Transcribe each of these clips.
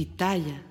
Pitaya.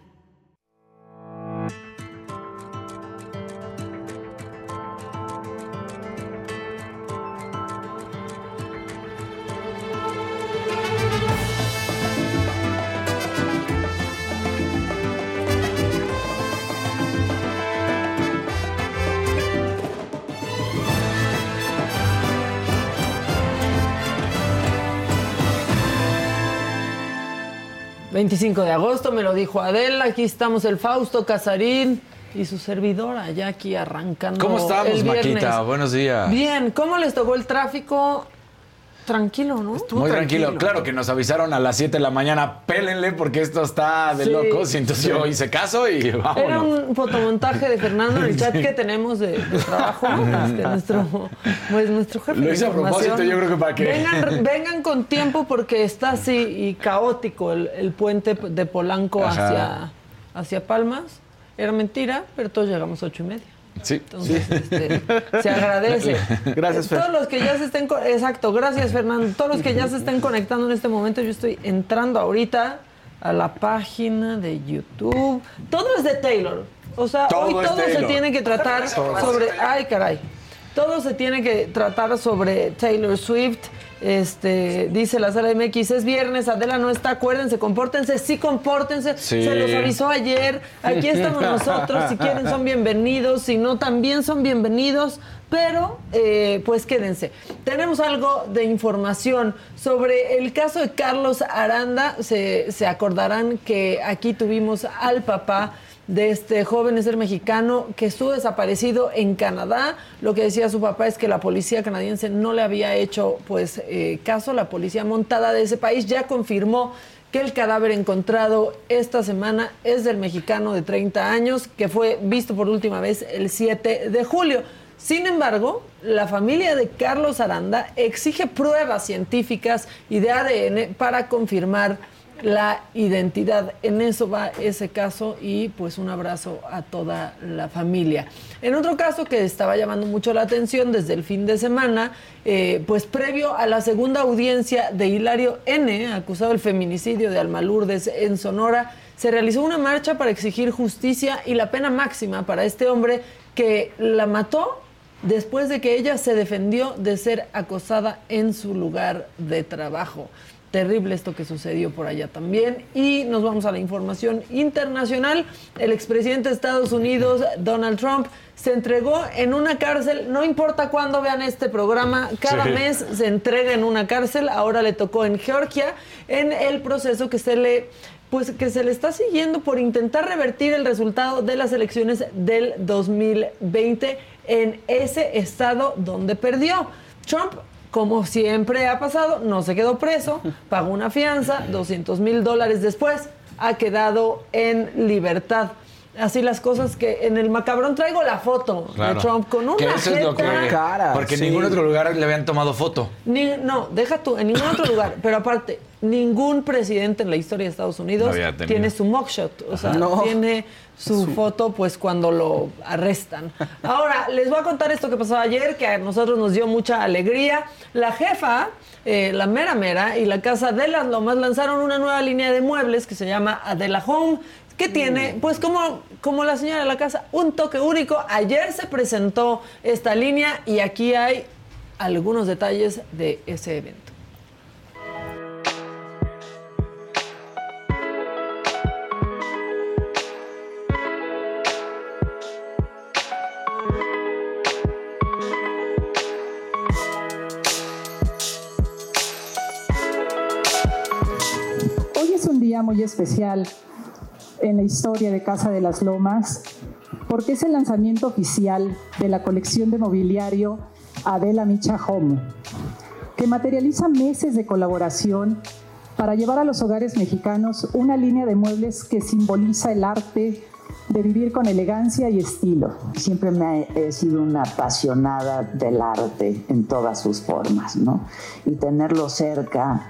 ...25 de agosto, me lo dijo Adela... ...aquí estamos el Fausto Casarín... ...y su servidora ya aquí arrancando ¿Cómo estamos, el viernes. Maquita? Buenos días. Bien, ¿cómo les tocó el tráfico? Tranquilo, ¿no? Muy tranquilo. Claro que nos avisaron a las 7 de la mañana, pélenle porque esto está de Sí, locos. Y entonces sí. yo hice caso y vámonos. Era un fotomontaje de Fernando en el chat que tenemos de, de trabajo. este, nuestro, pues, nuestro jefe. Lo de hice a propósito, yo creo que para que- Vengan, vengan con tiempo porque está así y caótico el, el puente de Polanco Ajá. hacia, hacia Palmas. Era mentira, pero todos llegamos a ocho y media. Sí. Entonces, este, se agradece. Gracias, Fer. Todos los que ya se estén... Exacto, gracias, Fernando. Todos los que ya se estén conectando en este momento, yo estoy entrando ahorita a la página de YouTube. Todo es de Taylor. O sea, Todo hoy todo se tiene que tratar sobre... Ay, caray. Todo se tiene que tratar sobre Taylor Swift. Este, dice la sala MX, es viernes, Adela no está, acuérdense, compórtense, sí compórtense. Sí. Se los avisó ayer. Aquí estamos nosotros. Si quieren, son bienvenidos. Si no, también son bienvenidos. Pero, eh, pues quédense. Tenemos algo de información sobre el caso de Carlos Aranda. Se, se acordarán que aquí tuvimos al papá de este joven ser mexicano que estuvo desaparecido en Canadá. Lo que decía su papá es que la policía canadiense no le había hecho pues eh, caso. La policía montada de ese país ya confirmó que el cadáver encontrado esta semana es del mexicano de 30 años que fue visto por última vez el 7 de julio. Sin embargo, la familia de Carlos Aranda exige pruebas científicas y de ADN para confirmar la identidad. En eso va ese caso y pues un abrazo a toda la familia. En otro caso que estaba llamando mucho la atención desde el fin de semana, eh, pues previo a la segunda audiencia de Hilario N., acusado del feminicidio de Alma Lourdes en Sonora, se realizó una marcha para exigir justicia y la pena máxima para este hombre que la mató después de que ella se defendió de ser acosada en su lugar de trabajo. Terrible esto que sucedió por allá también. Y nos vamos a la información internacional. El expresidente de Estados Unidos, Donald Trump, se entregó en una cárcel. No importa cuándo vean este programa, cada Sí. mes se entrega en una cárcel. Ahora le tocó en Georgia, en el proceso que se le pues que se le está siguiendo por intentar revertir el resultado de las elecciones del 2020 en ese estado donde perdió. Trump, como siempre ha pasado, no se quedó preso, pagó una fianza, 200 mil dólares después, ha quedado en libertad. Así las cosas que en el macabrón traigo la foto Claro. de Trump con una Que eso es lo que. jeta- Cara, porque en ningún otro lugar le habían tomado foto. ni- no, deja tú, en ningún otro lugar. Pero aparte, ningún presidente en la historia de Estados Unidos No tiene su mugshot. O sea, No. tiene su foto pues cuando lo arrestan. Ahora, les voy a contar esto que pasó ayer, que a nosotros nos dio mucha alegría. La jefa, eh, la mera mera y la Casa de las Lomas lanzaron una nueva línea de muebles que se llama Adela Home que tiene, pues como, como la señora de la casa, un toque único. Ayer se presentó esta línea y aquí hay algunos detalles de ese evento. Hoy es un día muy especial en la historia de Casa de las Lomas porque es el lanzamiento oficial de la colección de mobiliario Adela Micha Home, que materializa meses de colaboración para llevar a los hogares mexicanos una línea de muebles que simboliza el arte de vivir con elegancia y estilo. Siempre me he sido una apasionada del arte en todas sus formas, ¿no? Y tenerlo cerca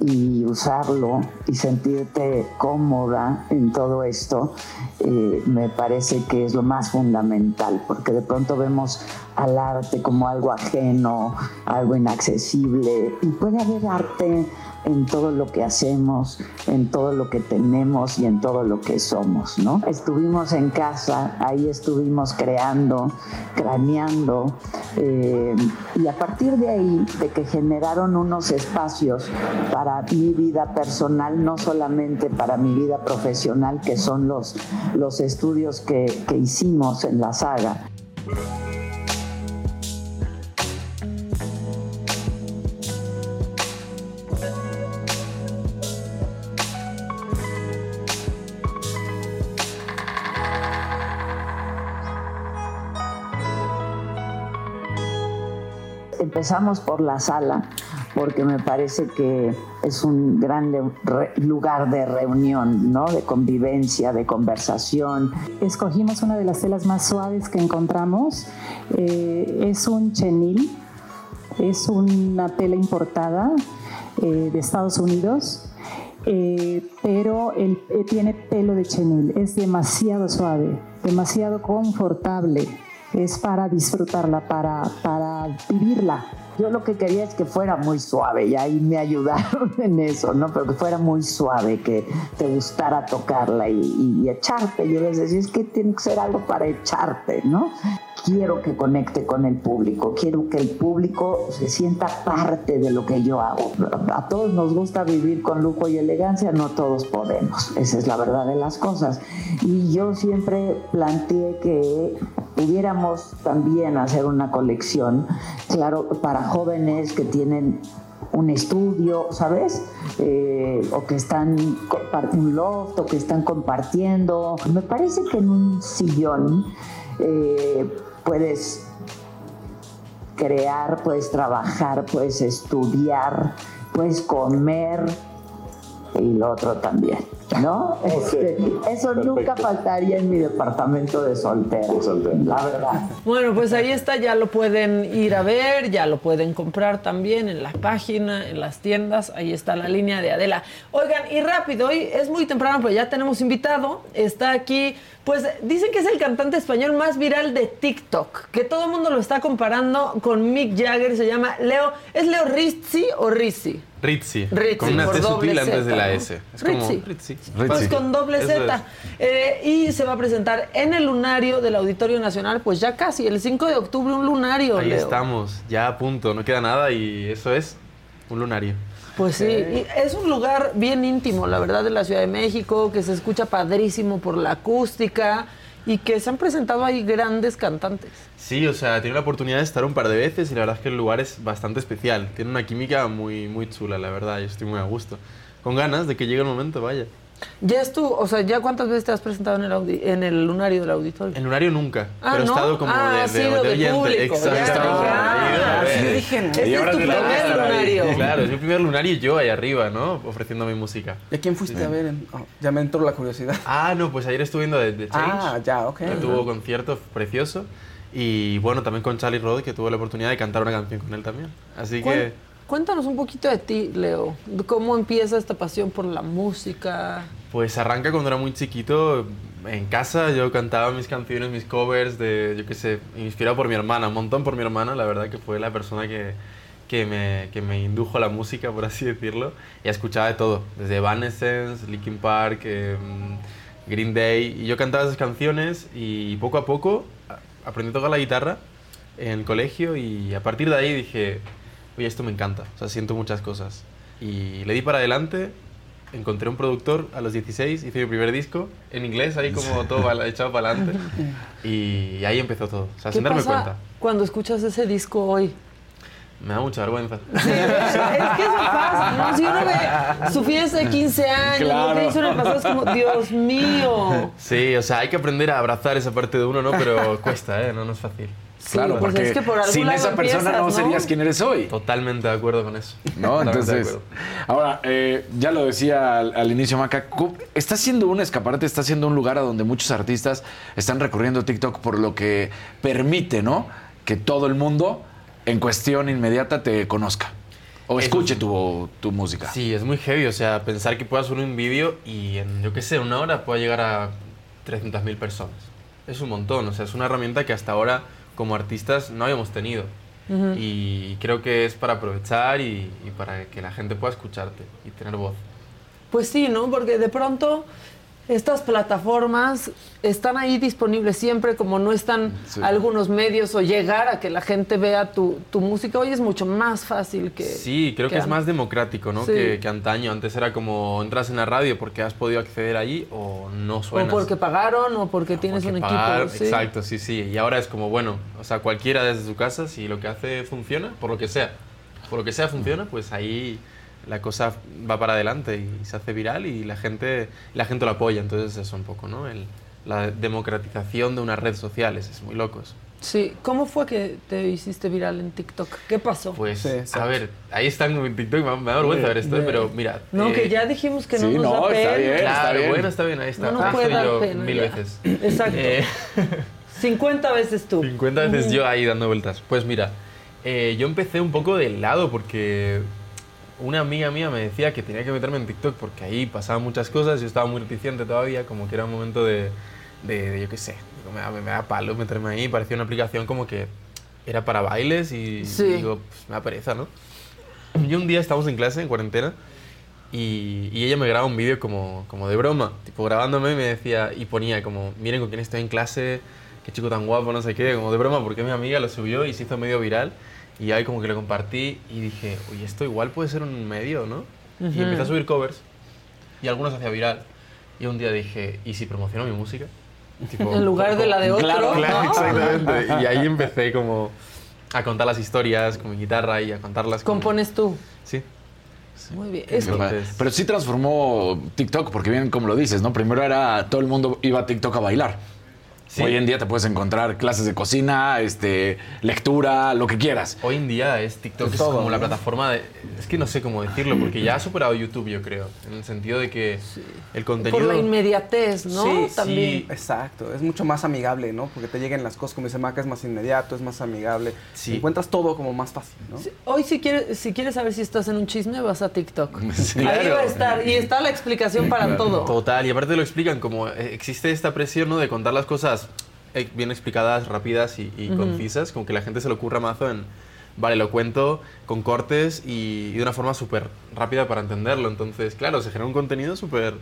y usarlo y sentirte cómoda en todo esto, eh, me parece que es lo más fundamental, porque de pronto vemos al arte como algo ajeno, algo inaccesible, y puede haber arte en todo lo que hacemos, en todo lo que tenemos y en todo lo que somos, ¿no? Estuvimos en casa, ahí estuvimos creando, craneando, eh, y a partir de ahí, de que generaron unos espacios para mi vida personal, no solamente para mi vida profesional, que son los, los estudios que, que hicimos en la saga. Empezamos por la sala porque me parece que es un gran lugar de reunión, ¿no? de convivencia, de conversación. Escogimos una de las telas más suaves que encontramos. Eh, es un chenil, es una tela importada eh, de Estados Unidos. Eh, pero tiene pelo de chenil, es demasiado suave, demasiado confortable, es para disfrutarla, para, para vivirla. Yo lo que quería es que fuera muy suave y ahí me ayudaron en eso, ¿no? Pero que fuera muy suave, que te gustara tocarla y, echarte. Yo les decía, es que tiene que ser algo para echarte, ¿no? Quiero que conecte con el público, quiero que el público se sienta parte de lo que yo hago. A todos nos gusta vivir con lujo y elegancia, no todos podemos, esa es la verdad de las cosas. Y yo siempre planteé que pudiéramos también hacer una colección, claro, para jóvenes que tienen un estudio, ¿sabes? Eh, o que están un loft, o que están compartiendo. Me parece que en un sillón eh, puedes crear, puedes trabajar, puedes estudiar, puedes comer y lo otro también. ¿no? Este, eso nunca faltaría en mi departamento de soltera, la verdad. Bueno, pues ahí está, ya lo pueden ir a ver, ya lo pueden comprar también en la página, en las tiendas, ahí está la línea de Adela. Oigan, y rápido, hoy es muy temprano, pero ya tenemos invitado, está aquí, pues dicen que es el cantante español más viral de TikTok, que todo el mundo lo está comparando con Mick Jagger, se llama Leo, ¿es Leo Rizzi o Rizzi? Rizzi. Rizzi con una T sutil antes de la S. Es Rizzi. Rizzi. Pues con doble Z. Eh, y se va a presentar en el lunario del Auditorio Nacional, pues ya casi, el 5 de octubre, un lunario. Ahí estamos, ya a punto, no queda nada y eso es un lunario. Pues sí, es un lugar bien íntimo, la verdad, de la Ciudad de México, que se escucha padrísimo por la acústica y que se han presentado ahí grandes cantantes. Sí, o sea, tiene la oportunidad de estar un par de veces y la verdad es que el lugar es bastante especial. Tiene una química muy, muy chula, la verdad, y estoy muy a gusto. Con ganas de que llegue el momento, vaya. Ya es tú, o sea, ¿ya cuántas veces te has presentado en el, en el lunario del auditorio? En lunario nunca, ah, pero he estado como ah, de, de, de, oyente. Exacto. Ah, sí, dije, este es tu primer lunario. Claro, es mi primer lunario yo ahí arriba, ¿no? Ofreciendo mi música. ¿Y a quién fuiste a ver? Oh, ya me entró la curiosidad. Ah, no, pues ayer estuve viendo The, Change. Ah, ya, ok. Que tuvo concierto precioso. Y bueno, también con Charlie Rod, que tuve la oportunidad de cantar una canción con él también. Así que... Cuéntanos un poquito de ti, Leo. ¿Cómo empieza esta pasión por la música? Pues arranca cuando era muy chiquito. En casa yo cantaba mis canciones, mis covers de, yo qué sé, inspirado por mi hermana, un montón por mi hermana, la verdad que fue la persona que, que, me, que me indujo a la música, por así decirlo. Y escuchaba de todo, desde Evanescence, Linkin Park, eh, Green Day. Y yo cantaba esas canciones y poco a poco aprendí a tocar la guitarra en el colegio y a partir de ahí dije, oye, esto me encanta, o sea, siento muchas cosas. Y le di para adelante, encontré un productor a los 16, hice mi primer disco en inglés, ahí como todo echado para adelante. Y ahí empezó todo, o sea, sin darme cuenta. cuando escuchas ese disco hoy? Me da mucha vergüenza. Sí, es que eso pasa, ¿no? Si uno ve su fiesta de 15 años, lo Claro. que hizo en el pasado, es como, Dios mío. Sí, o sea, hay que aprender a abrazar esa parte de uno, ¿no? Pero cuesta, ¿eh? No, no es fácil. Sí, claro, pues porque es que por algún sin lado esa persona empiezas, no serías quien eres hoy. Totalmente de acuerdo con eso. ¿No? Totalmente de Entonces, acuerdo. ahora, eh, ya lo decía al, al inicio, Maca, está siendo un escaparate, está siendo un lugar a donde muchos artistas están recurriendo TikTok por lo que permite, ¿no? Que todo el mundo en cuestión inmediata te conozca o escuche tu, tu música. Sí, es muy heavy, o sea, pensar que puedas subir un vídeo y en, yo qué sé, una hora pueda llegar a 300.000 personas. Es un montón, o sea, es una herramienta que hasta ahora como artistas no habíamos tenido. Y creo que es para aprovechar y, y para que la gente pueda escucharte y tener voz. Pues sí, ¿no? Porque de pronto estas plataformas están ahí disponibles siempre, como no están Sí. algunos medios o llegar a que la gente vea tu, tu música. Hoy es mucho más fácil que. Sí, creo que, es más democrático, ¿no? Sí. Que, que antaño. Antes era como entras en la radio porque has podido acceder allí o no O suenas. porque pagaron o porque tienes Porque un pagar, equipo. sí. Exacto, sí, sí. Y ahora es como, bueno, o sea, cualquiera desde su casa, si lo que hace funciona, por lo que sea, por lo que sea funciona, pues ahí la cosa va para adelante y se hace viral y la gente, la gente lo apoya. Entonces eso un poco, ¿no? El- la democratización de unas redes sociales, es muy loco eso. Sí. ¿Cómo fue que te hiciste viral en TikTok? ¿Qué pasó? Pues, Sí, a ver, ahí están en TikTok, me da- vergüenza ver esto, pero mira. no, eh, que ya dijimos que no sí, nos no, da está pena. bien. Claro, bien. bueno, está bien, ahí está. No Ahí puede estoy dar yo pena, mil ya. veces. Exacto. Eh, 50 veces tú. 50 veces yo ahí dando vueltas. Pues mira, eh, yo empecé un poco del lado porque una amiga mía me decía que tenía que meterme en TikTok porque ahí pasaban muchas cosas, yo estaba muy reticente todavía, como que era un momento de, de, de, yo qué sé, me da, me da palo meterme ahí, parecía una aplicación como que era para bailes y Sí. digo, pues me da pereza, ¿no? Y un día estábamos en clase, en cuarentena, y, y ella me graba un vídeo como, como de broma, tipo grabándome y me decía, y ponía como, miren con quién estoy en clase, qué chico tan guapo, no sé qué, como de broma, porque mi amiga lo subió y se hizo medio viral, y ahí como que lo compartí y dije, oye, esto igual puede ser un medio, ¿no? Y empecé a subir covers, y algunos hacía viral, y un día dije, ¿y si promociono mi música? Tipo, En lugar de la de otro. Claro, claro, ¿no? exactamente. Y ahí empecé como a contar las historias con mi guitarra y a contarlas con... Compones tú. Sí. Muy bien. Es que- Entonces- Pero sí transformó TikTok, porque bien como lo dices, ¿no? Primero era todo el mundo iba a TikTok a bailar. Sí. Hoy en día te puedes encontrar clases de cocina, este, lectura, lo que quieras. Hoy en día es TikTok es Todo, como la plataforma de... Es que no sé cómo decirlo, porque ya ha superado YouTube, yo creo. En el sentido de que el contenido... por la inmediatez, ¿no? Sí, También. Exacto, es mucho más amigable, ¿no? Porque te lleguen las cosas, como dice Maca, es más inmediato, es más amigable. Sí. Encuentras todo como más fácil, ¿no? Sí, Hoy si quieres, si quieres saber si estás en un chisme, vas a TikTok. Sí. Ahí Claro. va a estar. Y está la explicación para todo. Total, y aparte lo explican como eh, existe esta presión ¿no? de contar las cosas bien explicadas, rápidas y, y concisas, como que la gente se le ocurra mazo en, vale, lo cuento con cortes y, y de una forma súper rápida para entenderlo. Entonces, claro, se genera un contenido súper,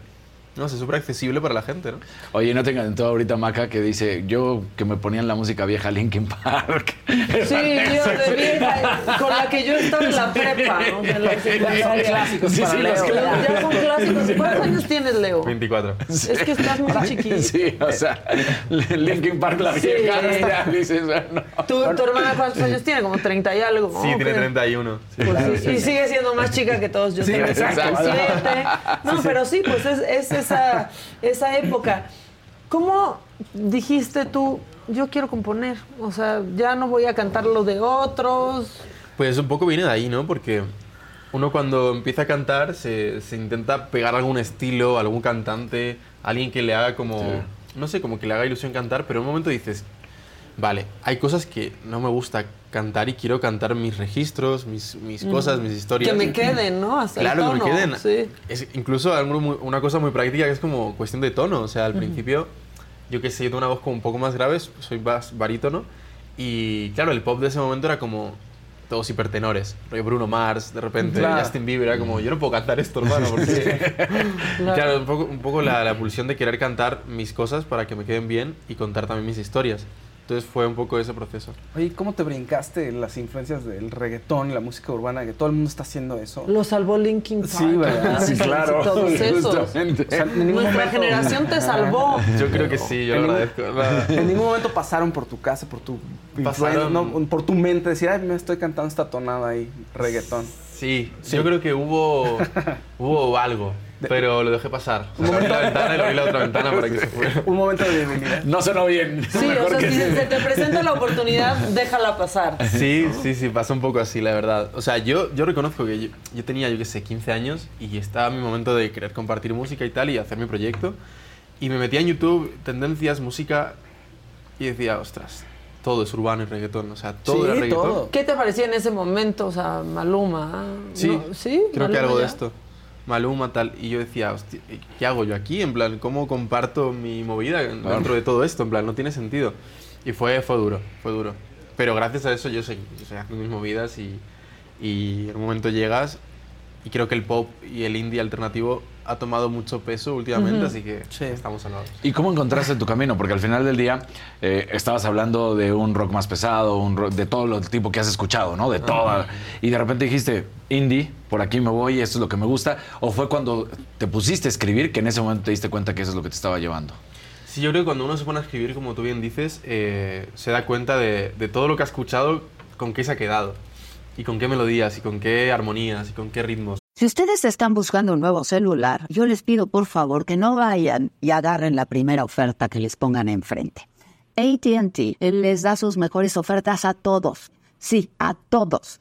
no sé, súper accesible para la gente, ¿no? Oye, ¿no te encantó ahorita Maca que dice, yo que me ponían la música vieja Linkin Park? Sí, yo de vieja, con la que yo estaba en la prepa, ¿no? De la secundaria. clásicos Sí, para sí, Leo. los clásicos. Ya son clásicos. ¿Cuántos años tienes, Leo? 24. Es que estás muy chiquito. Sí, o sea, Linkin Park la Sí. vieja, ya dices, bueno. ¿Tu, tu hermana cuántos años tiene? Como 30 y algo. Sí, tiene ¿Qué? 31. sí. Pues sí, y sigue siendo más chica que todos. Yo Sí, tengo exacto. 37. No, pero sí, pues es, es esa, esa época. ¿Cómo dijiste tú, yo quiero componer? O sea, ya no voy a cantar lo de otros. Pues un poco viene de ahí, ¿no? Porque uno cuando empieza a cantar se, se intenta pegar algún estilo, algún cantante, alguien que le haga como, no sé, como que le haga ilusión cantar, pero en un momento dices, vale, hay cosas que no me gusta cantar y quiero cantar mis registros, mis, mis cosas, mis historias. Que me queden, ¿no? Hasta el Claro, que me tono. queden. Sí. Es incluso una cosa muy práctica que es como cuestión de tono. O sea, al principio, yo que sé, yo tengo una voz como un poco más grave, soy bas- barítono. Y claro, el pop de ese momento era como todos hipertenores. Rollo Bruno Mars, de repente Claro. Justin Bieber, era como, yo no puedo cantar esto, hermano. Porque... Y claro, un poco, un poco la, la pulsión de querer cantar mis cosas para que me queden bien y contar también mis historias. Entonces fue un poco ese proceso. Oye, ¿cómo te brincaste las influencias del reggaetón y la música urbana? Que todo el mundo está haciendo eso. Lo salvó Linkin Park. Sí, ¿verdad? Sí, claro. Todos esos. justamente. O sea, en ningún Nuestra momento- generación te salvó. Yo creo que sí, yo En lo ningún- agradezco. En ningún momento pasaron por tu casa, por tu Pasaron- no, por tu mente, decir, ay, me estoy cantando esta tonada ahí, reggaetón. Sí, yo creo que hubo, hubo algo, pero lo dejé pasar. O sea, abrí la ventana y le abrí la otra ventana para que se fuera. Un momento de debilidad. No sonó bien. Sí, o sea, si se te presenta la oportunidad, déjala pasar. Sí, sí, sí, pasó un poco así, la verdad. O sea, yo, yo reconozco que yo, yo tenía, yo qué sé, 15 años y estaba mi momento de querer compartir música y tal y hacer mi proyecto. Y me metía en YouTube, tendencias, música, y decía, ostras, todo es urbano y reggaetón. O sea, todo Sí, era reggaetón. todo. ¿Qué te parecía en ese momento? O sea, Maluma. ¿ah? Sí, No, ¿Sí? creo que Maluma algo de ya. esto. Maluma, tal. Y yo decía, hostia, ¿qué hago yo aquí? En plan, ¿cómo comparto mi movida dentro de todo esto? En plan, no tiene sentido. Y fue, fue duro, fue duro. Pero gracias a eso yo seguí, yo seguí haciendo mis movidas y, y en un momento llegas y creo que el pop y el indie alternativo ha tomado mucho peso últimamente, así que Sí. estamos salvados. ¿Y cómo encontraste tu camino? Porque al final del día eh, estabas hablando de un rock más pesado, un rock de todo lo tipo que has escuchado, ¿no? De todo. Y de repente dijiste, indie, por aquí me voy, esto es lo que me gusta. ¿O fue cuando te pusiste a escribir que en ese momento te diste cuenta que eso es lo que te estaba llevando? Sí, yo creo que cuando uno se pone a escribir, como tú bien dices, eh, se da cuenta de, de todo lo que ha escuchado, con qué se ha quedado. Y con qué melodías, y con qué armonías, y con qué ritmos. Si ustedes están buscando un nuevo celular, yo les pido por favor que no vayan y agarren la primera oferta que les pongan enfrente. ATT les da sus mejores ofertas a todos. Sí, a todos.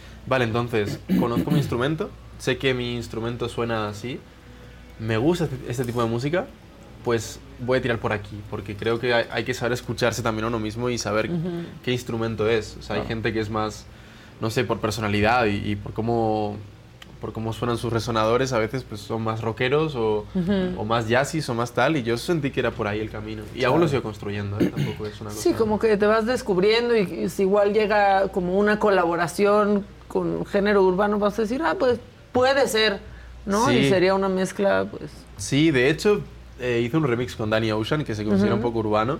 vale, entonces, conozco mi instrumento, sé que mi instrumento suena así, me gusta este- este tipo de música, pues voy a tirar por aquí, porque creo que hay, hay que saber escucharse también a uno mismo y saber qué instrumento es. O sea, hay gente que es más, no sé, por personalidad y, y por cómo por cómo suenan sus resonadores, a veces pues son más rockeros o, o más jazzis o más tal, y yo sentí que era por ahí el camino. Y aún lo sigo construyendo, ¿eh? tampoco es una cosa... Sí, como que te vas descubriendo y, y si igual llega como una colaboración con género urbano, vas a decir, ah, pues puede ser, ¿no? Sí. Y sería una mezcla, pues... Sí, de hecho, eh, hice un remix con Danny Ocean que se considera un poco urbano.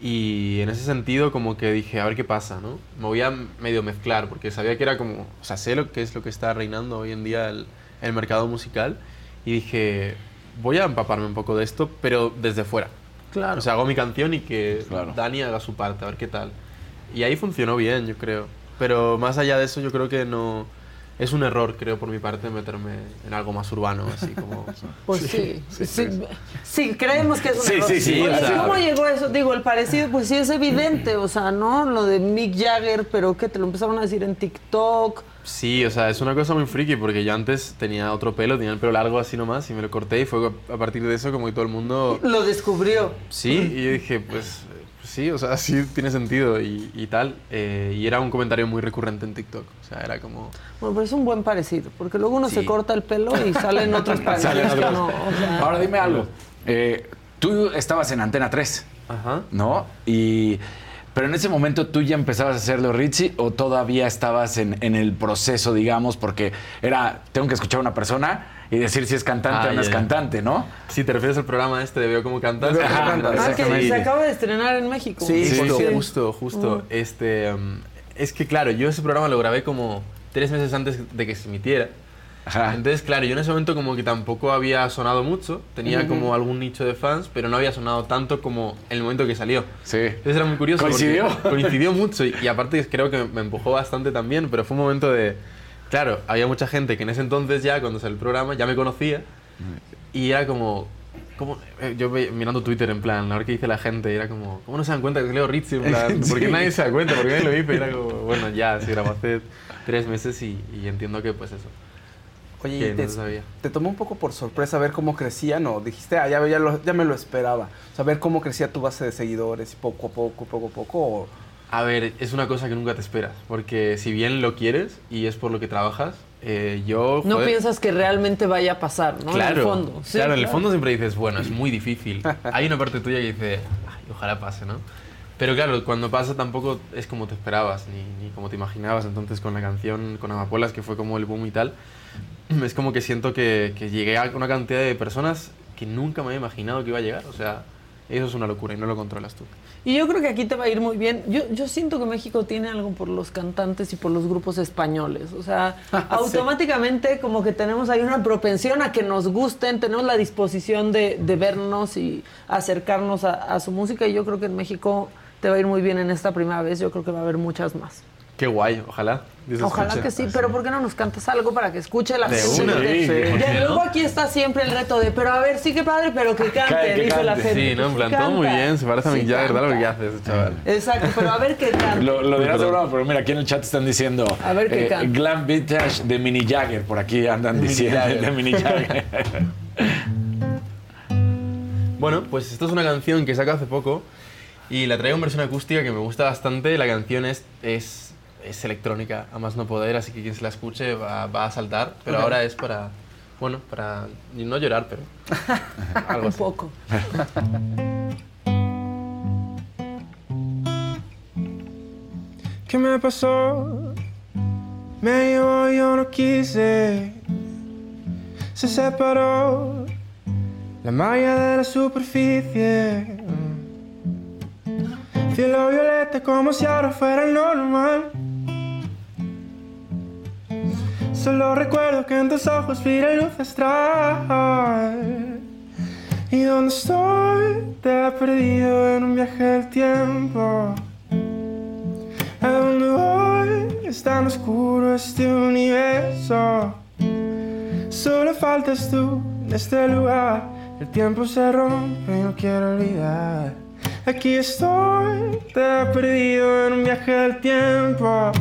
Y en ese sentido, como que dije, a ver qué pasa, ¿no? Me voy a medio mezclar, porque sabía que era como. O sea, sé lo que es lo que está reinando hoy en día el, el mercado musical. Y dije, voy a empaparme un poco de esto, pero desde fuera. Claro. O sea, hago mi canción y que Claro. Dani haga su parte, a ver qué tal. Y ahí funcionó bien, yo creo. Pero más allá de eso, yo creo que no. Es un error, creo, por mi parte, meterme en algo más urbano, así como. Pues sí, sí, sí, creemos que es un Sí, error. sí, sí, Oye, ¿Cómo llegó eso? Digo, el parecido, pues sí es evidente, o sea, ¿no? Lo de Mick Jagger, pero que te lo empezaron a decir en TikTok. Sí, o sea, es una cosa muy friki porque yo antes tenía otro pelo, tenía el pelo largo así nomás y me lo corté y fue a partir de eso como que todo el mundo... Lo descubrió. Sí, y yo dije, pues sí, o sea, sí tiene sentido y, y tal. eh, y era un comentario muy recurrente en TikTok, o sea, era como... Bueno, pero es un buen parecido, porque luego uno Sí. se corta el pelo y salen otros parecidos. No, o sea, Ahora dime algo. Eh, tú estabas en Antena 3, Ajá. ¿no? Y, Pero en ese momento tú ya empezabas a hacerlo Ritzy o todavía estabas en, en el proceso, digamos, porque era, tengo que escuchar a una persona y decir si es cantante Ah, o no es cantante, ¿no? Si te refieres al programa este de Veo cómo cantas. Ah, que se acaba de estrenar en México. Sí, justo, justo. Este, um, es que claro, yo ese programa lo grabé como tres meses antes de que se emitiera. Ajá. Entonces, claro, yo en ese momento como que tampoco había sonado mucho, tenía como algún nicho de fans, pero no había sonado tanto como en el momento que salió. Sí. Entonces era muy curioso. ¿Coincidió? Coincidió mucho y, y aparte creo que me empujó bastante también, pero fue un momento de... Claro, había mucha gente que en ese entonces ya, cuando salió el programa, ya me conocía y era como... como eh, yo mirando Twitter en plan, a ver qué dice la gente, era como, ¿cómo no se dan cuenta que leo Ritzy? En plan, ¿por qué nadie se da cuenta? ¿Por qué nadie lo dice? Y era como, bueno, ya, se grabó hace tres meses y, y entiendo que pues eso. Oye, que ¿y te, no sabía. te tomó un poco por sorpresa ver cómo crecían o dijiste, ah, ya, ya, lo- ya me lo esperaba? O sea, ver cómo crecía tu base de seguidores y poco a poco, poco a poco. o- A ver, es una cosa que nunca te esperas, porque si bien lo quieres y es por lo que trabajas, eh, yo... No joder, piensas que realmente vaya a pasar, ¿no? Claro, En el fondo. Sí, claro, en el fondo siempre dices, bueno, es muy difícil. Hay una parte tuya que dice, "Ay, ojalá pase, ¿no? Pero claro, cuando pasa tampoco es como te esperabas, ni, ni como te imaginabas. Entonces con la canción, con Amapolas, que fue como el boom y tal, es como que siento que, que llegué a una cantidad de personas que nunca me había imaginado que iba a llegar. O sea, eso es una locura y no lo controlas tú. Y yo creo que aquí te va a ir muy bien. Yo, yo siento que México tiene algo por los cantantes y por los grupos españoles. O sea, automáticamente como que tenemos ahí una propensión a que nos gusten, tenemos la disposición de, de vernos y acercarnos a, a su música. Y yo creo que en México te va a ir muy bien en esta primera vez. Yo creo que va a haber muchas más. Qué guay, ojalá. Ojalá escuche. que sí, pero ¿por qué no nos cantas algo para que escuche la De gente? una. Sí, y ¿por qué luego aquí está siempre el reto de, pero a ver, sí que padre, pero que cante, que dice la cante. gente. Sí, ¿no? En plan, todo muy bien, se parece a Mick Jagger, da lo que canta. hace ese chaval. Exacto, pero a ver qué canta. Lo, lo dirás de broma, pero mira, aquí en el chat están diciendo A ver qué canta. Glam Vintage de Mini Jagger, por aquí andan Mini diciendo Jagger. de Mini Jagger. Bueno, pues esto es una canción que saca hace poco y la traigo en versión acústica que me gusta bastante. La canción es, es, es electrónica, a más no poder, así que quien se la escuche va, va a saltar. Pero ahora es para, bueno, para no llorar, pero algo Un así. poco. ¿Qué me pasó? Me llevó y yo no quise. Se separó la malla de la superficie. Cielo violeta como si ahora fuera normal. Solo recuerdo que en tus ojos vi la luz astral. Y donde estoy, te he perdido en un viaje del tiempo. A donde voy es tan oscuro este universo. Solo faltas tú en este lugar. El tiempo se rompe y no quiero olvidar. Aquí estoy, te he perdido en un viaje del tiempo.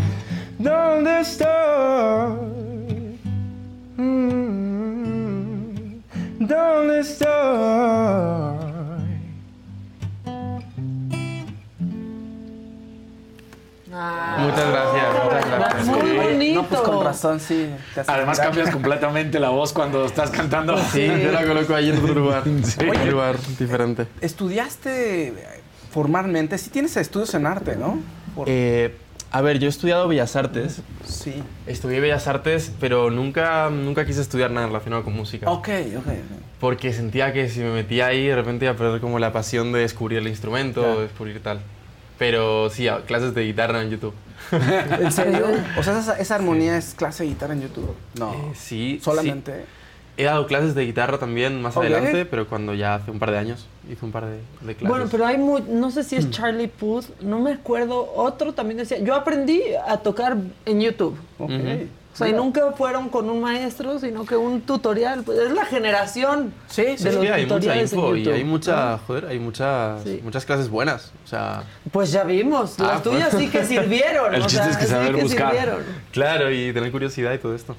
¿Dónde estoy? Mm, ¿Dónde estoy? Muchas gracias, muchas gracias. Muy Sí. bonito. No, pues con razón, sí. Además cambias completamente la voz cuando estás cantando. Sí, yo la coloco ahí en otro lugar, Sí. un lugar diferente. ¿Estudiaste formalmente? Sí tienes estudios en arte, ¿no? Por- Eh, a ver, yo he estudiado Bellas Artes. sí. Estudié Bellas Artes, pero nunca, nunca quise estudiar nada relacionado con música. Ok, ok. Porque sentía que si me metía ahí, de repente iba a perder como la pasión de descubrir el instrumento, de descubrir tal. Pero sí, clases de guitarra en YouTube. ¿En serio? O sea, esa, esa armonía es clase de guitarra en YouTube. No. Eh, sí. Solamente. sí. He dado clases de guitarra también más Ok. adelante, pero cuando ya hace un par de años hice un par de, de clases. Bueno, pero hay mu- no sé si es Charlie Puth, no me acuerdo, otro también decía, yo aprendí a tocar en YouTube. Ok. Ujú. O sea, y nunca fueron con un maestro, sino que un tutorial. Pues es la generación Sí, sí. de los que hay mucha tutoriales en info y hay mucha, joder, hay muchas, Sí. muchas clases buenas. O sea, Pues ya vimos, las Ah, pues. tuyas sí que sirvieron. El o chiste sea, es que sí saber que buscar. sirvieron. claro, y tener curiosidad y todo esto.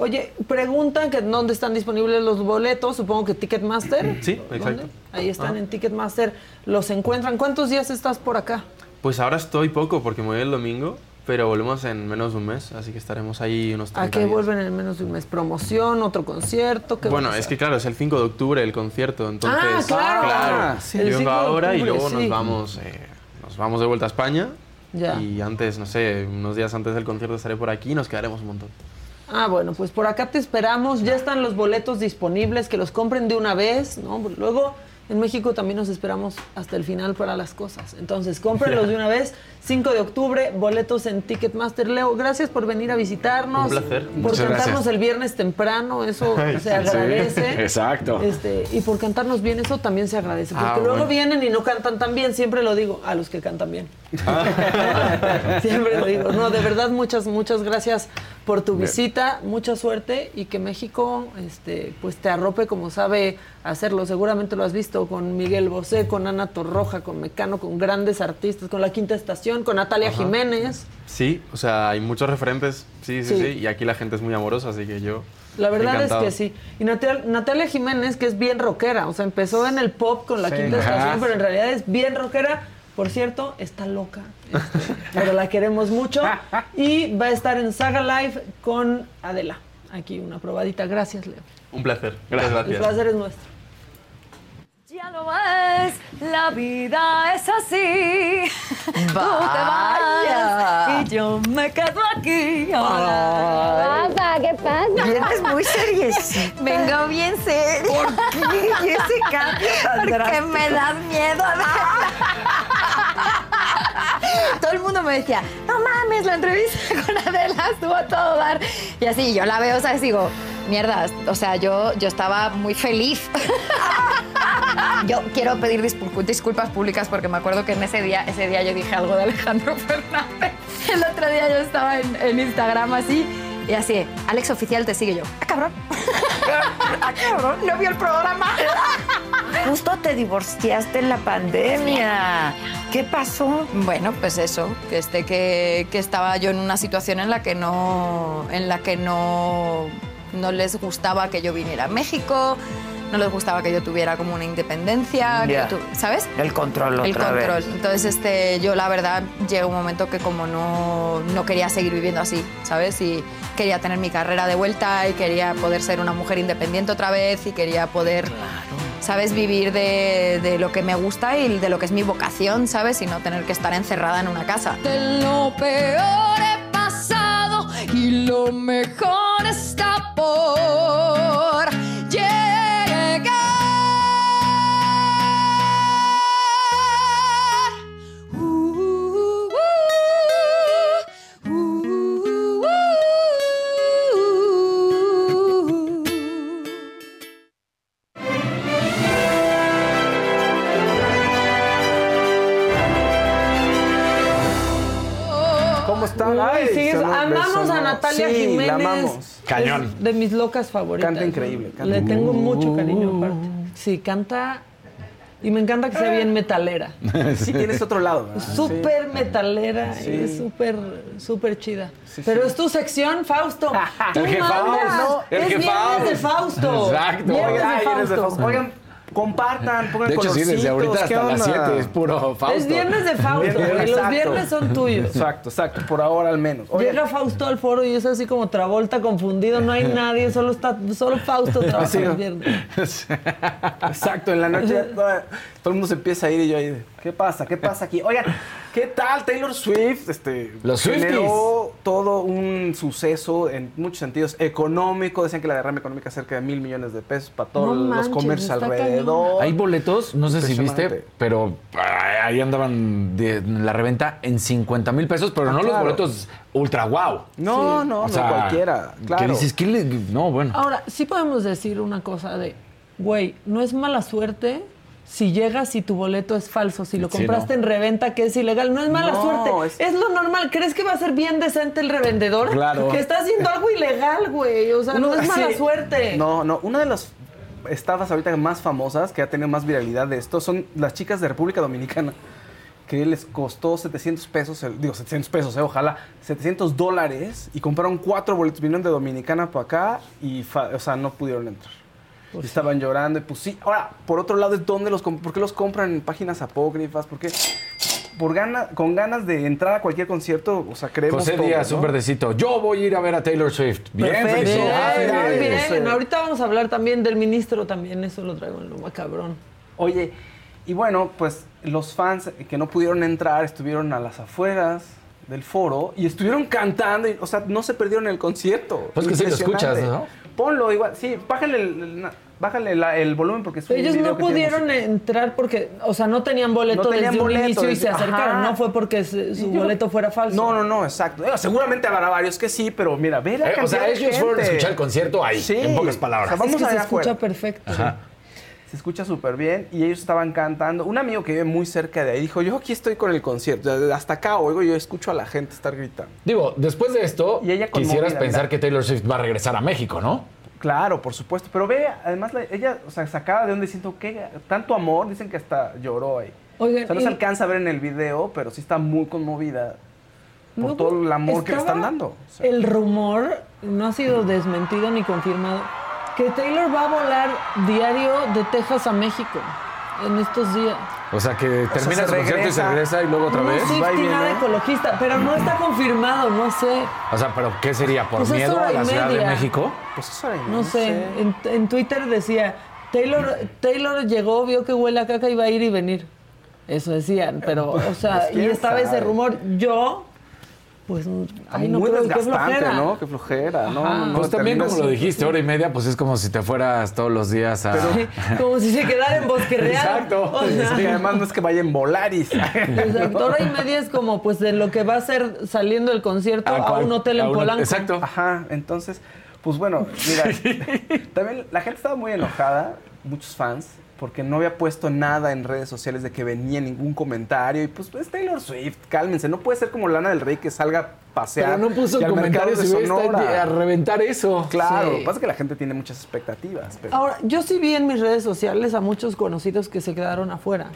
Oye, preguntan que dónde están disponibles los boletos, supongo que Ticketmaster. Sí, ¿Dónde? exacto. Ahí están Ah. en Ticketmaster, los encuentran. ¿Cuántos días estás por acá? Pues ahora estoy poco porque me voy el domingo, pero volvemos en menos de un mes, así que estaremos ahí unos 30 ¿A qué días. vuelven en menos de un mes? ¿Promoción, otro concierto? ¿Qué Bueno, es que claro, es el 5 de octubre el concierto, entonces... Ah, claro. Ah, sí. El Yo 5 vengo ahora y luego sí. nos vamos, eh, no nos vamos de vuelta a España. Ya. Y antes, no sé, unos días antes del concierto estaré por aquí y nos quedaremos un montón. Ah, bueno, pues por acá te esperamos. Ya están los boletos disponibles, que los compren de una vez, ¿no? Luego en México también nos esperamos hasta el final para las cosas. Entonces, cómprenlos de una vez. 5 de octubre, boletos en Ticketmaster. Leo, gracias por venir a visitarnos. Un placer. Por Muchas cantarnos gracias. el viernes temprano, eso Ay, se agradece. sí, exacto. Este, y por cantarnos bien, eso también se agradece. Porque Ah, luego bueno. vienen y no cantan tan bien, siempre lo digo, a los que cantan bien. Siempre lo digo. No, de verdad, muchas, muchas gracias por tu visita, mucha suerte y que México este, pues te arrope como sabe hacerlo. Seguramente lo has visto con Miguel Bosé, con Ana Torroja, con Mecano, con grandes artistas, con La Quinta Estación, con Natalia Jiménez. Sí, o sea, hay muchos referentes, sí, sí, Sí. sí, y aquí la gente es muy amorosa, así que yo... La verdad encantado. es que sí. Y Natal- Natalia Jiménez, que es bien rockera, o sea, empezó en el pop con La Sí. Quinta. Estación, pero en realidad es bien rockera. Por cierto, está loca, este, pero la queremos mucho. Y va a estar en Saga Live con Adela. Aquí una probadita. Gracias, Leo. Un placer, gracias. El gracias. placer es nuestro. Ya lo ves, la vida es así. Tú te vas y yo me quedo aquí. pasa? ¿Qué pasa? Vienes muy seriecita. Vengo bien seria. ¿Por qué? ¿Y ese cambio Porque me das miedo. Todo el mundo me decía, no mames, la entrevista con Adela estuvo a todo dar. Y así, yo la veo, ¿sabes? Digo, mierda, o sea, yo, yo estaba muy feliz. Yo quiero pedir disculpas públicas porque me acuerdo que en ese día, ese día yo dije algo de Alejandro Fernández. El otro día yo estaba en Instagram así y así, Alex Oficial te sigue yo. ¡Ah, cabrón! ¡Ah, cabrón! ¿No vio el programa? Justo te divorciaste en la pandemia. ¿Qué pasó? Bueno, pues eso, que, este, que, que estaba yo en una situación en la que no, en la que no, no les gustaba que yo viniera a México, no les gustaba que yo tuviera como una independencia, que tu- ¿sabes? El control El otra control. vez. Entonces, este, yo la verdad llegó un momento que como no, no quería seguir viviendo así, ¿sabes? Y quería tener mi carrera de vuelta y quería poder ser una mujer independiente otra vez y quería poder, ¿sabes? Vivir de, de lo que me gusta y de lo que es mi vocación, ¿sabes? Y no tener que estar encerrada en una casa. De lo peor he pasado y lo mejor está por. Están? Ay, sonó- amamos a Natalia sí, Jiménez. la amamos. Cañón. Es de mis locas favoritas. Canta increíble, canta Le tengo mucho cariño aparte. Sí, canta. Y me encanta que sea bien metalera. Sí, tienes otro lado. Súper metalera Sí. y súper, súper chida. Pero es tu sección, Fausto. Tú El mandas. ¿no? El es viernes de Fausto. Exacto. Viernes de. Fausto. Oigan, compartan, pongan De hecho, sí, desde ahorita colorcitos, ¿qué hasta las onda? 7 es puro Fausto. Es viernes de Fausto, güey. Los viernes son tuyos. Exacto, exacto, por ahora al menos. Oigan, Llega Fausto al foro y es así como Travolta confundido, no hay nadie, solo está solo Fausto trabaja los viernes. Exacto, en la noche ya toda- todo el mundo se empieza a ir y yo ahí, ¿qué pasa? ¿Qué pasa aquí? Oigan, ¿qué tal Taylor Swift? Este, Los generó todo un suceso en muchos sentidos económico. Decían que la derrama económica es cerca de mil millones de pesos para todos No los manches, comercios alrededor. Hay boletos, no sé si viste, pero ah, ahí andaban de en la reventa en 50 mil pesos, pero Ah, no los boletos ultra wow. No, no, O no sea, cualquiera. Claro. Que dices, ¿qué le- No, bueno. Ahora, sí podemos decir una cosa de, güey, no es mala suerte si llegas y tu boleto es falso, si lo Sí, compraste no. en reventa que es ilegal, no es mala No, suerte, es- es... lo normal. ¿Crees que va a ser bien decente el revendedor? Claro. Que está haciendo algo ilegal, güey, o sea, no Uno- es mala sí. suerte. No, no. Una de las estafas ahorita más famosas que ha tenido más viralidad de esto son las chicas de República Dominicana. Que les costó 700 pesos, el- digo 700 pesos, eh, ojalá, 700 dólares y compraron cuatro boletos, vinieron de Dominicana para acá y, fa- o sea, no pudieron entrar. Y estaban llorando y pues sí. Ahora, por otro lado, ¿es dónde los ¿por qué los compran en páginas apócrifas? ¿Por qué? Por gana, con ganas de entrar a cualquier concierto, o sea, creemos José todo, Díaz, ¿no? un verdecito. Yo voy a ir a ver a Taylor Swift. Bien, Perfecto. Bien, felicidades. bien. Ahorita vamos a hablar también del ministro, también eso lo traigo en lo macabrón. Oye, Y bueno, pues los fans que no pudieron entrar estuvieron a las afueras del foro y estuvieron cantando, y, o sea, no se perdieron el concierto. Pues que sí lo escuchas, Impresionante. Ponlo igual, sí, bájale el, bájale la- el volumen porque es un Ellos video no que pudieron entrar porque, o sea, no tenían boleto No tenían desde boleto, un inicio y se acercaron. Ajá. No fue porque su yo- boleto fuera falso. No, no, no, exacto. Eh, seguramente habrá varios que sí, pero mira, ve la Eh, o sea, ellos fueron a escuchar el concierto ahí, Sí. en pocas palabras. O sea, vamos es que se allá escucha afuera. perfecto. Se escucha súper bien y ellos estaban cantando. Un amigo que vive muy cerca de ahí dijo, yo aquí estoy con el concierto. Hasta acá oigo, yo escucho a la gente estar gritando. Digo, después de esto, Y ella conmovida, quisieras pensar mira. que Taylor Swift va a regresar a México, ¿no? Claro, por supuesto. Pero ve, además, la- ella, o sea, sacaba de donde siento que tanto amor, dicen que hasta lloró ahí. Oigan, o sea, no y- se alcanza a ver en el video, pero sí está muy conmovida por todo el amor que le están dando. O sea, El rumor no ha sido desmentido ni confirmado que Taylor va a volar diario de Texas a México en estos días. O sea, que termina se su concierto y se regresa. y luego otra no vez. soy va y viene. nada ecologista, pero no está confirmado, no sé. O sea, ¿pero qué sería? ¿Por Pues es miedo a la Ciudad de. México? pues eso era No sé, en, en Twitter decía, Taylor, Taylor llegó, vio que huele a caca y va a ir y venir. Eso decían, pero, o sea, Pues, y quién estaba ese sabe. rumor. Yo, pues, ay, no muy creo, qué desgastante, flojera. ¿no? Qué flojera, ¿no? Pues también, como lo dijiste, hora y media, pues es como si te fueras todos los días a... Como si se quedara en Bosque Real. Exacto. O sea, además no es que vaya en Volaris. Exacto, hora y media es como pues de lo que va a ser saliendo el concierto ¿A un hotel A en un- Polanco. Exacto. Ajá, entonces, pues bueno, mira, también la gente estaba muy enojada, muchos fans, porque no había puesto nada en redes sociales de que venía ningún comentario. Y pues es Taylor Swift, cálmense, no puede ser como Lana del Rey que salga a pasear. Pero no puso comentarios Sonora. estado a reventar eso. Claro, Sí. lo que pasa es que la gente tiene muchas expectativas. Pero... Ahora, yo sí vi en mis redes sociales a muchos conocidos que se quedaron afuera.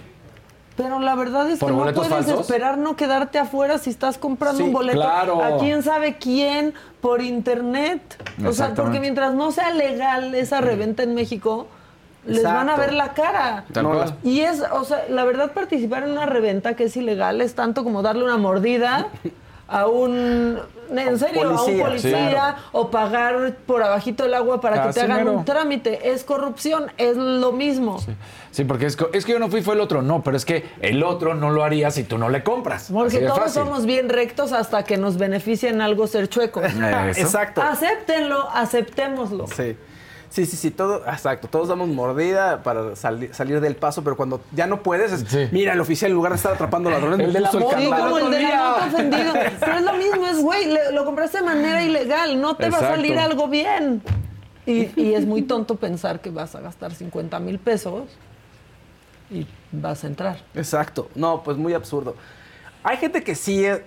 Pero la verdad es ¿Por que no puedes falsos? esperar no quedarte afuera si estás comprando Sí, un boleto claro. a quién sabe quién por internet. O sea, porque mientras no sea legal esa reventa en México, les van a ver la cara. No, Y es, o sea, la verdad participar en una reventa que es ilegal es tanto como darle una mordida a un, en serio, a un policía, policía claro. o pagar por abajito el agua para que te hagan mero. un trámite. Es corrupción, es lo mismo. Sí, porque es, es que yo no fui, fue el otro. No, pero es que el otro no lo haría si tú no le compras. Porque todos fácil. somos bien rectos hasta que nos beneficia en algo ser chuecos. Exacto. Acéptenlo, aceptémoslo. Sí. Sí, sí, sí, todo, exacto, todos damos mordida para sali- salir del paso, pero cuando ya no puedes, es, Sí. mira, el oficial en lugar de estar atrapando ladrones, El me de la moto, como el de la ofendido. Pero es lo mismo, es güey, lo compraste de manera ilegal, no te va a Exacto. salir algo bien. Y, y es muy tonto pensar que vas a gastar 50 mil pesos y vas a entrar. Exacto. No, pues muy absurdo. Hay gente que sí eh,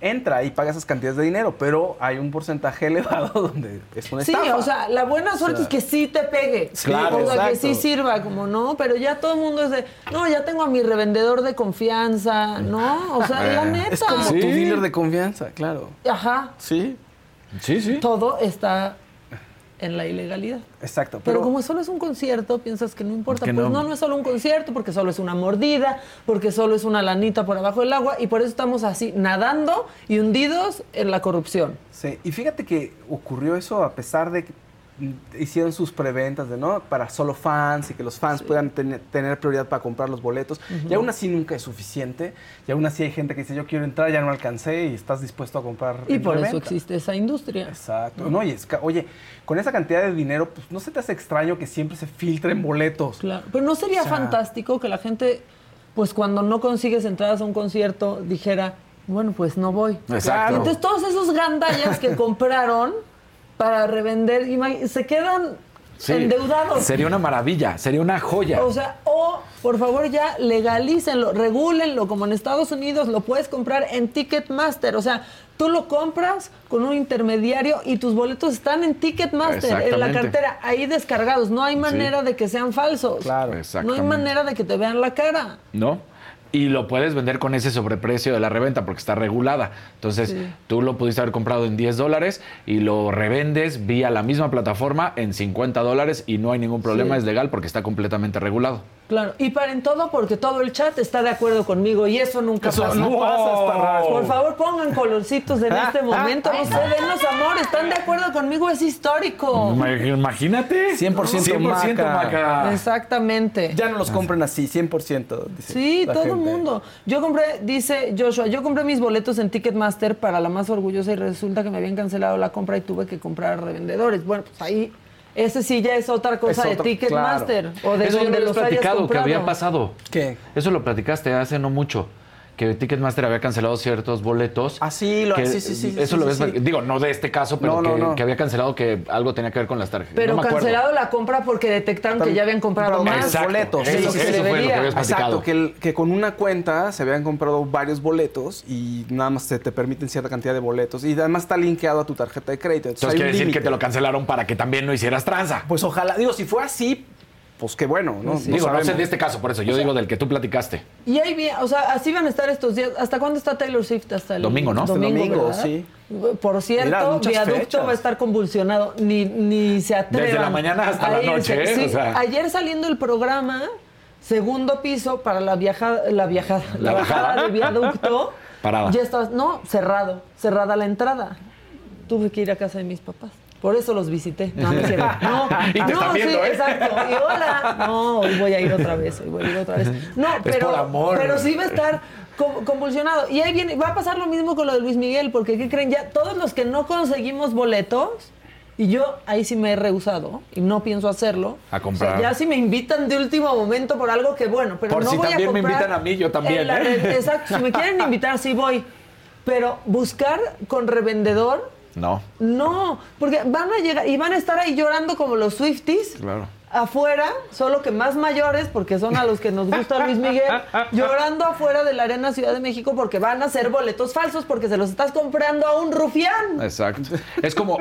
entra y paga esas cantidades de dinero, pero hay un porcentaje elevado donde es una Sí, estafa. o sea, la buena suerte es que sí te pegue. Claro, o sea, que sí sirva, como no, pero ya todo el mundo es de, no, ya tengo a mi revendedor de confianza, ¿no? O sea, la neta. es como Sí. tu dealer de confianza, claro. Ajá, Sí, Sí, sí. todo está en la ilegalidad. exacto. Pero, como solo es un concierto, piensas que no importa. Que pues no. no. no, es solo un concierto, porque solo es una mordida, porque solo es una lanita por abajo del agua, y por eso estamos así, nadando y hundidos en la corrupción. Sí, y fíjate que ocurrió eso a pesar de que hicieron sus preventas de no para solo fans y que los fans puedan tener, tener prioridad para comprar los boletos. Y aún así nunca es suficiente. Y aún así hay gente que dice yo quiero entrar, ya no alcancé y estás dispuesto a comprar. Y por eso existe esa industria. Exacto. No, y es ca- oye, con esa cantidad de dinero, pues no se te hace extraño que siempre se filtren boletos. Claro. Pero no sería O sea- fantástico que la gente, pues cuando no consigues entradas a un concierto, dijera, bueno, pues no voy. Exacto. Entonces todos esos gandallas que compraron para revender, se quedan Sí. endeudados. Sería una maravilla, sería una joya. O sea, o por favor ya legalícenlo, regúlenlo, como en Estados Unidos lo puedes comprar en Ticketmaster. O sea, tú lo compras con un intermediario y tus boletos están en Ticketmaster, en la cartera, ahí descargados. No hay manera de que sean falsos. Claro. No hay manera de que te vean la cara. ¿no? Y lo puedes vender con ese sobreprecio de la reventa porque está regulada. Entonces, Sí. tú lo pudiste haber comprado en 10 dólares y lo revendes vía la misma plataforma en 50 dólares y no hay ningún problema, Sí. es legal porque está completamente regulado. Claro, y paren todo porque todo el chat está de acuerdo conmigo y eso nunca Eso pasa. no pasa. Por favor, pongan colorcitos en este momento. No sé, denos amor. ¿Están de acuerdo conmigo? Es histórico. Ma- Imagínate. 100% 100% maca. maca. Exactamente. Ya no los compren así, 100%. dice Sí, todo el mundo. Yo compré, dice Joshua, yo compré mis boletos en Ticketmaster para la más orgullosa y resulta que me habían cancelado la compra y tuve que comprar a revendedores. Bueno, pues ahí, ese sí ya es otra cosa Es de Ticketmaster o de Eso ya lo donde habías los hayas platicado, que había pasado. ¿Qué? Eso lo platicaste hace no mucho. Que Ticketmaster había cancelado ciertos boletos. Ah, sí, lo- que- sí, sí, sí, Eso sí, lo sí, ves. sí. Digo, no de este caso, pero No, no, que, no. que había cancelado que algo tenía que ver con las tarjetas. Pero me cancelado la compra porque detectaron que ya habían comprado más. Exacto. boletos. Eso- Sí, eso fue lo que habías platicado. Exacto, que, el- que con una cuenta se habían comprado varios boletos y nada más se te permiten cierta cantidad de boletos. Y además está linkeado a tu tarjeta de crédito. Entonces hay quiere un decir que te lo cancelaron para que también no hicieras tranza. Pues ojalá, digo, si fue así, pues qué bueno, ¿no? Sí. No digo, no sé de este caso, por eso. Yo digo del que tú platicaste. Y ahí bien, o sea, así van a estar estos días. ¿Hasta cuándo está Taylor Swift? Hasta el Domingo, ¿no? Hasta el domingo, ¿verdad? sí. Por cierto, Mira, Viaducto fechas. va a estar convulsionado. Ni, ni se atrevan. Desde la mañana hasta la a noche, ¿eh? Sí, O sea. Ayer saliendo el programa, segundo piso para la viajada, la viajada, la, La bajada bajada. de Viaducto. Parada. Ya estaba, no, cerrado, cerrada la entrada. Tuve que ir a casa de mis papás. Por eso los visité. No, no. No, Y te no, están viendo, sí, ¿eh? exacto. Y hola. No, hoy voy a ir otra vez, hoy voy a ir otra vez. No, pero, por amor. pero sí va a estar co- convulsionado. Y ahí viene, va a pasar lo mismo con lo de Luis Miguel, porque ¿qué creen? Ya todos los que no conseguimos boletos, y yo ahí sí me he rehusado y no pienso hacerlo. A comprar. O sea, ya si me invitan de último momento por algo que bueno, pero Por no si voy también a me comprar invitan a mí, yo también, la ¿eh? Exacto, si me quieren invitar, sí voy. Pero buscar con revendedor, No. no, porque van a llegar y van a estar ahí llorando como los Swifties. Claro. Afuera, solo que más mayores, porque son a los que nos gusta Luis Miguel, llorando afuera de la Arena Ciudad de México porque van a hacer boletos falsos porque se los estás comprando a un rufián. Exacto. Es como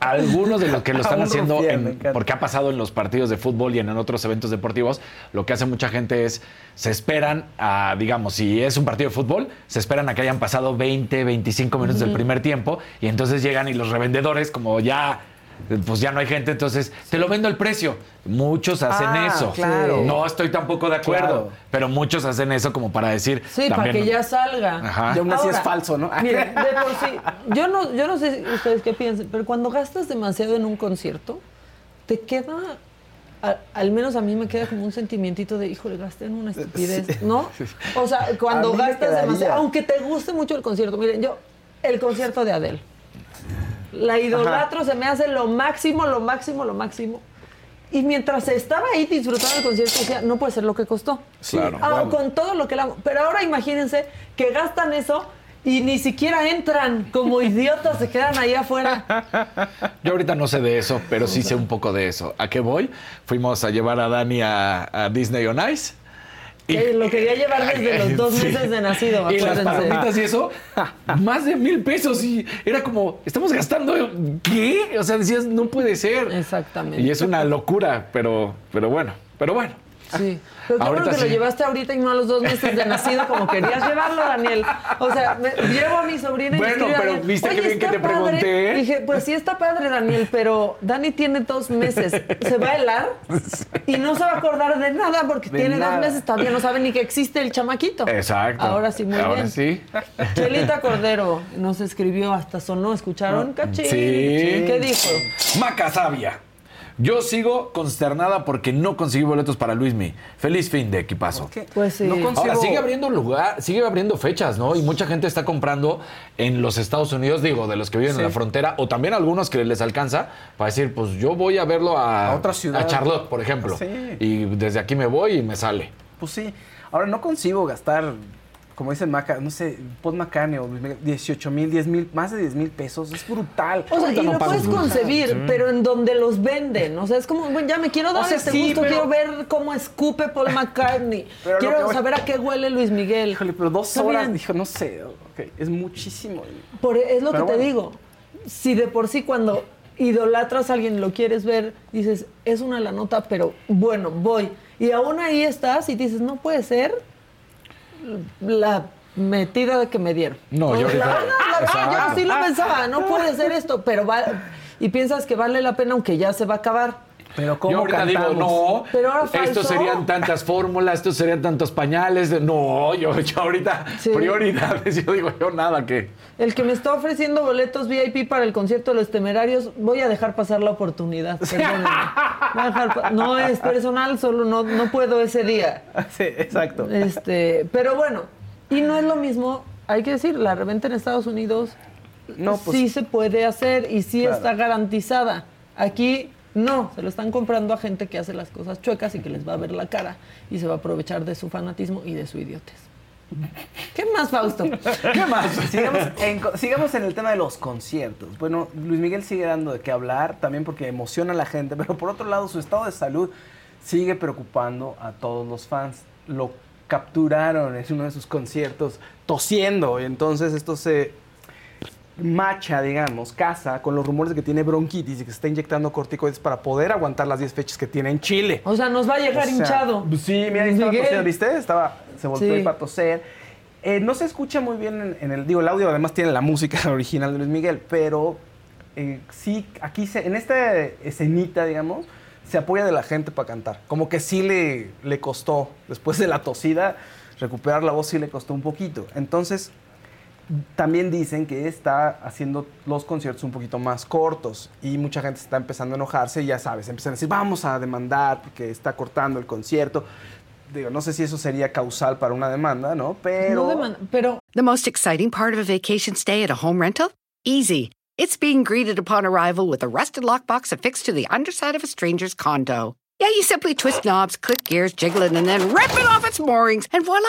algunos de los que lo están haciendo, rufián, en- porque ha pasado en los partidos de fútbol y en otros eventos deportivos, lo que hace mucha gente es, se esperan a, digamos, si es un partido de fútbol, se esperan a que hayan pasado 20, 25 minutos del primer tiempo y entonces llegan y los revendedores, como ya... Pues ya no hay gente, entonces te lo vendo al precio. Muchos hacen Ah, eso. claro. No estoy tampoco de acuerdo, Claro. pero muchos hacen eso como para decir. Sí, para que ya salga. Ajá. Y aún así Ahora, es falso, ¿no? Miren, de por sí, yo no, yo no sé ustedes qué piensan, pero cuando gastas demasiado en un concierto, te queda, a- al menos a mí me queda como un sentimientito de, híjole, gasté en una estupidez, ¿no? O sea, cuando gastas demasiado, aunque te guste mucho el concierto, miren, yo, el concierto de Adele, la idolatro, se me hace lo máximo, lo máximo, lo máximo. Y mientras estaba ahí disfrutando el concierto, decía, no puede ser lo que costó. Sí, Claro. Ah, con todo lo que la. Pero ahora imagínense que gastan eso y ni siquiera entran como idiotas, se quedan ahí afuera. Yo ahorita no sé de eso, pero sí sé un poco de eso. ¿A qué voy? Fuimos a llevar a Dani a, a Disney on Ice. Que lo quería llevar desde los dos Sí. meses de nacido, Y las palomitas y eso, más de mil pesos. Y era como, estamos gastando, ¿qué? O sea, decías, no puede ser. Exactamente. Y es una locura, pero, pero bueno, pero bueno. Sí. Pero qué bueno que lo llevaste ahorita y no a los dos meses de nacido como querías llevarlo, Daniel. O sea, me, llevo a mi sobrina y Bueno, pero Daniel, ¿viste qué "Oye, bien que te padre". pregunté? Dije, pues sí está padre, Daniel, pero Dani tiene dos meses. Se va a helar y no se va a acordar de nada porque De tiene nada. dos meses. Todavía no sabe ni que existe el chamaquito. Exacto. Ahora sí, muy Ahora bien. sí. Chelita Cordero nos escribió, hasta sonó, ¿escucharon? Cachín. Ah, Sí. ¿Qué dijo? Maca Sabia. Yo sigo consternada porque no conseguí boletos para Luismi. Feliz fin de equipazo. Pues sí. No consigo- Ahora sigue abriendo lugar, sigue abriendo fechas, ¿no? Y mucha gente está comprando en los Estados Unidos, digo, de los que viven Sí. en la frontera, o también algunos que les alcanza para decir, pues yo voy a verlo a, A otra ciudad. a Charlotte, por ejemplo. Sí. Y desde aquí me voy y me sale. Pues sí. Ahora no consigo gastar, como dicen Maca, no sé, Paul McCartney o Luis Miguel, 18 mil, 10 mil, más de 10 mil pesos. Es brutal. O sea, y no lo puedes concebir, pero en donde los venden. O sea, es como, bueno, ya me quiero dar O sea, este sí, gusto, pero- quiero ver cómo escupe Paul McCartney. Pero lo que quiero voy- saber a qué huele Luis Miguel. Híjole, pero dos horas, bien. dijo, no sé, ok, es muchísimo. Por- es lo Pero que te bueno. digo. Si de por sí cuando idolatras a alguien, lo quieres ver, dices, es una la nota, pero bueno, voy. Y aún ahí estás y dices, no puede ser la metida de que me dieron. No, yo la la yo sí lo pensaba, no puede ser esto, pero va, y piensas que vale la pena aunque ya se va a acabar. Pero ¿cómo Yo ahorita digo, no, Pero ahora estos serían tantas fórmulas, estos serían tantos pañales. de- No, yo, yo ahorita, Sí. prioridades, yo digo, yo nada que... El que me está ofreciendo boletos VIP para el concierto de los temerarios, voy a dejar pasar la oportunidad. dejar no es personal, solo no, no puedo ese día. Sí, exacto. Este, pero bueno, y no es lo mismo, hay que decir, la reventa en Estados Unidos No, pues- sí se puede hacer y sí Claro. está garantizada. Aquí no, se lo están comprando a gente que hace las cosas chuecas y que les va a ver la cara y se va a aprovechar de su fanatismo y de su idiotez. ¿Qué más, Fausto? ¿Qué más? sigamos, en, sigamos en el tema de los conciertos. Bueno, Luis Miguel sigue dando de qué hablar, también porque emociona a la gente, pero por otro lado, su estado de salud sigue preocupando a todos los fans. Lo capturaron en uno de sus conciertos tosiendo, y entonces esto se macha, digamos, casa con los rumores de que tiene bronquitis y que se está inyectando corticoides para poder aguantar las 10 fechas que tiene en Chile. O sea, nos va a llegar O sea, hinchado. Sí, mira, ahí estaba Miguel. tosiendo, ¿viste? Estaba, se volteó Sí. para toser. Eh, no se escucha muy bien en, en el, digo, el audio además tiene la música original de Luis Miguel, pero eh, sí, aquí se, en esta escenita, digamos, se apoya de la gente para cantar. Como que sí le, le costó, después de la tosida, recuperar la voz sí le costó un poquito. Entonces, también dicen que está haciendo los conciertos un poquito más cortos y mucha gente está empezando a enojarse y ya sabes, empiezan a decir, vamos a demandar porque está cortando el concierto. Digo, no sé si eso sería causal para una demanda, ¿no? Pero... No deman- pero The most exciting part of a vacation stay at a home rental? Easy. It's being greeted upon arrival with a rusted lockbox affixed to the underside of a stranger's condo. Yeah, you simply twist knobs, click gears, jiggle it, and then rip it off its moorings, and voila!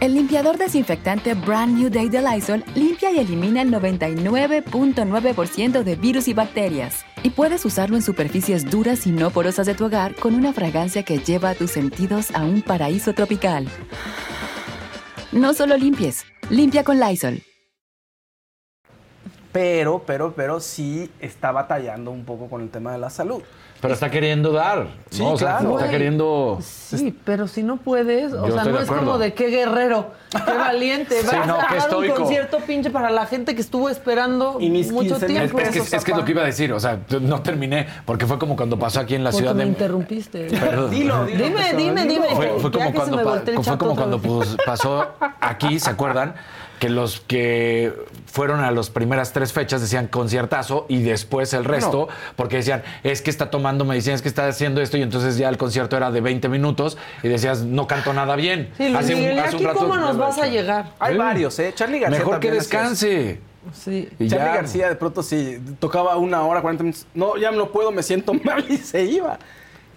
El limpiador desinfectante Brand New Day de Lysol limpia y elimina el 99.9% de virus y bacterias. Y puedes usarlo en superficies duras y no porosas de tu hogar con una fragancia que lleva a tus sentidos a un paraíso tropical. No solo limpies, limpia con Lysol. Pero, pero, pero sí está batallando un poco con el tema de la salud. Pero está queriendo dar, Sí, ¿no? O sea, claro. está queriendo... Sí, pero si no puedes, o Yo sea, no es acuerdo. como de qué guerrero, qué valiente. Sí, Vas no, a qué dar un concierto pinche para la gente que estuvo esperando Y mis mucho 15 mil tiempo. Es, es que, es que es lo que iba a decir, o sea, no terminé, porque fue como cuando pasó aquí en la Porque ciudad me de... interrumpiste. Perdón. Dilo, dilo. Dime, dime, dime. Fue, como cuando, me pa- fue como cuando pues, pasó aquí, ¿se acuerdan? Que los que fueron a las primeras tres fechas decían conciertazo y después el resto, porque decían, es que está tomando medicina, es que está haciendo esto, y entonces ya el concierto era de 20 minutos y decías, no canto nada bien. Sí, Hace un- Miguel, ¿y hace un rato cómo nos vas a llegar? Hay varios, ¿eh? Charlie García Mejor que descanse. Sí. Y Charlie ya. García de pronto sí tocaba una hora, 40 minutos. No, ya no puedo, me siento mal y se iba.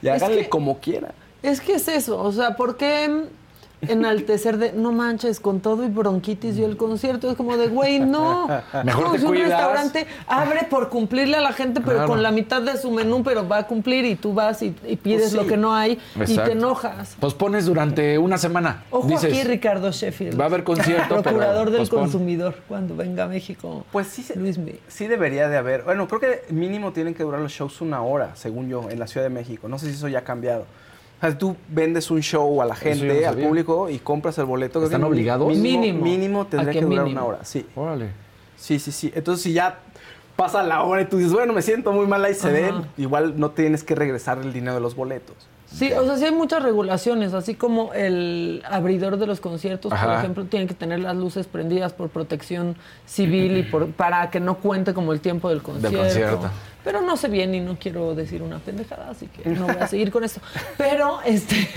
Y Es háganle que- como quiera. Es que es eso, o sea, ¿por qué enaltecer de no manches con todo y bronquitis y el concierto? Es como de, güey, no. Mejor No, te si un restaurante abre por cumplirle a la gente, pero Claro. con la mitad de su menú, pero va a cumplir y tú vas y, y pides Pues sí. lo que no hay y te enojas. Pues pones durante una semana. Ojo Dices, aquí, Ricardo Sheffield. va a haber concierto, pero Procurador del pospon. consumidor cuando venga a México. Pues sí, se- Luis Miguel. sí debería de haber. Bueno, creo que mínimo tienen que durar los shows una hora, según yo, en la Ciudad de México. No sé si eso ya ha cambiado. O sea, tú vendes un show a la gente, no al público y compras el boleto. ¿Están que obligados? Mínimo, Mínimo. mínimo ¿A tendría que durar mínimo? una hora, sí. Órale. Sí, sí, sí. Entonces, si ya pasa la hora y tú dices, bueno, me siento muy mal ahí se ven, igual no tienes que regresar el dinero de los boletos. Sí, o sea, sí hay muchas regulaciones, así como el abridor de los conciertos, por ejemplo, tiene que tener las luces prendidas por protección civil y por, para que no cuente como el tiempo del concierto. concierto. Pero no sé bien y no quiero decir una pendejada, así que no voy a seguir con esto. Pero, este,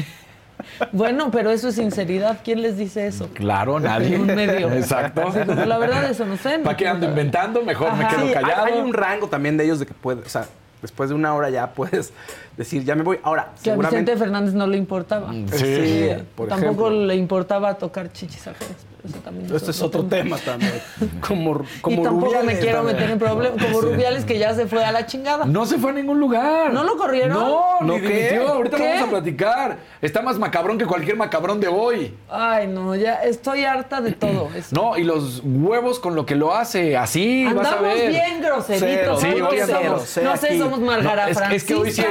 bueno, pero eso es sinceridad. ¿Quién les dice eso? Claro, nadie. En un medio. Exacto. Así como, la verdad, eso no sé. no ¿Para qué ando inventando? Mejor me quedo Sí, hay- callado. Hay, un rango también de ellos de que puedes, o sea, después de una hora ya puedes decir, ya me voy. Ahora, Que a seguramente... Vicente Fernández no le importaba. Sí. Sí, por Tampoco ejemplo. le importaba tocar chichis ajenas. Ese también Este es otro tema también. Como, como y tampoco me Rubiales quiero también. meter en problemas. Como Rubiales que ya se fue a la chingada. No se fue a ningún lugar. ¿No lo corrieron? No, ¿No ni qué? dimitió. Ahorita lo vamos a platicar. Está más macabrón que cualquier macabrón de hoy. Ay, no, ya estoy harta de todo eso. No, y los huevos con lo que lo hace así, vas a Andamos ver. bien groseritos. Cero, sí, hoy andamos. somos. No sé, aquí. somos Margara No, es- es que hoy sí-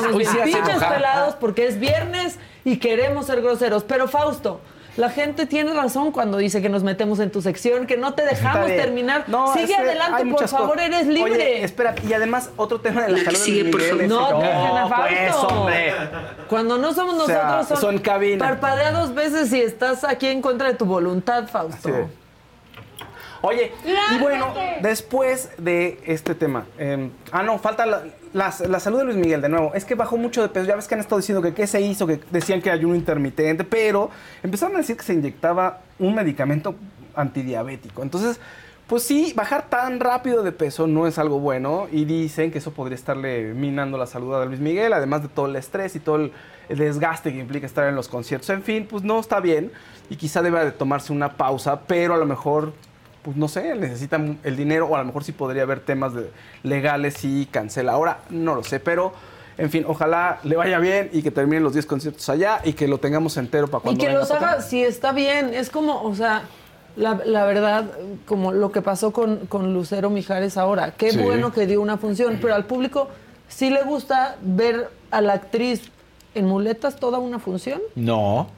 hoy- sí pinches pelados porque es viernes y queremos ser groseros. Pero Fausto, la gente tiene razón cuando dice que nos metemos en tu sección, que no te dejamos terminar. No, Sigue adelante, por favor, eres libre. Oye, espera, y además otro tema de la salud sigue, por favor. es- No, dejen a pues, Fausto. hombre. Cuando no somos O sea, nosotros, son, son cabina. Parpadea dos veces y estás aquí en contra de tu voluntad, Fausto. Oye, y bueno, después de este tema, eh, ah, no, falta la, la- salud de Luis Miguel de nuevo. Es que bajó mucho de peso. Ya ves que han estado diciendo que qué se hizo, que decían que ayuno intermitente, pero empezaron a decir que se inyectaba un medicamento antidiabético. Entonces, pues sí, bajar tan rápido de peso no es algo bueno y dicen que eso podría estarle minando la salud a Luis Miguel, además de todo el estrés y todo el, el desgaste que implica estar en los conciertos. En fin, pues no está bien y quizá deba de tomarse una pausa, pero a lo mejor, pues no sé, necesita el dinero o a lo mejor sí podría haber temas de- legales si cancela. Ahora no lo sé, pero... En fin, ojalá le vaya bien y que terminen los 10 conciertos allá y que lo tengamos entero para Y cuando que venga los haga, si está bien, es como, o sea, la, la verdad, como lo que pasó con, con Lucero Mijares ahora. Qué Sí. bueno que dio una función, pero al público sí le gusta ver a la actriz en muletas toda una función No.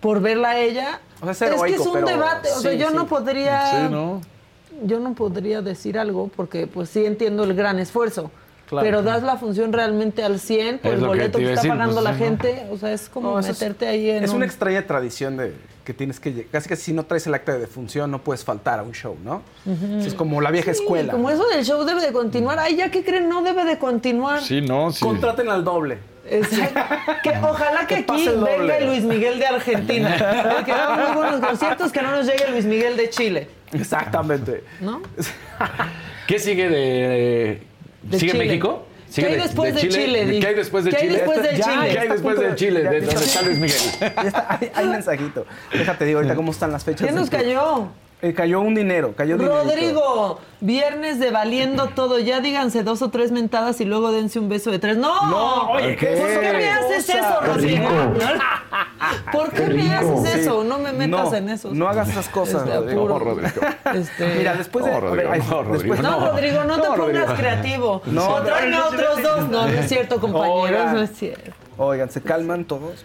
Por verla a ella. O sea, es es que heroico, es un pero debate, o sea, sí, yo sí. no podría... Sí, no. Yo no podría decir algo porque pues sí entiendo el gran esfuerzo. Claro. Pero das la función realmente al 100 por Es el que boleto que, está decir, pagando pues, la sí, ¿no? gente. O sea, es como No, eso es- meterte ahí en Es un- una extraña tradición de que tienes que casi que si no traes el acta de defunción no puedes faltar a un show, ¿no? Es como la vieja Sí, escuela. Como eso del show debe de continuar. Ay, ya que creen, no debe de continuar. Sí, no, sí. Contraten al doble. Que ojalá que, Que aquí venga Luis Miguel de Argentina. Porque da muy buenos conciertos que no nos llegue Luis Miguel de Chile. Exactamente. ¿No? ¿Qué sigue de. De ¿Sigue Chile. México? ¿Qué hay después de Chile? ¿Qué hay después de ¿Qué hay Chile? después del Ya, Chile? ¿Qué hay después punto de de- Chile? De donde está- Luis Miguel. Ya está, hay, hay mensajito. Déjate digo ahorita cómo están las fechas. ¿Quién nos de- cayó? Eh, cayó un dinero, cayó dinero. Rodrigo, viernes de valiendo todo. Ya díganse dos o tres mentadas y luego dense un beso de tres. ¡No! No, oye, ¿qué ¿Por qué me haces eso, Rodrigo? ¿Por qué me haces Sí. eso? No me metas No, en eso. No hagas esas cosas, Este, Rodrigo. apuro. No, Rodrigo. Este, Mira, después de. No, ver, Rodrigo, ay, no, Rodrigo, después- No, Rodrigo, no, te pongas Rodrigo. creativo. No. tráeme otros dos. No, no es cierto, compañeros. No es cierto. Oigan, se calman todos.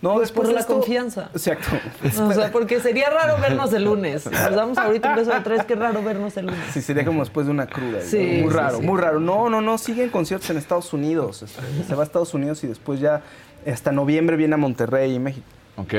No, Pues después por la esto- confianza. Exacto. O sea, porque sería raro vernos el lunes. Nos damos ahorita un beso de tres, qué raro vernos el lunes. Sí, sería como después de una cruda. Sí, muy raro, sí. muy raro. No, no, no, siguen conciertos en Estados Unidos. Este, Se va a Estados Unidos y después ya hasta noviembre viene a Monterrey y México. Ok.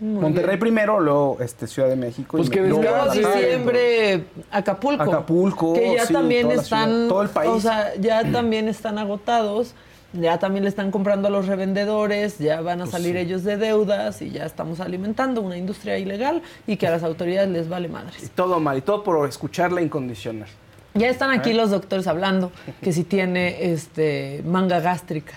Monterrey primero, luego este, Ciudad de México. Pues y que descanse. diciembre, Acapulco. Acapulco, Que ya sí, también están. ciudad, todo el país. O sea, ya también están agotados. Ya también le están comprando a los revendedores, ya van Pues a salir ellos de deudas y ya estamos alimentando una industria ilegal y que a las autoridades les vale Y madres. todo mal, y todo por escucharla incondicional. Ya están aquí los doctores hablando que si tiene este manga gástrica.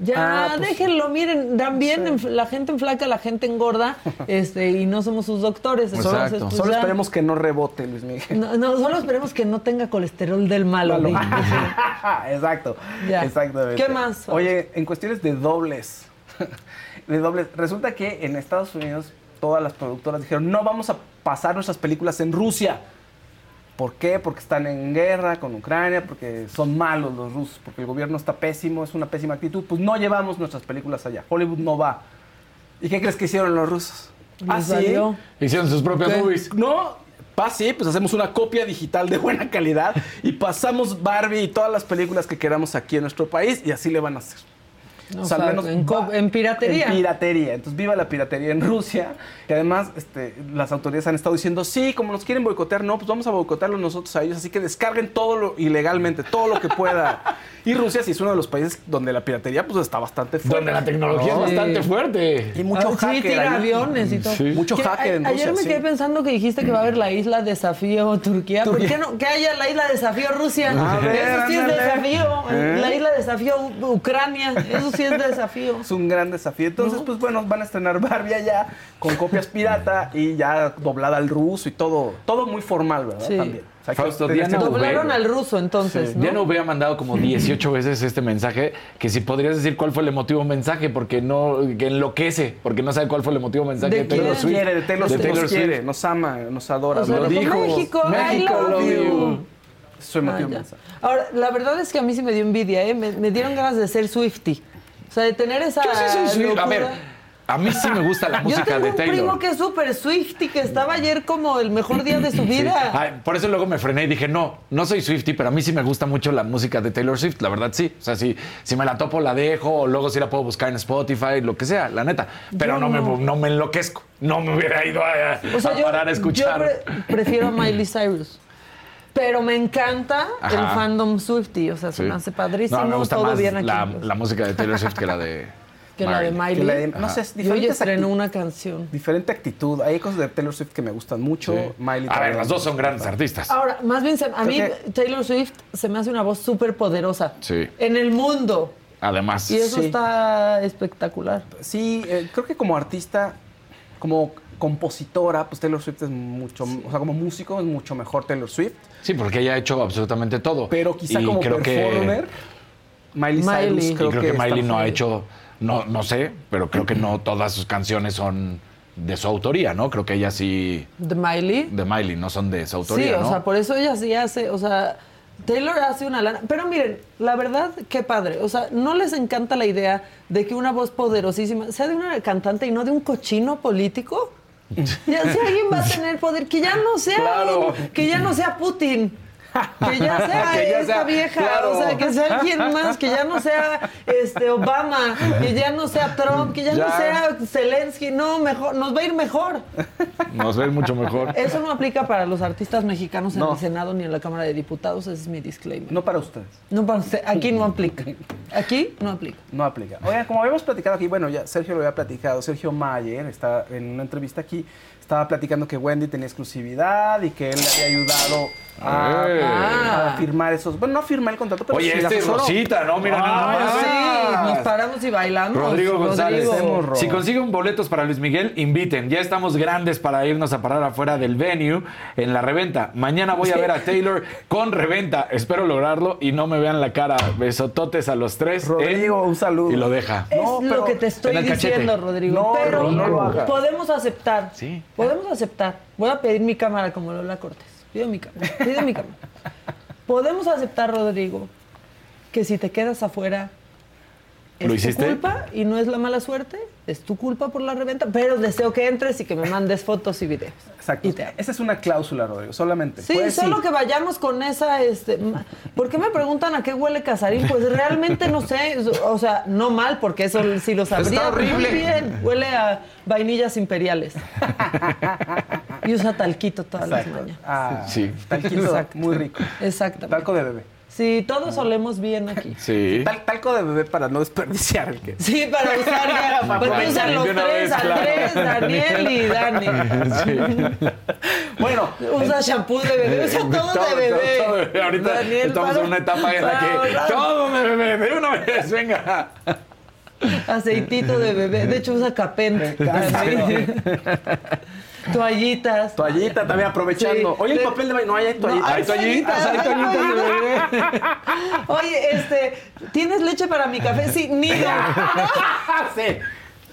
Ya, Ah, pues déjenlo, miren, también la gente enflaca, la gente engorda, este, y no somos sus doctores. Exacto. Entonces, pues, Solo ya- esperemos que no rebote, Luis Miguel. No, no, solo esperemos que no tenga colesterol del malo. Malo. Exacto. Ya. Exactamente. ¿Qué más? Oye, en cuestiones de dobles, de dobles, resulta que en Estados Unidos todas las productoras dijeron, no vamos a pasar nuestras películas en Rusia. ¿Por qué? Porque están en guerra con Ucrania, porque son malos los rusos, porque el gobierno está pésimo, es una pésima actitud. Pues no llevamos nuestras películas allá. Hollywood no va. ¿Y qué crees que hicieron los rusos? Valió. Hicieron sus propias ¿Qué? movies. No, pa, sí, pues hacemos una copia digital de buena calidad y pasamos Barbie y todas las películas que queramos aquí en nuestro país y así le van a hacer. O O sea, al sea, menos en, co- va- en piratería. En piratería. Entonces, viva la piratería en Rusia. Y además, este, las autoridades han estado diciendo, sí, como nos quieren boicotear, no, pues vamos a boicotearlo nosotros a ellos. Así que descarguen todo lo ilegalmente, todo lo que pueda. y Rusia sí es uno de los países donde la piratería pues está bastante fuerte. Donde la tecnología ¿no? es bastante fuerte. Y mucho Ah, hacker. Sí, tira aviones y todo. Sí. Mucho Que hacker Ayer Rusia, me sí. quedé pensando que dijiste que va a haber la isla Desafío Turquía. ¿Por Turquía. qué no? Que haya la isla Desafío Rusia. A ver, Eso sí es desafío. ¿Eh? La isla Desafío Ucrania. Eso sí es desafío. Es un gran desafío. Entonces, pues bueno, van a estrenar Barbie allá con copias pirata y ya doblada al ruso y todo, todo muy formal, ¿verdad? Sí. También. O sea, que Fausto, Diana Doblaron al ruso entonces, ¿no? Diana ha mandado como 18 veces este mensaje, que si podrías decir cuál fue el emotivo mensaje, porque no, que enloquece, porque no sabe cuál fue el emotivo mensaje ¿De de, Taylor? Swift. quiere, de Taylor, De Swift, Taylor nos Swift. quiere, nos ama, nos adora. O sea, Lo dijo, dijo. México, I México, love you. you. Su Ah, emotivo ya. mensaje. Ahora, la verdad es que a mí sí me dio envidia, ¿eh? Me, me dieron ganas de ser Swifty. O sea, de tener esa. Yo sí soy Swift. A ver, a mí sí me gusta la Yo música tengo de un Taylor. primo que es súper Swifty, que estaba ayer como el mejor día de su Sí. vida. Ay, por eso luego me frené y dije, no, no soy Swifty, pero a mí sí me gusta mucho la música de Taylor Swift, la verdad sí. O sea, si, si me la topo, la dejo, o luego sí la puedo buscar en Spotify, lo que sea, la neta. Pero Yo no. Me, no me enloquezco. No me hubiera ido a, O sea, a yo, parar a escuchar. yo pre- prefiero a Miley Cyrus. Pero me encanta Ajá. el fandom Swifty. O sea, se Sí. me hace padrísimo. No, me gusta todo más bien aquí. la, la música de Taylor Swift que la de que la de Miley. Que la de- no sé, es Yo ya diferentes estrenó una canción. Diferente actitud. Hay cosas de Taylor Swift que me gustan mucho. Sí. Miley A ver, las dos son grandes artistas. Ahora, más bien, a mí que- Taylor Swift se me hace una voz súper poderosa. Sí. En el mundo. Además. Y eso Sí. está espectacular. Sí, eh, creo que como artista, como compositora, pues Taylor Swift es mucho, o sea, como músico es mucho mejor Taylor Swift. Sí, porque ella ha hecho absolutamente todo. Pero quizá Y como creo que- performer, Miley, Miley. Cyrus Y Y creo, creo, que, Miley no ha hecho, no, no sé, pero creo que no todas sus canciones son de su autoría, ¿no? Creo que ella sí, De Miley. de Miley, no son de su autoría, Sí, o ¿no? sea, por eso ella sí hace, o sea, Taylor hace una lana. Pero miren, la verdad, qué padre. O sea, ¿no les encanta la idea de que una voz poderosísima sea de una cantante y no de un cochino político? Ya si alguien va a tener poder, que ya no sea Claro. que ya no sea Putin. Que ya sea Que ya esta sea- vieja, claro. o sea, que sea alguien más, que ya no sea este Obama, que ya no sea Trump, que ya, no sea Zelensky, no, mejor, nos va a ir mejor. Nos ve mucho mejor. Eso no aplica para los artistas mexicanos en No. el Senado ni en la Cámara de Diputados, ese es mi disclaimer. No para ustedes. No para usted, aquí no aplica. Aquí no aplica. No aplica. Oigan, como habíamos platicado aquí, bueno, ya Sergio lo había platicado, Sergio Mayer está en una entrevista aquí, estaba platicando que Wendy tenía exclusividad y que él le había ayudado a, ¡Eh! a firmar esos, bueno, no firmar el contrato, pero Oye, este es. Rosita, ¿no? Mira nada más. sí, nos paramos y bailamos. Rodrigo González. Rodrigo. Si consiguen boletos para Luis Miguel, inviten. Ya estamos grandes para irnos a parar afuera del venue en la reventa. Mañana voy a ver a Taylor con reventa. Espero lograrlo y no me vean la cara. Besototes a los tres. Rodrigo, ¿eh? un saludo. Y lo deja. Es No, lo que te estoy cachete. diciendo, Rodrigo. No, pero no lo hagas. podemos aceptar. Sí. Podemos aceptar. Voy a pedir mi cámara como Lola Cortés. Pido mi cámara. Pido mi cámara. Podemos aceptar, Rodrigo, que si te quedas afuera es ¿Lo tu culpa y no es la mala suerte, es tu culpa por la reventa, pero deseo que entres y que me mandes fotos y videos. Exacto. Y te amo. Esa es una cláusula, Rodrigo, solamente. Sí, Pues solo que vayamos con esa, este, ¿por qué me preguntan a qué huele Casarín? Pues realmente no sé, o sea, no mal, porque eso sí lo sabría. horrible. Muy bien, huele a vainillas imperiales. Y usa talquito todas las Exacto. mañanas. Ah, Sí. Talquito, Exacto. muy rico. Exactamente. Talco de bebé. Sí, todos olemos bien aquí. Sí. Tal- talco de bebé para no desperdiciar el que. Sí, para usar ya, Para pues usan los tres, vez, claro. Andrés, Daniel y Dani. Bueno, Usa shampoo de bebé, usa todo, de bebé. todo de bebé. Ahorita Daniel, estamos para- en una etapa en la que todo de bebé, de una vez, venga. Aceitito de bebé. De hecho, usa capén. Toallitas. toallita también aprovechando. Sí. Oye, el De- papel de baño, no hay No, toallita. Hay toallitas, hay toallitas de bebé. Oye, este, ¿tienes leche para mi café? Sí, nido. sí.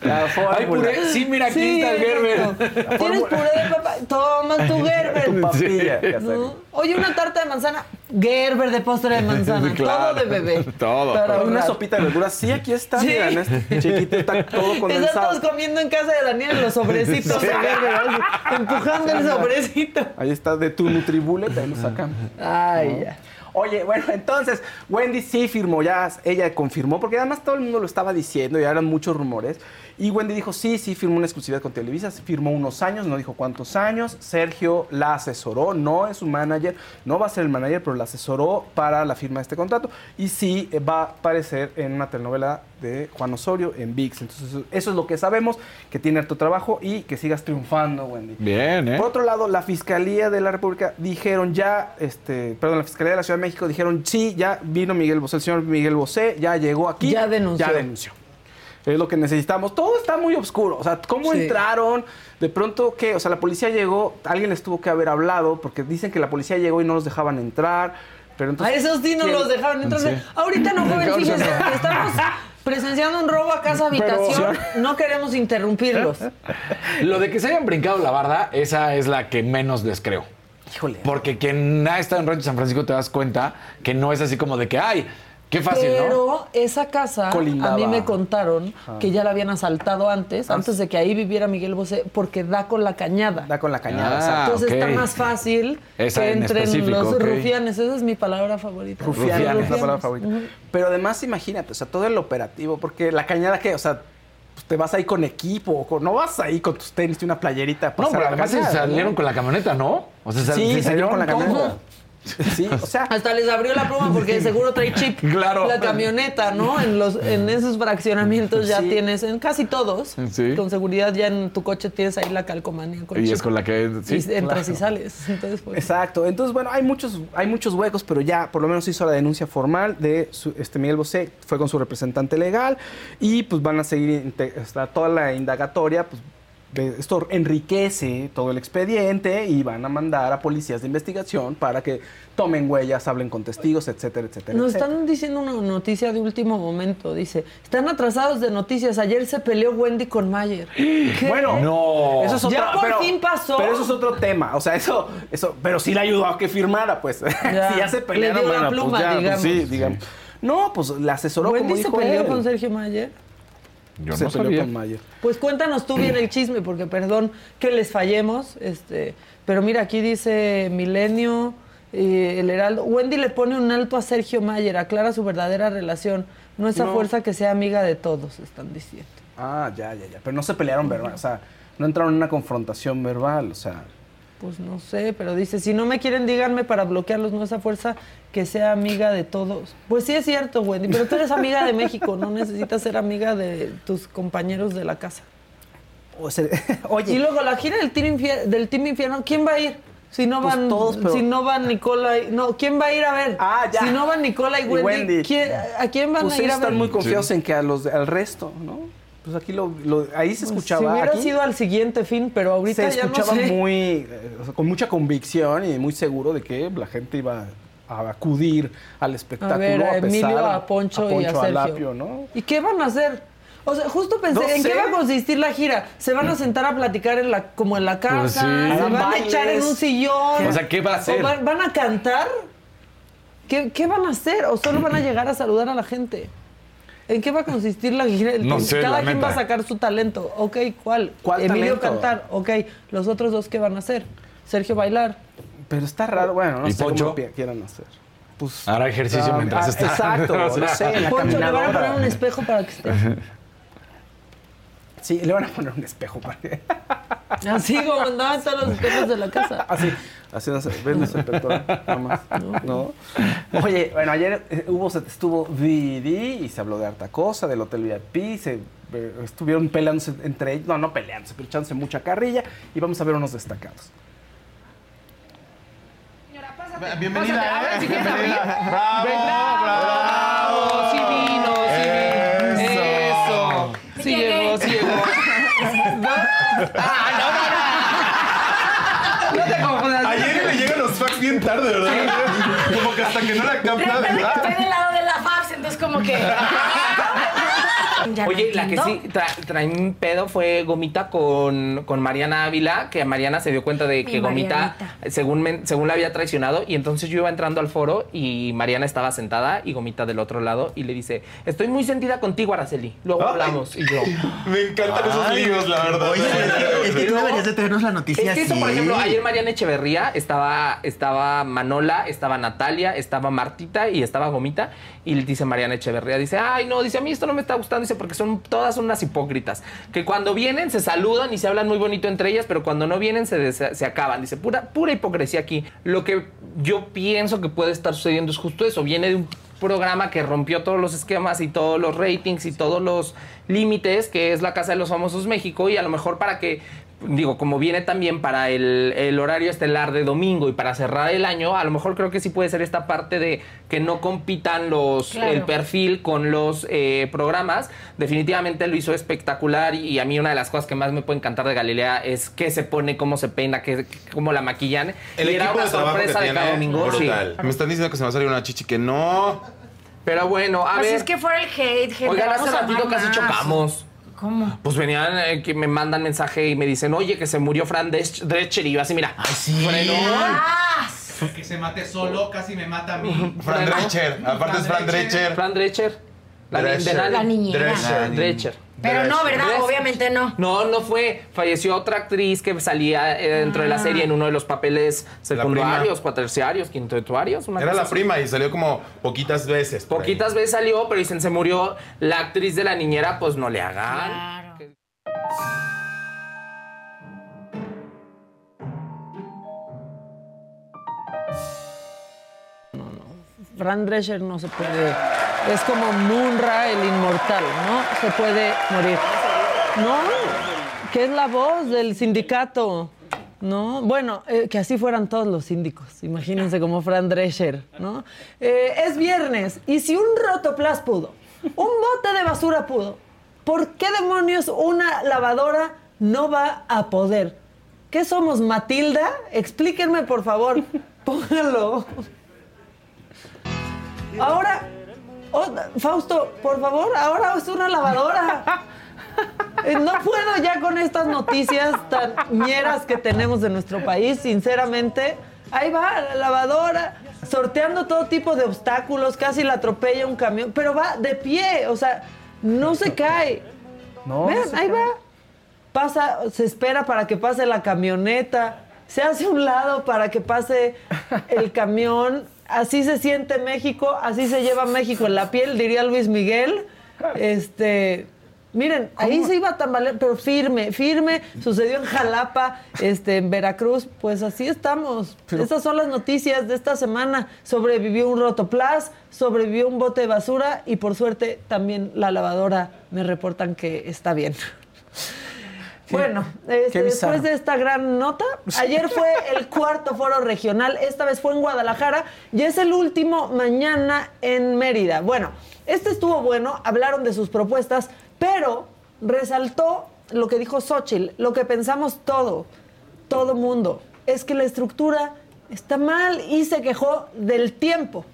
La Hay fórmula. puré. Sí, mira, aquí Sí, está el Gerber. ¿Tienes puré de papá? Toma tu Gerber. Tu. Oye, una tarta de manzana. Gerber de postre de manzana. Claro. Todo de bebé. Todo. Para Una sopita de verduras. Sí, aquí está. Sí. Mira, en este chiquito está todo condensado. todos comiendo en casa de Daniel los sobrecitos de Gerber. así, Empujando el sobrecito. Ahí está de tu Nutribullet, ahí lo sacamos. Ay, ya. Oye, bueno, entonces Wendy sí firmó, ya ella confirmó, porque además todo el mundo lo estaba diciendo, ya eran muchos rumores. Y Wendy dijo, sí, sí, firmó una exclusividad con Televisa, firmó unos años, no dijo cuántos años. Sergio la asesoró, no es su manager, no va a ser el manager, pero la asesoró para la firma de este contrato. Y sí, eh, va a aparecer en una telenovela de Juan Osorio en VIX. Entonces, eso- eso es lo que sabemos, que tiene harto trabajo y que sigas triunfando, Wendy. Bien, ¿eh? Por otro lado, la Fiscalía de la República dijeron ya, este, perdón, la Fiscalía de la Ciudad de México dijeron, sí, ya vino Miguel Bosé, el señor Miguel Bosé, ya llegó aquí. Ya denunció. Ya denunció. Es lo que necesitamos. Todo está muy oscuro. O sea, ¿cómo Sí. entraron? De pronto, ¿qué? O sea, la policía llegó, alguien les tuvo que haber hablado, porque dicen que la policía llegó y no los dejaban entrar. Pero A entonces, esos sí no ¿quién? los dejaron entrar. Sí. Ahorita no, joven, estamos presenciando un robo a casa habitación. No queremos interrumpirlos. Lo de que se hayan brincado la barda, esa es la que menos les creo. Híjole. Porque quien ha estado en Rancho San Francisco te das cuenta que no es así como de que, ay, qué fácil, ¿no? Pero esa casa, Colindaba. a mí me contaron Ajá. que ya la habían asaltado antes, antes de que ahí viviera Miguel Bosé, porque da con la cañada. Da con la cañada. Ah, exacto. Entonces está más fácil Esa que en entren los rufianes. Esa es mi palabra favorita. Rufianes, es la palabra favorita. Pero además, imagínate, o sea, todo el operativo, porque la cañada que, o sea, pues, te vas ahí con equipo, con- no vas ahí con tus tenis y una playerita. a No, pero además se salieron ¿no? con la camioneta, ¿no? O sea, sal- Sí, se salieron con la camioneta. Sí, o sea, Hasta les abrió la pluma porque seguro trae chip. Claro. La camioneta, ¿no? En los en esos fraccionamientos ya Sí. tienes, en casi todos, Sí. con seguridad ya en tu coche tienes ahí la calcomanía con Y chip. es con la que... sí, y entras claro. y sales. Entonces, pues, Exacto. Entonces, bueno, hay muchos, hay muchos huecos, pero ya por lo menos hizo la denuncia formal de su- este Miguel Bosé, fue con su representante legal y pues van a seguir toda la indagatoria, pues esto enriquece todo el expediente y van a mandar a policías de investigación para que tomen huellas, hablen con testigos, etcétera, etcétera. Nos etcétera. están diciendo una noticia de último momento. Dice, están atrasados de noticias. Ayer se peleó Wendy con Mayer. ¿Qué? Bueno, No. Eso es Ya otro, por pero- fin pasó. Pero eso es otro tema. O sea, eso, eso, pero sí le ayudó a que firmara, pues. Ya. si ya se Le pelearon, dio la bueno, pluma, pues ya, pues digamos. sí, digamos. No, pues le asesoró Wendy como se dijo peleó él. con Sergio Mayer. Yo se no peleó sabía. con Mayer. Pues cuéntanos tú bien el chisme, porque perdón que les fallemos, este, pero mira, aquí dice Milenio, eh, el Heraldo, Wendy le pone un alto a Sergio Mayer, aclara su verdadera relación, no esa No. fuerza que sea amiga de todos, están diciendo. Ah, ya, ya, ya. Pero no se pelearon verbal. O sea, no entraron en una confrontación verbal. O sea, Pues no sé, pero dice, si no me quieren, díganme para bloquearlos, no esa fuerza que sea amiga de todos. Pues sí es cierto, Wendy, pero tú eres amiga de México, no necesitas ser amiga de tus compañeros de la casa. o sea, oye. Y luego la gira del Team, Infier- del team Infierno, ¿quién va a ir? Si no Pues van, todos, pero- si no van Nicola, y- no, ¿quién va a ir a ver? Ah, ya. Si no van Nicola y Y Wendy, Wendy. ¿quién- ¿a quién van pues a ir a ver? están muy confiados en que a los, al resto, ¿no? Pues aquí lo, lo- ahí se Pues, escuchaba. si hubiera aquí sido al siguiente fin, pero ahorita se ya escuchaba no sé. muy, eh, o sea, con mucha convicción y muy seguro de que la gente iba a acudir al espectáculo A ver, a pesar- Emilio, a Poncho, y a Sergio. Lapio, ¿no? ¿Y qué van a hacer? O sea, justo pensé, No ¿en sé. qué va a consistir la gira? ¿Se van a sentar a platicar en la, como en la casa? Pues sí. ¿Se van a echar en un sillón? O sea, ¿qué va a hacer? ¿O van, van a cantar? ¿Qué, qué van a hacer? ¿O solo van a llegar a saludar a la gente? ¿En qué va a consistir la gira? No sé, Cada la quien neta. va a sacar su talento. Ok, ¿cuál? ¿Cuál Emilio talento? cantar. Ok, los otros dos, ¿qué van a hacer? Sergio bailar. Pero está raro, bueno, no ¿Y sé Poncho? cómo quieran hacer. Pues, Hará ejercicio ah, mientras ah, está. Exacto, no sé, en la Poncho, le van a poner un espejo para que esté. Sí, le van a poner un espejo para que... Así como andaban todos los espejos de la casa. Así, así no se el pectoral, nada más. ¿No? Oye, bueno, ayer eh, hubo, se- estuvo VD y se habló de harta cosa, del Hotel VIP, se eh, estuvieron peleándose entre ellos, no, no peleándose, pero echándose mucha carrilla y vamos a ver unos destacados. Bienvenida, ¿eh? Bienvenida. ¡Bravo! Sí vino, sí vino. Eso. Ah, no, no, no. No te confundas. Ayer le llegan los facts bien tarde, ¿verdad? Como que hasta que no la capta. Estoy del lado de la FAPS, entonces como que... Ya no Oye, la que sí tra- trae un pedo fue Gomita con, con Mariana Ávila, que Mariana se dio cuenta de Mi que Gomita, Marianita. según, según la había traicionado, y entonces yo iba entrando al foro y Mariana estaba sentada y Gomita del otro lado y le dice, estoy muy sentida contigo, Araceli, luego Ay. hablamos. Y yo... Me encantan esos líos, la verdad. Oye, es que tú deberías de tenernos la noticia Es que eso, así. por ejemplo, ayer Mariana Echeverría estaba, estaba Manola, estaba Natalia, estaba Martita y estaba Gomita. Y le dice Mariana Echeverría, dice, ay, no, dice, a mí esto no me está gustando. dice, porque son todas unas hipócritas. Que cuando vienen se saludan y se hablan muy bonito entre ellas, pero cuando no vienen se, se acaban. Dice, pura, pura hipocresía aquí. Lo que yo pienso que puede estar sucediendo es justo eso. Viene de un programa que rompió todos los esquemas y todos los ratings y todos los límites, que es la Casa de los Famosos México, y a lo mejor para que, digo, como viene también para el, el horario estelar de domingo y para cerrar el año, a lo mejor creo que sí puede ser esta parte de que no compitan los Claro. el perfil con los eh, programas. Definitivamente lo hizo espectacular y a mí una de las cosas que más me puede encantar de Galilea es qué se pone, cómo se peina, qué, cómo la maquillan. El y era equipo una de sorpresa de cada domingo. sí. Me están diciendo que se me va a salir una chichi que no. Pero bueno, a Así ver. es que fuera el hate, gente. Oigan, hace ratito casi más. chocamos. ¿Cómo? Pues venían eh, que me mandan mensaje y me dicen, oye, que se murió Fran Dres- Drescher. Y yo así, mira. Ay, sí. Que se mate solo casi me mata a mí. Fran Drescher. Aparte es Fran Drescher. Fran Drescher. La, ni- de Drescher. La niñera. Drescher. Drescher. Pero no, ¿verdad? Obviamente no. No, no fue. Falleció otra actriz que salía eh, dentro de la Ah. serie en uno de los papeles secundarios, cuaterciarios, quintuarios. una Era la así. prima y salió como poquitas veces. Poquitas veces salió, pero dicen se murió la actriz de la niñera, pues no le hagan. Fran Drescher no se puede. Es como Munra, el inmortal, ¿no? Se puede morir. No, que es la voz del sindicato. No, bueno, eh, que así fueran todos los síndicos. Imagínense como Fran Drescher, ¿no? Eh, es viernes y si un rotoplas pudo, un bote de basura pudo, ¿por qué demonios una lavadora no va a poder? ¿Qué somos, Matilda? Explíquenme, por favor. Póngalo. Ahora, oh, Fausto, por favor, ahora es una lavadora. Eh, No puedo ya con estas noticias tan ñeras que tenemos de nuestro país, sinceramente. Ahí va la lavadora, sorteando todo tipo de obstáculos, casi la atropella un camión, pero va de pie, o sea, no se cae. No, Vean, no ahí cae. va. Pasa, se espera para que pase la camioneta, se hace un lado para que pase el camión. Así se siente México, así se lleva México en la piel, diría Luis Miguel. Este, miren, ahí se iba a tambalear, pero firme, firme. Sucedió en Jalapa, este, en Veracruz. Pues así estamos. Estas son las noticias de esta semana. Sobrevivió un rotoplas, sobrevivió un bote de basura y por suerte también la lavadora me reportan que está bien. Bueno, este, después de esta gran nota, ayer fue el cuarto foro regional, esta vez fue en Guadalajara y es el último mañana en Mérida. Bueno, este estuvo bueno, hablaron de sus propuestas, pero resaltó lo que dijo Xochitl, lo que pensamos todo, todo mundo, es que la estructura está mal y se quejó del tiempo.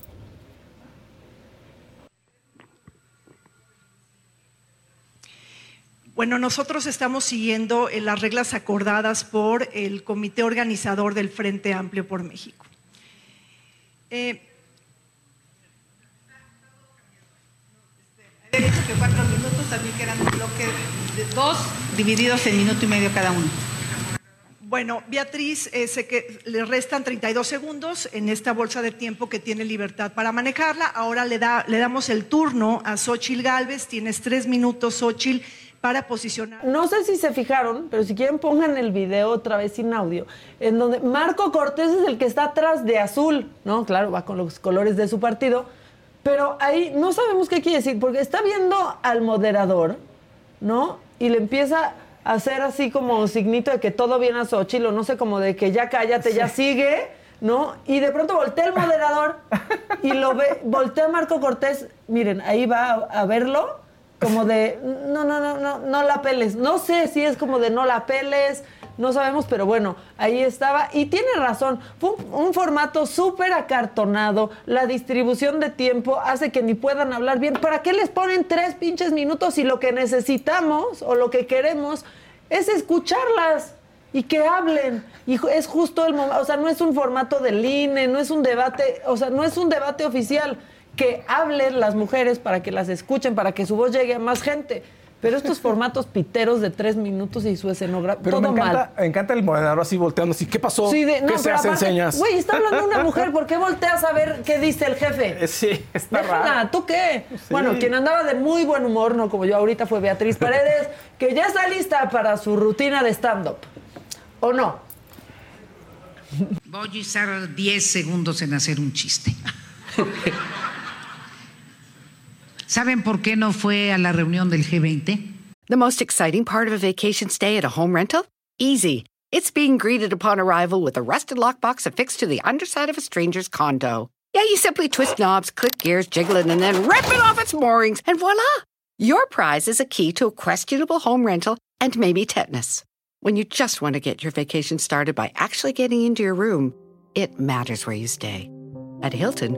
Bueno, nosotros estamos siguiendo eh, las reglas acordadas por el Comité Organizador del Frente Amplio por México. Eh, He dicho que cuatro minutos, también que eran un bloque de dos divididos en minuto y medio cada uno. Bueno, Beatriz, eh, sé que le restan 32 segundos en esta bolsa de tiempo que tiene libertad para manejarla. Ahora le, da, le damos el turno a Xochil Gálvez. Tienes tres minutos, Xochil, para posicionar. No sé si se fijaron, pero si quieren pongan el video otra vez sin audio, en donde Marco Cortés es el que está atrás de azul, ¿no? Claro, va con los colores de su partido, pero ahí no sabemos qué quiere decir, porque está viendo al moderador, ¿no? Y le empieza a hacer así como signito de que todo viene a Xochitl, o no sé, como de que ya cállate, ya sigue, ¿no? Y de pronto voltea el moderador y lo ve, voltea Marco Cortés, miren, ahí va a, a verlo, como de, no, no, no, no, no la peles. No sé si es como de no la peles, no sabemos, pero bueno, ahí estaba. Y tiene razón, fue un, un formato súper acartonado, la distribución de tiempo hace que ni puedan hablar bien. ¿Para qué les ponen tres pinches minutos si lo que necesitamos o lo que queremos es escucharlas? y que hablen. Y es justo el momento, o sea, no es un formato del INE, no es un debate, o sea, no es un debate oficial. Que hablen las mujeres para que las escuchen, para que su voz llegue a más gente. Pero estos formatos piteros de tres minutos y su escenografía, Pero todo me encanta, mal. me encanta el moderador así volteando así. ¿Qué pasó? Sí, de- no, ¿Qué se hace enseñas? Güey, está hablando una mujer, ¿por qué volteas a ver qué dice el jefe? Eh, Sí, está Déjala, raro. ¿tú qué? Bueno, quien andaba de muy buen humor, no como yo ahorita, fue Beatriz Paredes, que ya está lista para su rutina de stand-up. ¿O no? Voy a usar 10 segundos en hacer un chiste. ¿Saben por qué no fue a la reunión del G20? The most exciting part of a vacation stay at a home rental? Easy. It's being greeted upon arrival with a rusted lockbox affixed to the underside of a stranger's condo. Yeah, you simply twist knobs, click gears, jiggle it, and then rip it off its moorings, and voila! Your prize is a key to a questionable home rental and maybe tetanus. When you just want to get your vacation started by actually getting into your room, it matters where you stay. At Hilton,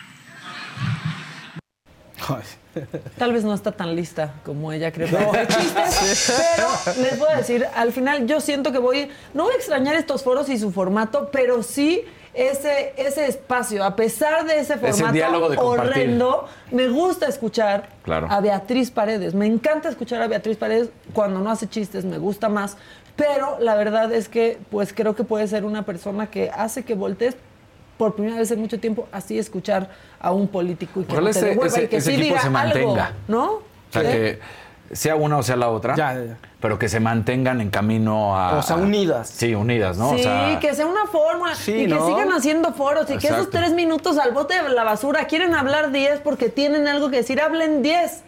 Tal vez no está tan lista como ella cree hacer chistes, pero les voy a decir, al final yo siento que voy, no voy a extrañar estos foros y su formato, pero sí ese, ese espacio, a pesar de ese Ese formato diálogo de compartir. horrendo, me gusta escuchar Claro. a Beatriz Paredes, me encanta escuchar a Beatriz Paredes cuando no hace chistes, me gusta más, pero la verdad es que pues creo que puede ser una persona que hace que voltees por primera vez en mucho tiempo así escuchar a un político y que no ese, devuelva ese- y que ese sí equipo diga se algo, mantenga. ¿no? O sea, Sí. que sea una o sea la otra, pero que se mantengan en camino a... O sea, unidas. Sí, unidas, ¿no? sí, o sea, que sea una fórmula Sí, y que sigan haciendo foros y que esos tres minutos al bote de la basura quieren hablar 10 porque tienen algo que decir, hablen 10.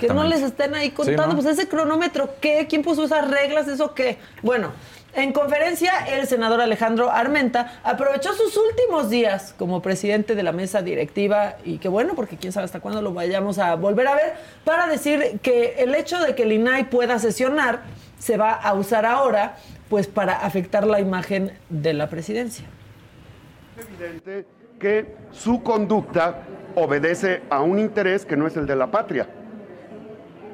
Que no les estén ahí Sí, contando, ¿no? pues ese cronómetro, ¿qué? ¿Quién puso esas reglas? ¿Eso qué? Bueno, en conferencia, el senador Alejandro Armenta aprovechó sus últimos días como presidente de la mesa directiva y que bueno, porque quién sabe hasta cuándo lo vayamos a volver a ver, para decir que el hecho de que el INAI pueda sesionar se va a usar ahora pues para afectar la imagen de la presidencia. evidente que su conducta obedece a un interés que no es el de la patria.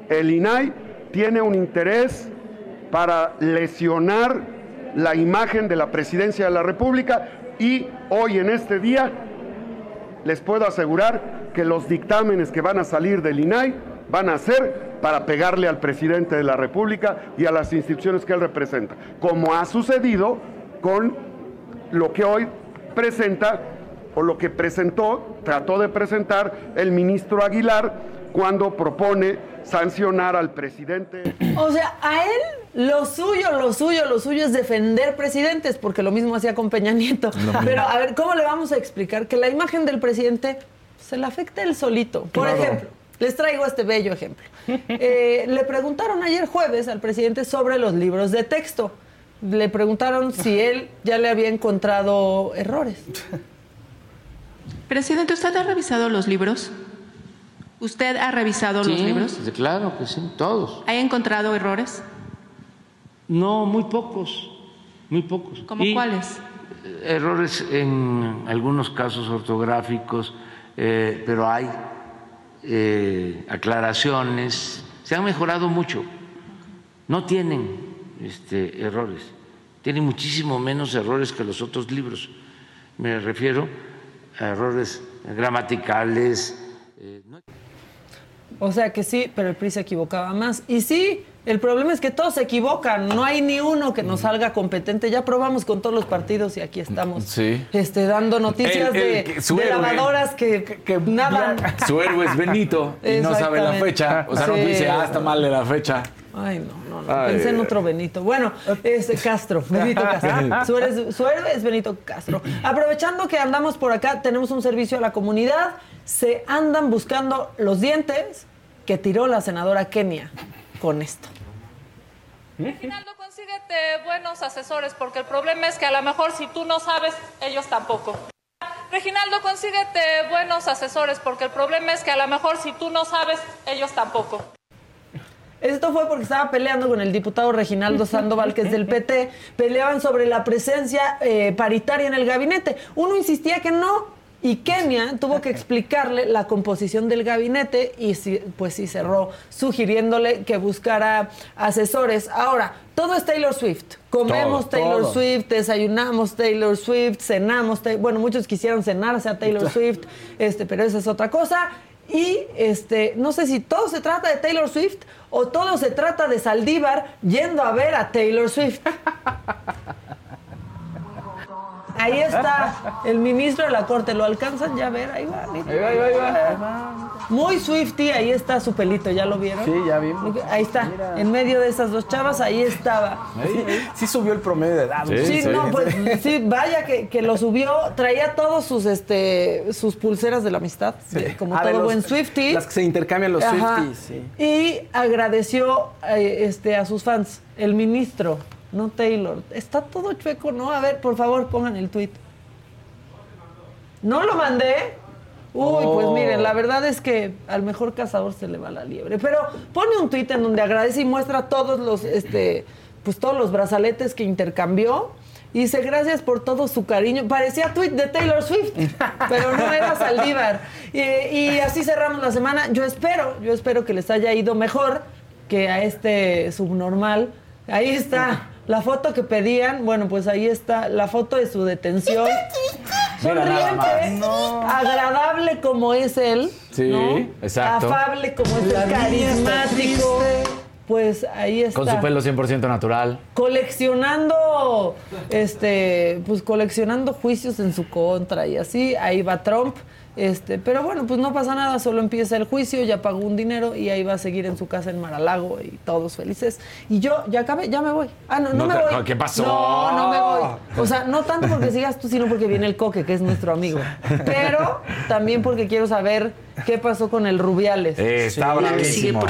El INAI tiene un interés para lesionar la imagen de la presidencia de la República y hoy en este día les puedo asegurar que los dictámenes que van a salir del INAI van a ser para pegarle al presidente de la República y a las instituciones que él representa, como ha sucedido con lo que hoy presenta o lo que presentó, trató de presentar el ministro Aguilar cuando propone sancionar al presidente. O sea, a él lo suyo, lo suyo, lo suyo es defender presidentes, porque lo mismo hacía con Peña Nieto. Pero a ver, ¿cómo le vamos a explicar que la imagen del presidente se le afecta él solito? Por Claro. ejemplo, les traigo este bello ejemplo. Eh, le preguntaron ayer jueves al presidente sobre los libros de texto. Le preguntaron si él ya le había encontrado errores. Presidente, ¿usted ha revisado los libros? ¿Usted ha revisado los Sí, libros? Claro que sí, todos. ¿Ha encontrado errores? No, muy pocos, muy pocos. ¿Cómo Y cuáles? Errores en algunos casos ortográficos, eh, pero hay eh, aclaraciones, se han mejorado mucho. No tienen este, errores, tienen muchísimo menos errores que los otros libros. Me refiero a errores gramaticales. eh, no- O sea que sí, pero el PRI se equivocaba más. Y sí, el problema es que todos se equivocan. No hay ni uno que nos salga competente. Ya probamos con todos los partidos y aquí estamos. sí. Este, dando noticias El- el de, que- su de héroe. lavadoras que, nadan. Su héroe es Benito y no sabe la fecha. O sea, no Sí. dice, ah, está mal de la fecha. Ay, no, no, no. Ay. Pensé en otro Benito. Bueno, este Castro, Benito Castro. Su héroe, su héroe es Benito Castro. Aprovechando que andamos por acá, tenemos un servicio a la comunidad. Se andan buscando los dientes que tiró la senadora Kenia con esto. Reginaldo consigue consíguete buenos asesores, porque el problema es que a lo mejor si tú no sabes, ellos tampoco. Reginaldo, consíguete buenos asesores, porque el problema es que a lo mejor si tú no sabes, ellos tampoco. Esto fue porque estaba peleando con el diputado Reginaldo Sandoval, que es del PT. Peleaban sobre la presencia eh, paritaria en el gabinete. Uno insistía que no. Y Kenia tuvo que explicarle la composición del gabinete y pues sí cerró sugiriéndole que buscara asesores. Ahora, todo es Taylor Swift. Comemos Todo, Taylor todo. Swift, desayunamos Taylor Swift, cenamos. Ta- bueno, muchos quisieron cenarse a Taylor Swift, este, pero esa es otra cosa. Y este, no sé si todo se trata de Taylor Swift o todo se trata de Saldívar yendo a ver a Taylor Swift. Ahí está el ministro de la corte, ¿lo alcanzan ya a ver? Ahí va, mira. Ahí va, ahí va, ahí va. Muy Swifty, ahí está su pelito, ¿ya lo vieron? Sí, ya vimos. Ahí está, en medio de esas dos chavas, ahí estaba. Sí, sí subió el promedio de edad. Sí, no, pues sí, vaya que, que lo subió, traía todos sus este sus pulseras de la amistad, de- como Ah, todo los- buen Swifty. Las que se intercambian los. Swifties, sí. Y agradeció eh, este, a sus fans, el ministro, no Taylor. Está todo chueco, ¿no? A ver, por favor, pongan el tweet. ¿No lo mandé? Uy, pues Oh. miren, la verdad es que al mejor cazador se le va la liebre. Pero pone un tweet en donde agradece y muestra todos los, este, pues todos los brazaletes que intercambió. Y dice, gracias por todo su cariño. Parecía tweet de Taylor Swift, pero no era Saldívar. Y, y así cerramos la semana. Yo espero, yo espero que les haya ido mejor que a este subnormal. Ahí está la foto que pedían. Bueno, pues ahí está la foto de su detención. Sonriente, agradable como es él. Sí, ¿no? exacto. Afable como es él, carismático. Pues ahí está. Con su pelo 100% natural. Coleccionando, este, pues coleccionando juicios en su contra y así. Ahí va Trump. Este, pero bueno, pues no pasa nada, solo empieza el juicio, ya pagó un dinero y ahí va a seguir en su casa en Maralago y todos felices. Y yo ya acabé, ya me voy. Ah, no, no, No me te- voy. no, ¿qué pasó? No, no me voy. O sea, no tanto porque sigas tú, sino porque viene el coque, que es nuestro amigo. Pero también porque quiero saber qué pasó con el Rubiales. Eh, está Sí. bravísimo.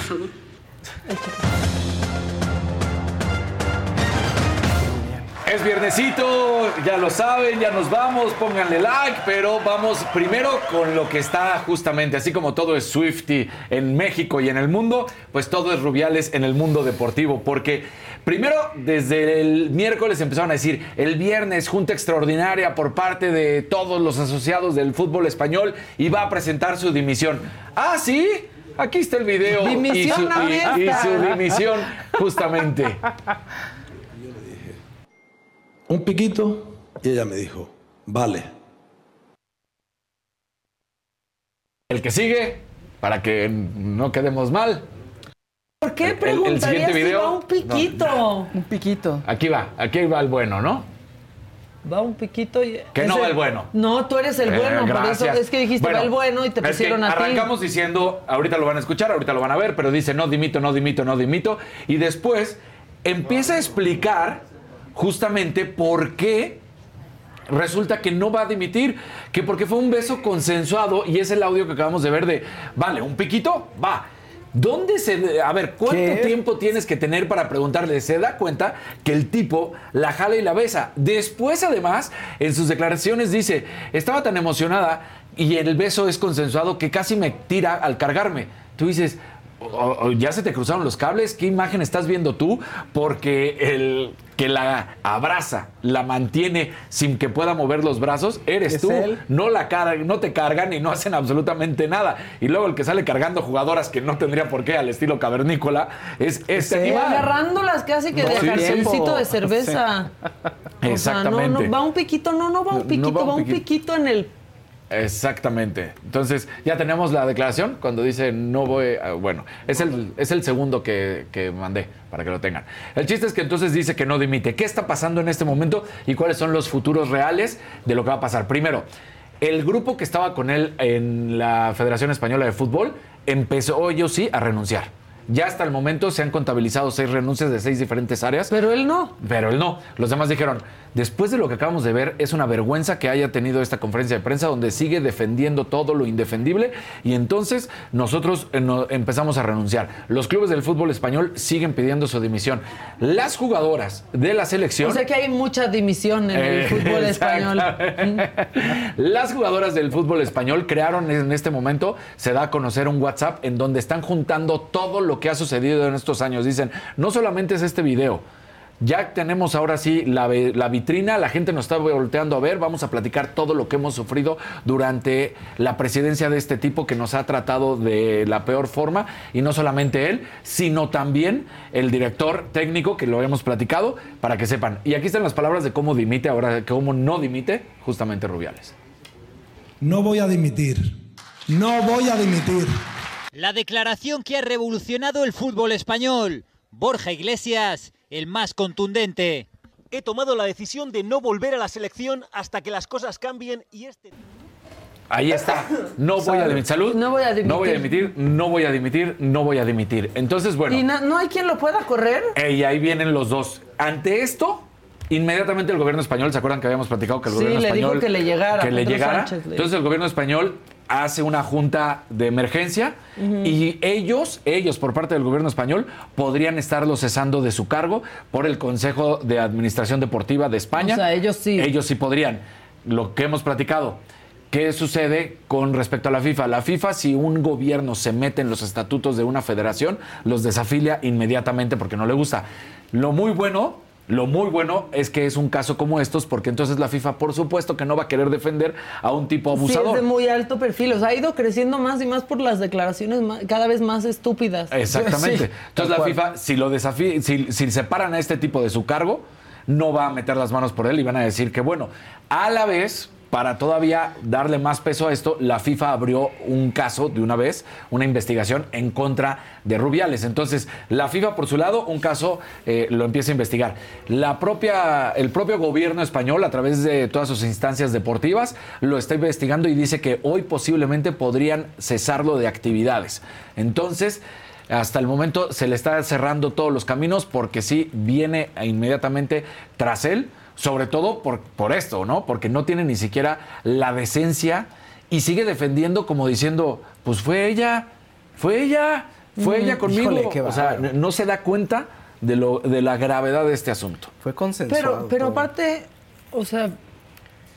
Es viernesito, ya lo saben, ya nos vamos, pónganle like, pero vamos primero con lo que está justamente, así como todo es Swifty en México y en el mundo, pues todo es Rubiales en el mundo deportivo, porque primero desde el miércoles empezaron a decir, el viernes junta extraordinaria por parte de todos los asociados del fútbol español y va a presentar su dimisión. Ah, sí, aquí está el video y Dimisión su, y- y abierta. su dimisión justamente. Un piquito y ella me dijo, vale. El que sigue, para que no quedemos mal. ¿Por qué preguntarías siguiente si video- va un piquito? Un piquito. Aquí va, aquí va el bueno, ¿no? Va un piquito y... Que no va el bueno. No, tú eres el Eh, bueno, por eso es que dijiste Bueno, va el bueno y te pusieron a ti. Arrancamos diciendo, ahorita lo van a escuchar, ahorita lo van a ver, pero dice no dimito, no dimito, no dimito. Y después empieza a explicar justamente por qué resulta que no va a dimitir, que porque fue un beso consensuado y es el audio que acabamos de ver de, vale, un piquito, va. ¿Dónde se.? A ver, ¿cuánto ¿Qué? tiempo tienes que tener para preguntarle? Se da cuenta que el tipo la jala y la besa. Después, además, en sus declaraciones dice: Estaba tan emocionada y el beso es consensuado que casi me tira al cargarme. Tú dices. "O- o ya se te cruzaron los cables, ¿qué imagen estás viendo tú? Porque el que la abraza, la mantiene sin que pueda mover los brazos, eres Es tú. él. No la cargan, no te cargan y no hacen absolutamente nada. Y luego el que sale cargando jugadoras que no tendría por qué al estilo cavernícola es este animal. agarrándolas casi que de Sí, carcelcito sí. de cerveza. O sea, Exactamente. no, no, va un piquito, no, no va un No, no piquito, va un va un piquito. piquito en el Exactamente. Entonces, ya tenemos la declaración cuando dice no voy. a- bueno, es el, es el segundo que, que mandé para que lo tengan. El chiste es que entonces dice que no dimite. ¿Qué está pasando en este momento y cuáles son los futuros reales de lo que va a pasar? Primero, el grupo que estaba con él en la Federación Española de Fútbol empezó, ellos sí, a renunciar. Ya hasta el momento se han contabilizado seis renuncias de seis diferentes áreas. Pero él no. Pero él no. Los demás dijeron, después de lo que acabamos de ver, es una vergüenza que haya tenido esta conferencia de prensa donde sigue defendiendo todo lo indefendible y entonces nosotros eh, empezamos a renunciar. Los clubes del fútbol español siguen pidiendo su dimisión. Las jugadoras de la selección... O sea que hay mucha dimisión en el Eh, fútbol español. Las jugadoras del fútbol español crearon en este momento, se da a conocer un WhatsApp en donde están juntando todo lo que ha sucedido en estos años. Dicen, no solamente es este video. Ya tenemos ahora sí la vitrina, la gente nos está volteando a ver, vamos a platicar todo lo que hemos sufrido durante la presidencia de este tipo que nos ha tratado de la peor forma y no solamente él, sino también el director técnico que lo habíamos platicado para que sepan. Y aquí están las palabras de cómo dimite, ahora cómo no dimite justamente Rubiales. No voy a dimitir. No voy a dimitir. La declaración que ha revolucionado el fútbol español. Borja Iglesias, el más contundente. He tomado la decisión de no volver a la selección hasta que las cosas cambien y este... Ahí está. No voy a dimitir. Salud. No voy a No voy a dimitir, no voy a dimitir, no voy a dimitir. Entonces, bueno. ¿Y na- no hay quien lo pueda correr? Y ahí vienen los dos. Ante esto, inmediatamente el gobierno español, ¿se acuerdan que habíamos platicado que el Sí, gobierno le dijo español que le llegara, que le llegara? Sánchez le Entonces el gobierno español hace una junta de emergencia y ellos, ellos por parte del gobierno español podrían estarlo cesando de su cargo por el Consejo de Administración Deportiva de España. O sea, ellos sí. Ellos sí podrían. Lo que hemos platicado. ¿Qué sucede con respecto a la FIFA? La FIFA, si un gobierno se mete en los estatutos de una federación, los desafilia inmediatamente porque no le gusta. Lo muy bueno, lo muy bueno es que es un caso como estos, porque entonces la FIFA, por supuesto, que no va a querer defender a un tipo Sí, abusador. es de muy alto perfil. O sea, ha ido creciendo más y más por las declaraciones cada vez más estúpidas. Exactamente. Sí, Entonces la. FIFA, si lo desafía, si, si separan a este tipo de su cargo, no va a meter las manos por él y van a decir que bueno. A la vez, para todavía darle más peso a esto, la FIFA abrió un caso de una vez, una investigación en contra de Rubiales. Entonces, la FIFA por su lado, un caso eh, lo empieza a investigar. La propia, el propio gobierno español, a través de todas sus instancias deportivas, lo está investigando y dice que hoy posiblemente podrían cesarlo de actividades. Entonces, hasta el momento se le está cerrando todos los caminos porque sí viene inmediatamente tras él, sobre todo por, por esto, ¿no? Porque no tiene ni siquiera la decencia y sigue defendiendo como diciendo, pues fue ella, fue ella, fue Mm, ella conmigo. híjole, qué o sea, no se da cuenta de, lo, de la gravedad de este asunto. Fue consensuado. Pero, pero todo. aparte, o sea,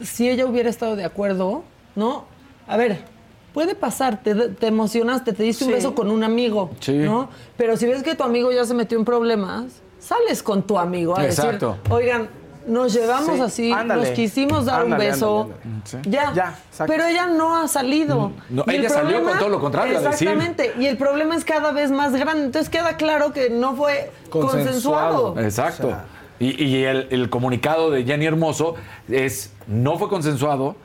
si ella hubiera estado de acuerdo, ¿no? A ver, puede pasar, te, te emocionaste, te diste un Sí. beso con un amigo, Sí. ¿no? Pero si ves que tu amigo ya se metió en problemas, sales con tu amigo a Exacto. decir, oigan, nos llevamos Sí, así, ándale. nos quisimos dar Ándale, un beso, ándale, ya. Pero ella no ha salido. Mm, no, Y el ella salió con todo lo contrario, a decir. Exactamente. Y el problema es cada vez más grande. Entonces queda claro que no fue consensuado. Exacto. y y el, el comunicado de Jenny Hermoso es, no fue consensuado,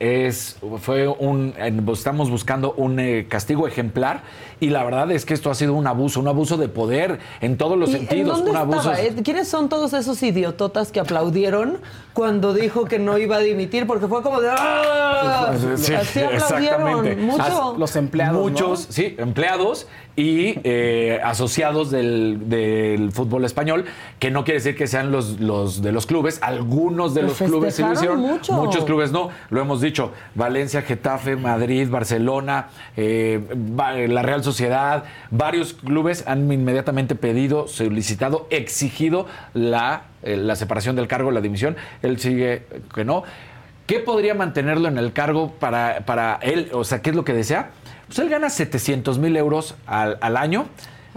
es, fue un, estamos buscando un eh, castigo ejemplar y la verdad es que esto ha sido un abuso, un abuso de poder en todos los ¿Y en sentidos, dónde un abuso. estaba, eh? ¿Quiénes son todos esos idiototas que aplaudieron cuando dijo que no iba a dimitir? Porque fue como de ¡Ah! Sí, Así aplaudieron. Mucho. As- Los empleados, Muchos, sí, empleados y eh, asociados del, del fútbol español, que no quiere decir que sean los, los de los clubes. Algunos de Lo los clubes sí lo hicieron. mucho. Muchos clubes no. Lo hemos dicho. Valencia, Getafe, Madrid, Barcelona, eh, la Real Sociedad. Varios clubes han inmediatamente pedido, solicitado, exigido la, eh, la separación del cargo, la dimisión. Él sigue que no. ¿Qué podría mantenerlo en el cargo para, para él? O sea, ¿qué es lo que desea? Pues él gana 700 mil euros al, al año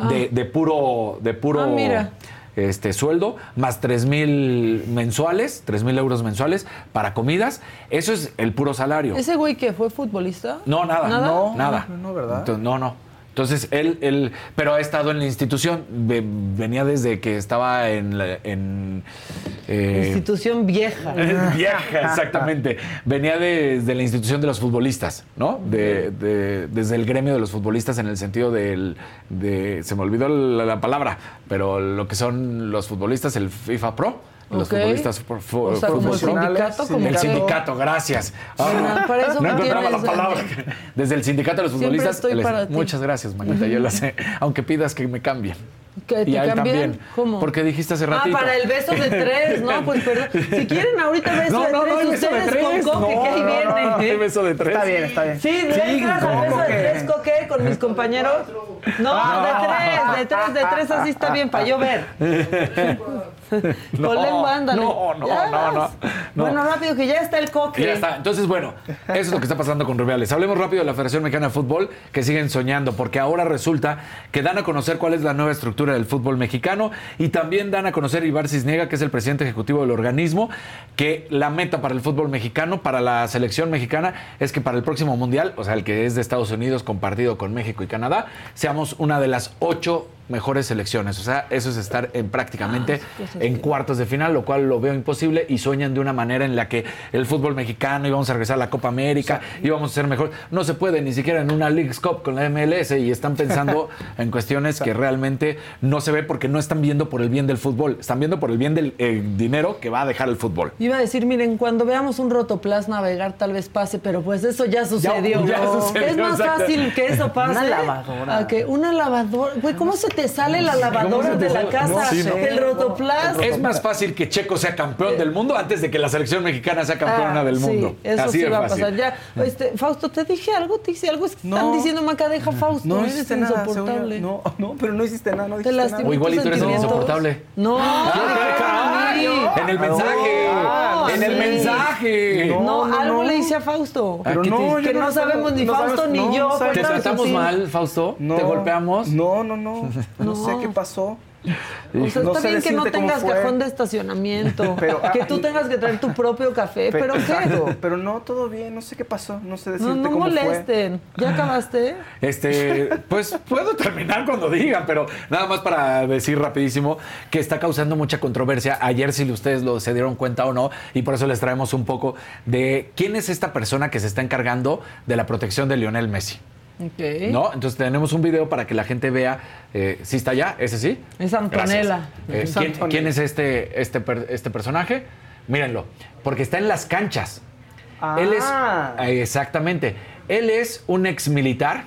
de, Ah. de puro, de puro Ah, mira. este, sueldo, más 3 mil mensuales, 3 mil euros mensuales para comidas. Eso es el puro salario. ¿Ese güey que fue futbolista? No, nada. ¿Nada? No, nada. No, no, ¿verdad? Entonces, no, no. Entonces, él, él, pero ha estado en la institución, ve- venía desde que estaba en... la- en eh, Institución vieja. Vieja, exactamente. Venía desde la institución de los futbolistas, ¿no? De, de- desde el gremio de los futbolistas en el sentido del, de, se me olvidó la, la palabra, pero lo que son los futbolistas, el FIFA Pro, Los futbolistas fu- fu- O sea, como el profesionales. sindicato, como el sindicato, gracias. Ah, para eso no encontraba la palabra. Desde el sindicato de los futbolistas. estoy les- para ti. muchas gracias, Mañita, yo lo sé. Aunque pidas que me cambien. ¿Que te y a él también. ¿Cómo? Porque dijiste hace Ah, ratito. para el beso de tres, ¿no? Pues perdón. Si quieren ahorita beso No, de no, tres, no, hay beso de ustedes tres. con coque, No, que ahí no, viene. no, no, hay beso de tres. Está bien, está bien. Sí, le entras al ¿cómo beso de tres coque con mis compañeros. No, Ah. de tres, de tres, de tres, así está bien, para yo ver. No, Con lengua, ándale. no, no, no, no, no. Bueno, rápido, que ya está el coque. Ya está. Entonces, bueno, eso es lo que está pasando con Rubiales. Hablemos rápido de la Federación Mexicana de Fútbol, que siguen soñando, porque ahora resulta que dan a conocer cuál es la nueva estructura del fútbol mexicano y también dan a conocer Ibar Cisniega, que es el presidente ejecutivo del organismo, que la meta para el fútbol mexicano, para la selección mexicana, es que para el próximo mundial, o sea, el que es de Estados Unidos compartido con México y Canadá, seamos una de las ocho mejores selecciones. O sea, eso es estar en prácticamente en cuartos de final, lo cual lo veo imposible y sueñan de una manera en la que el fútbol mexicano íbamos a regresar a la Copa América, íbamos a ser mejor. No se puede ni siquiera en una League's Cup con la MLS y están pensando en cuestiones que realmente no se ve porque no están viendo por el bien del fútbol, están viendo por el bien del eh, dinero que va a dejar el fútbol. Iba a decir, miren, cuando veamos un rotoplas navegar tal vez pase, pero pues eso ya sucedió. ya ¿no? sucedió, es más fácil que eso pase. Una lavadora. A que una lavadora. Güey, ¿cómo se te sale la lavadora de la casa? No, sí, no. El rotoplas. Es más fácil que Checo sea campeón del mundo antes de que la selección mexicana sea campeona Ah, del sí, mundo. eso Así sí va a pasar. Ya, este, Fausto, te dije algo, te hice algo. Están No. diciendo, Maca, deja a Fausto. No eres hiciste nada, insoportable. yo. No, no, pero no hiciste nada, no Te lastimé nada. O igual y tú eres insoportable. No, Ay, En el mensaje. No, en el mensaje. No, No, no, algo no. le hice a Fausto. Pero ¿qué te- no, que no sabemos ni no Fausto ni no, yo. no ¿Te tratamos mal, Fausto? No. ¿Te golpeamos? No, no, no. No, sé qué pasó. O sea, No está sé bien que no tengas cajón de estacionamiento, Pero, que ah, tú tengas que traer tu propio café, pero, ¿qué? Exacto, pero no, todo bien, no sé qué pasó, no sé decirte No, no cómo fue. molesten. ¿Ya acabaste? Este, pues puedo terminar cuando digan, pero nada más para decir rapidísimo que está causando mucha controversia. Ayer, si ustedes lo se dieron cuenta o no, y por eso les traemos un poco de quién es esta persona que se está encargando de la protección de Lionel Messi. ¿No? Entonces tenemos un video para que la gente vea. Eh, ¿Sí está allá? ¿Ese sí? Es Antonella. Eh, Es ¿quién, es este, este, este personaje? Mírenlo, porque está en las canchas. Él es. Ah. eh, Exactamente. Él es un ex militar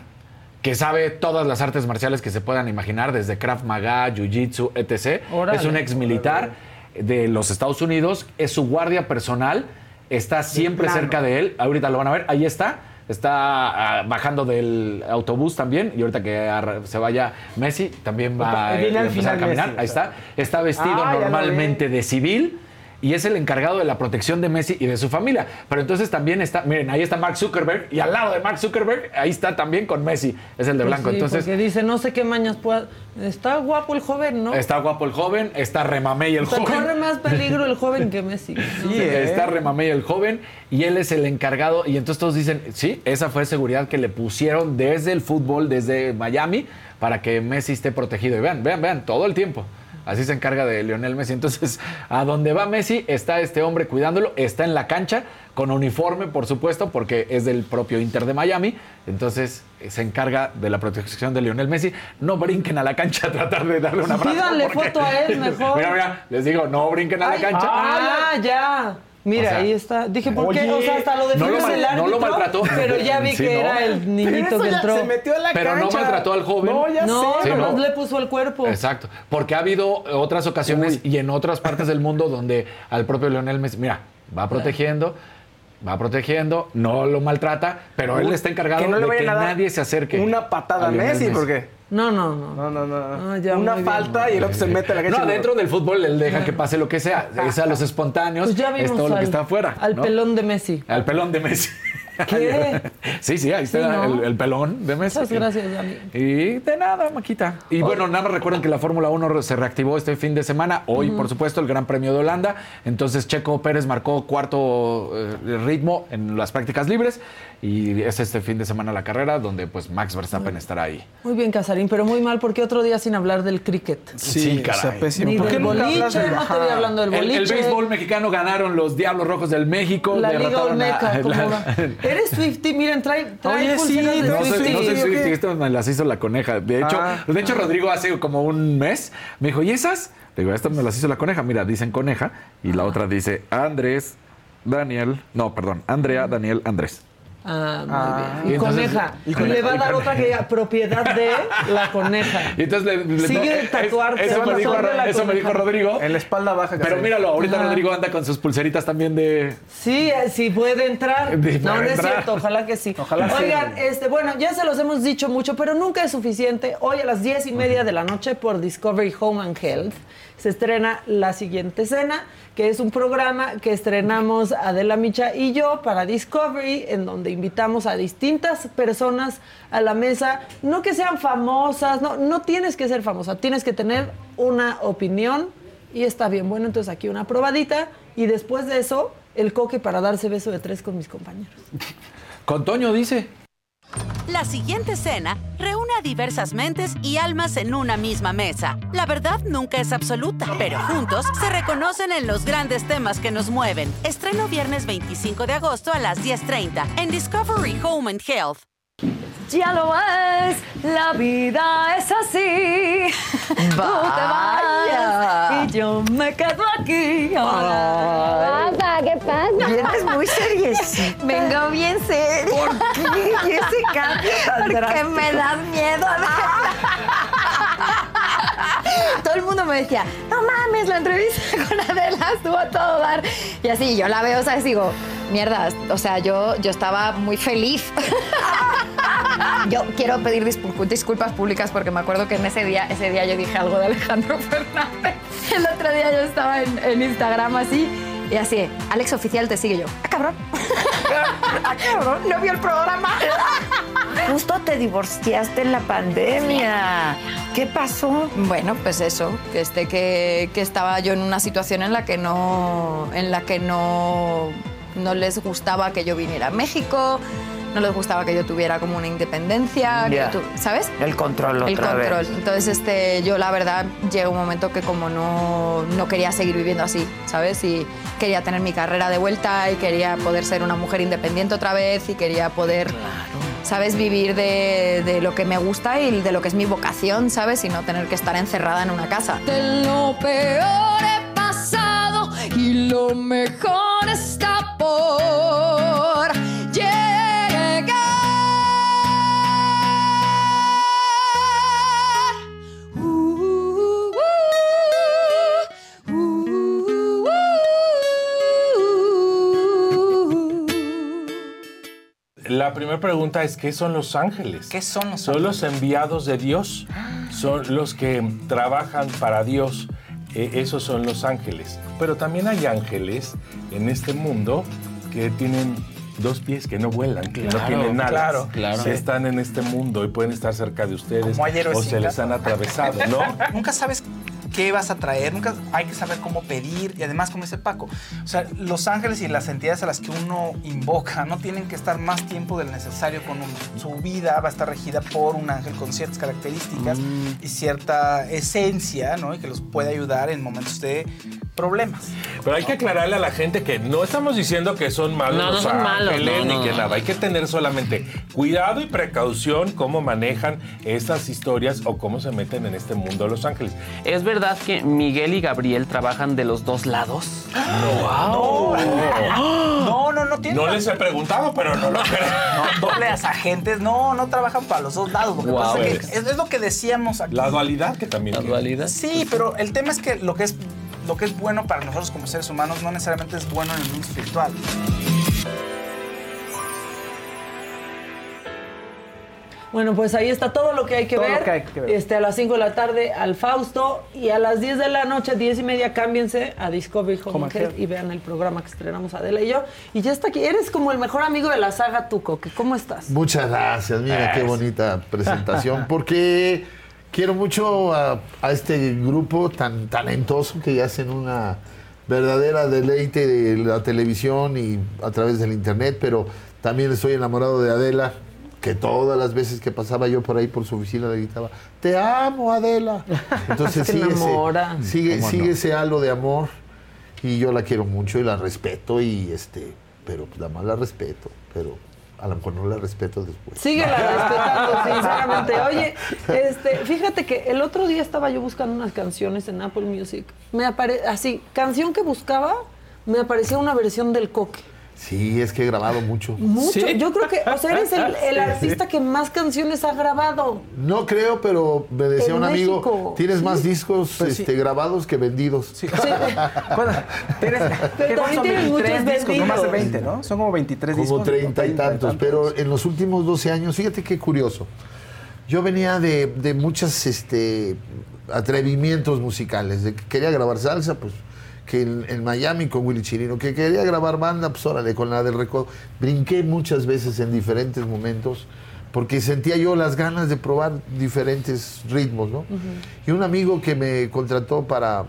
que sabe todas las artes marciales que se puedan imaginar, desde Krav Maga, Jiu Jitsu, etc. Órale. Es un ex militar de los Estados Unidos, es su guardia personal, está siempre cerca de él. Ahorita lo van a ver, ahí está. Está ah, bajando del autobús también y ahorita que se vaya Messi también va a al empezar a caminar. Messi, ahí está. Está vestido Ah, normalmente de civil y es el encargado de la protección de Messi y de su familia. Pero entonces también está, miren, ahí está Mark Zuckerberg y al lado de Mark Zuckerberg, ahí está también con Messi, es el de blanco. Pues sí, entonces porque dice, no sé qué mañas pueda... Está guapo el joven, ¿no? está guapo el joven, está Remamey el O sea, corre joven. más peligro el joven que Messi. ¿no? Sí, ¿eh? Está Remamey el joven y él es el encargado. Y entonces todos dicen, sí, esa fue seguridad que le pusieron desde el fútbol, desde Miami, para que Messi esté protegido. Y vean, vean, vean, todo el tiempo. Así se encarga de Lionel Messi. Entonces, a donde va Messi, está este hombre cuidándolo, está en la cancha, con uniforme, por supuesto, porque es del propio Inter de Miami. Entonces, eh, se encarga de la protección de Lionel Messi. No brinquen a la cancha a tratar de darle un abrazo. Pídanle porque- foto a él mejor. Mira, mira, les digo, no brinquen a la cancha. Ah, ya. Mira, O sea, ahí está. Dije, ¿por qué? O sea, hasta lo no defendió lo mal- el no árbitro. lo maltrató. Pero ya vi Sí, que no. era el Pero niñito eso que ya entró. se metió a la Pero no maltrató al joven. No, ya No, sé. Sí, ¿no? le puso el cuerpo. Exacto, porque ha habido otras ocasiones y en otras partes del mundo donde al propio Leonel Messi, mira, va protegiendo, va protegiendo, no lo maltrata, pero él está encargado Que no le de que nadie se acerque. Una patada a Lionel Messi, porque. No, no, no. No, no, no. Ah, Una bien. falta y el otro se mete a la cancha. No, dentro del fútbol él deja que pase lo que sea, es a los espontáneos, Pues ya es todo lo que está afuera. al ¿no? pelón de Messi. Al pelón de Messi. ¿Qué? Sí, sí, ahí está Sí, ¿no? el, el pelón de Messi. Muchas gracias, Dani. Y de nada, Maquita. Y bueno, nada más recuerden que la Fórmula 1 se reactivó este fin de semana. Hoy, por supuesto, el Gran Premio de Holanda. Entonces, Checo Pérez marcó cuarto eh, ritmo en las prácticas libres. Y es este fin de semana la carrera, donde pues Max Verstappen estará ahí. Muy bien, Casarín, pero muy mal porque otro día sin hablar del cricket. Sí, o sea, caray. pésimo. Ni ¿Por qué del boliche, hablas de no te vi hablando del El, boliche. el béisbol mexicano ganaron los Diablos Rojos del México. La Liga Olmeca, ¿cómo la- va? Eres Swifty, miren, trae, trae Oye, sí, de no soy, Swiftie. no soy ¿o qué? Swiftie, estas me las hizo la coneja. De hecho, Ah. de hecho Rodrigo hace como un mes me dijo, ¿y esas? Le digo, estas me las hizo la coneja. Mira, dicen coneja y la otra dice Andrés, Daniel, no, perdón, Andrea, Daniel, Andrés. Ah, muy Ah. bien. Y, Y entonces- coneja. y Y, coneja, le va a dar otra que propiedad de la coneja. Y entonces le, le- Sigue no, el tatuar, es- eso, me dijo, la eso me dijo. Rodrigo. En la espalda baja. Pero míralo, ahorita Ajá. Rodrigo anda con sus pulseritas también de... Sí, eh, sí puede entrar. Sí, no, no puede es entrar. cierto, ojalá que sí. Ojalá sí. Oigan, este, bueno, ya se los hemos dicho mucho, pero nunca es suficiente. Hoy a las diez y media de la noche por Discovery Home and Health se estrena La Siguiente Escena, que es un programa que estrenamos Adela Micha y yo para Discovery, en donde invitamos a distintas personas a la mesa, no que sean famosas, no, no tienes que ser famosa, tienes que tener una opinión y está bien bueno, entonces aquí una probadita y después de eso el coque para darse beso de tres con mis compañeros. Con Toño dice. La siguiente escena reúne a diversas mentes y almas en una misma mesa. La verdad nunca es absoluta, pero juntos se reconocen en los grandes temas que nos mueven. Estreno viernes 25 de agosto a las 10.30 en Discovery Home and Health. Ya lo ves, la vida es así. Tú te vas y yo me quedo aquí. Pasa, ¿qué pasa? Vienes muy seriecita. Vengo bien seria. ¿Por qué? ¿Y ese cambio tan Porque drástico? me das miedo. Todo el mundo me decía, no mames, la entrevista con Adela estuvo a todo dar. Y así, yo la veo, ¿sabes? Digo, mierda, o sea, yo, yo estaba muy feliz. Yo quiero pedir disculpas públicas porque me acuerdo que en ese día, ese día yo dije algo de Alejandro Fernández. El otro día yo estaba en Instagram así y así, Alex Oficial te sigue yo. ¡Ah, cabrón! ¡Ah, cabrón! ¿No vio el programa? Justo te divorciaste en la pandemia. ¿Qué pasó? Bueno, pues eso, que, este, que, que estaba yo en una situación en la que no, en la que no, no les gustaba que yo viniera a México, no les gustaba que yo tuviera como una independencia, que Ya. tu- ¿sabes? El control El otra control. vez. Entonces, este, yo la verdad llegó un momento que como no, no quería seguir viviendo así, ¿sabes? Y quería tener mi carrera de vuelta y quería poder ser una mujer independiente otra vez y quería poder, ¿sabes? Vivir de, de lo que me gusta y de lo que es mi vocación, ¿sabes? Y no tener que estar encerrada en una casa. De lo peor he pasado y lo mejor está por La primera pregunta es, ¿qué son los ángeles? ¿Qué son los Son los enviados de Dios, son los que trabajan para Dios, eh, esos son los ángeles. Pero también hay ángeles en este mundo que tienen dos pies que no vuelan, que no tienen alas, claro, claro. que están en este mundo y pueden estar cerca de ustedes o se les han atravesado, ¿no? Nunca sabes qué vas a traer, nunca hay que saber cómo pedir y además, como dice Paco, o sea, los ángeles y las entidades a las que uno invoca no tienen que estar más tiempo del necesario con uno. Su vida va a estar regida por un ángel con ciertas características y cierta esencia, ¿no? Y que los puede ayudar en momentos de problemas. Pero hay que aclararle a la gente que no estamos diciendo que son malos No, no los son malos, ángeles no, ni que no. nada. Hay que tener solamente cuidado y precaución cómo manejan estas historias o cómo se meten en este mundo los ángeles. ¿Es verdad que Miguel y Gabriel trabajan de los dos lados? No, no, no, no tiene. No les he preguntado, pero no lo creo. No, dobles agentes, no, no trabajan para los dos lados. Lo que Guau. pasa es, que es, es lo que decíamos aquí. La dualidad que también. tiene. dualidad. Sí, pero el tema es que lo que es lo que es bueno para nosotros como seres humanos no necesariamente es bueno en el mundo espiritual. Bueno, pues ahí está todo lo que hay que, Todo ver. lo que hay que ver. Este, a las 5 de la tarde al Fausto y a las 10 de la noche, 10 y media, cámbiense a Discovery Home y vean el programa que estrenamos Adela y yo. Y ya está aquí. Eres como el mejor amigo de la saga Tuco. que ¿Cómo estás? Muchas gracias, mira qué bonita presentación, porque quiero mucho a, a este grupo tan talentoso que hacen una verdadera deleite de la televisión y a través del internet, pero también estoy enamorado de Adela, que todas las veces que pasaba yo por ahí por su oficina le gritaba, te amo Adela. Entonces Te sigue, ese, sigue, ¿Cómo sigue no? ese halo de amor y yo la quiero mucho y la respeto y este, pero nada más la respeto, pero a lo mejor no la respeto después. Síguela respetando, sinceramente. Oye, este, fíjate que el otro día estaba yo buscando unas canciones en Apple Music. Me apare así, canción que buscaba, me aparecía una versión del coque. Sí, es que he grabado mucho. Mucho. Yo creo que, o sea, eres el, el artista que más canciones ha grabado. No creo, pero me decía En un amigo, México. tienes Sí. más discos Pues sí. este, grabados que vendidos. Tienes, Pero también son tienes 23 muchos discos, no más de vendidos. 20, ¿no? Son como 23 Como discos. 30 y 30 tantos, pero en los últimos 12 años, fíjate qué curioso. Yo venía de, de muchos este, atrevimientos musicales. De que quería grabar salsa, pues que en, en Miami con Willy Chirino, que quería grabar banda, pues órale, con la del recodo. Brinqué muchas veces en diferentes momentos porque sentía yo las ganas de probar diferentes ritmos, ¿no? Y un amigo que me contrató para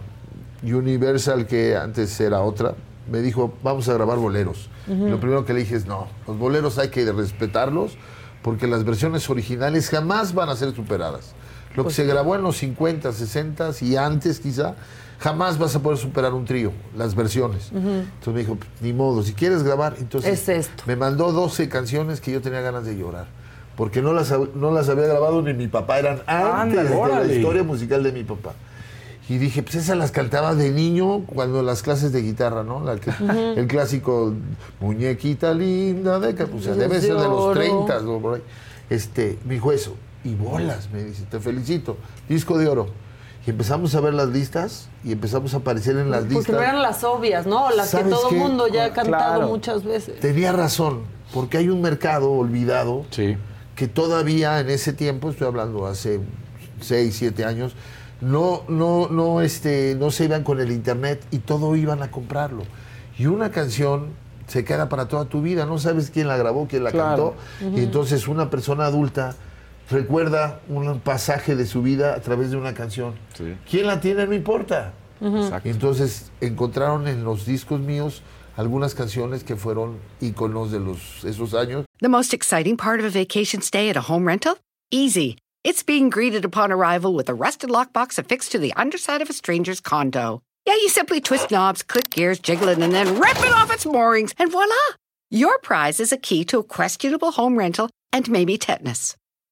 Universal, que antes era otra, me dijo, vamos a grabar boleros. Lo primero que le dije es, no, los boleros hay que respetarlos porque las versiones originales jamás van a ser superadas. Lo Pues que se grabó en los 50, 60 y antes quizá, jamás vas a poder superar un trío, las versiones. Entonces me dijo, ni modo, si quieres grabar, entonces Es esto. me mandó 12 canciones que yo tenía ganas de llorar. Porque no las, no las había grabado ni mi papá, eran antes de la historia musical de mi papá. Y dije, pues esas las cantaba de niño cuando las clases de guitarra, ¿no? La que- Ujú. El clásico, muñequita linda de... ca-". O sea, debe ser de los Lloro. 30, ¿no? Por ahí. Este, me dijo eso. Y bolas, me dice, te felicito. Disco de oro. Y empezamos a ver las listas y empezamos a aparecer en las Porque listas. no eran las obvias, ¿no? Las que ¿Sabes todo qué? mundo ya ha cantado Claro. muchas veces. Tenía razón, porque hay un mercado olvidado que todavía en ese tiempo, estoy hablando hace 6, 7 años, no, no, no, este, no se iban con el internet y todo iban a comprarlo. Y una canción se queda para toda tu vida, no sabes quién la grabó, quién la Claro. cantó. Y entonces una persona adulta recuerda un pasaje de su vida a través de una canción. ¿Quién la tiene? No importa. Ujú. Y entonces encontraron en los discos míos algunas canciones que fueron íconos de los, esos años. The most exciting part of a vacation stay at a home rental? Easy. It's being greeted upon arrival with a rusted lockbox affixed to the underside of a stranger's condo. Yeah, you simply twist knobs, click gears, jiggle it, and then rip it off its moorings, and voila! Your prize is a key to a questionable home rental and maybe tetanus.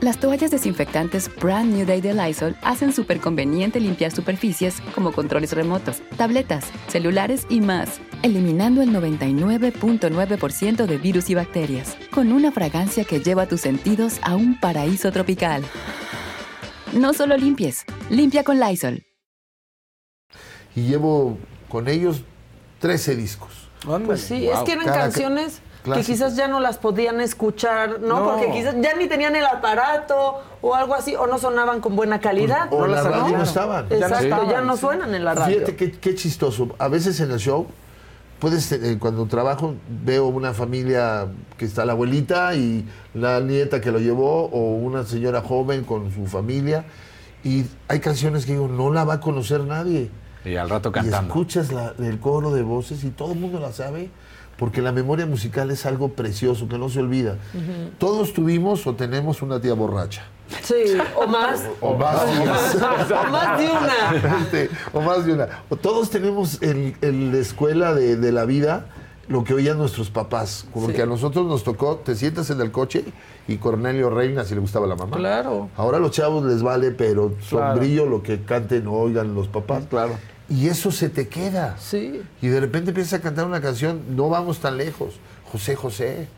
Las toallas desinfectantes Brand New Day de Lysol hacen súper conveniente limpiar superficies como controles remotos, tabletas, celulares y más, eliminando el 99.9% de virus y bacterias, con una fragancia que lleva tus sentidos a un paraíso tropical. No solo limpies, limpia con Lysol. Y llevo con ellos 13 discos. Pues sí, es que eran Cada ca- que quizás ya no las podían escuchar, ¿no? No. Porque quizás ya ni tenían el aparato o algo así, o no sonaban con buena calidad. O en la radio no estaban. Exacto, ya no, suenan en la radio. Fíjate qué, qué chistoso. A veces en el show, puedes, eh, cuando trabajo, veo una familia que está la abuelita y la nieta que lo llevó, o una señora joven con su familia, y hay canciones que digo, no la va a conocer nadie. Y al rato Y cantando. escuchas la- el coro de voces y todo el mundo la sabe, porque la memoria musical es algo precioso que no se olvida. Todos tuvimos o tenemos una tía borracha. Sí, o más. O más, O más de una. Este, o más de una. O todos tenemos en, en la escuela de, de la vida lo que oían nuestros papás. Como Sí. que a nosotros nos tocó, te sientas en el coche y Cornelio Reina, si le gustaba la mamá. Claro. Ahora a los chavos les vale, pero Claro. sombrillo lo que canten o oigan los papás. Claro. Y eso se te queda. Sí. Y de repente empiezas a cantar una canción, no vamos tan lejos. José José.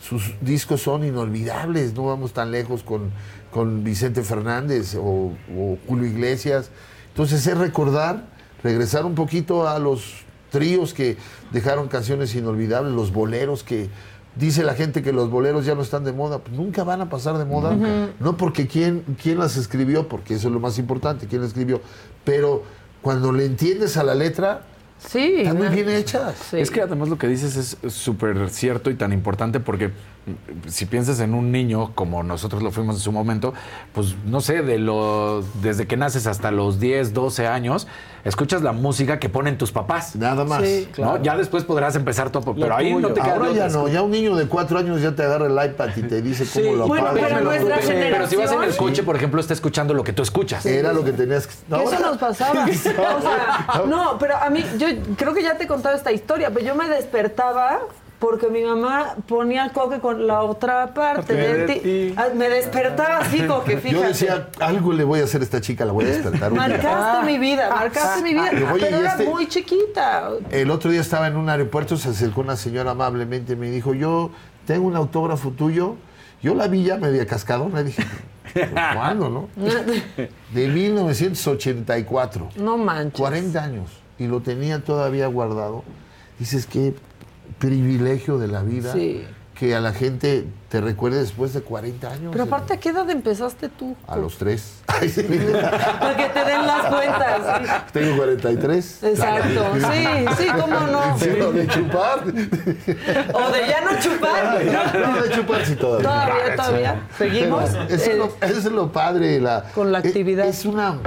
Sus discos son inolvidables, no vamos tan lejos con, con Vicente Fernández o, o Julio Iglesias. Entonces es recordar, regresar un poquito a los tríos que dejaron canciones inolvidables, los boleros que dice la gente que los boleros ya no están de moda, pues nunca van a pasar de moda, no porque quién, quién las escribió, porque eso es lo más importante, quién las escribió, pero cuando le entiendes a la letra, Sí. Están muy bien hechas. Es que además lo que dices es súper cierto y tan importante porque si piensas en un niño como nosotros lo fuimos en su momento, pues no sé, de los desde que naces hasta los 10, 12 años, escuchas la música que ponen tus papás. Nada más. Sí, claro. Ya después podrás empezar todo, pero ahí no te Ahora ya no, ya un niño de cuatro años ya te agarra el iPad y te dice cómo lo Bueno, apagas. pero si vas en el coche, por ejemplo, está escuchando lo que tú escuchas. Era lo que tenías que... Que eso nos pasaba. O sea, no, pero a mí, yo creo que ya te he contado esta historia, pero yo me despertaba porque mi mamá ponía el coque con la otra parte de, De ti. ti. Ah, Me despertaba así, coque, fíjate. Yo decía, algo le voy a hacer a esta chica, la voy a despertar. un día". Marcaste mi vida, marcaste mi vida. Pero, oye, pero era este- muy chiquita. El otro día estaba en un aeropuerto, se acercó una señora amablemente y me dijo, yo tengo un autógrafo tuyo. Yo la vi ya media cascadona y dije, "Pues, ¿cuándo, no? De 1984. No manches. 40 años. Y lo tenía todavía guardado. Dices, qué privilegio de la vida Sí. que a la gente te recuerde después de 40 años. Pero aparte, ¿a qué edad empezaste tú? A los tres. Para que te den las cuentas. sí. Tengo 43. Exacto. Sí, sí, cómo no. Pero de chupar. O de ya no chupar. No, de chupar sí todavía. Todavía, todavía. Seguimos. Eso es, Eh, lo, eso es lo padre. La, Con la actividad. Es, una.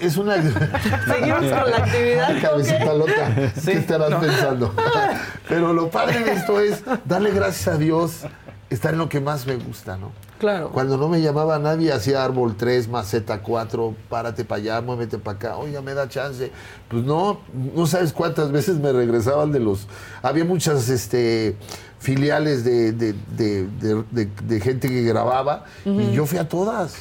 Es una. Seguimos con la actividad. Ay, cabecita loca. ¿Qué estarás pensando? Pero lo padre de esto es darle gracias a Dios, estar en lo que más me gusta, ¿no? Claro. Cuando no me llamaba nadie, hacía árbol 3, maceta 4, párate para allá, muévete para acá, oiga, me da chance. Pues no, no sabes cuántas veces me regresaban de los... Había muchas este, filiales de, de- de- de- gente que grababa y yo fui a todas.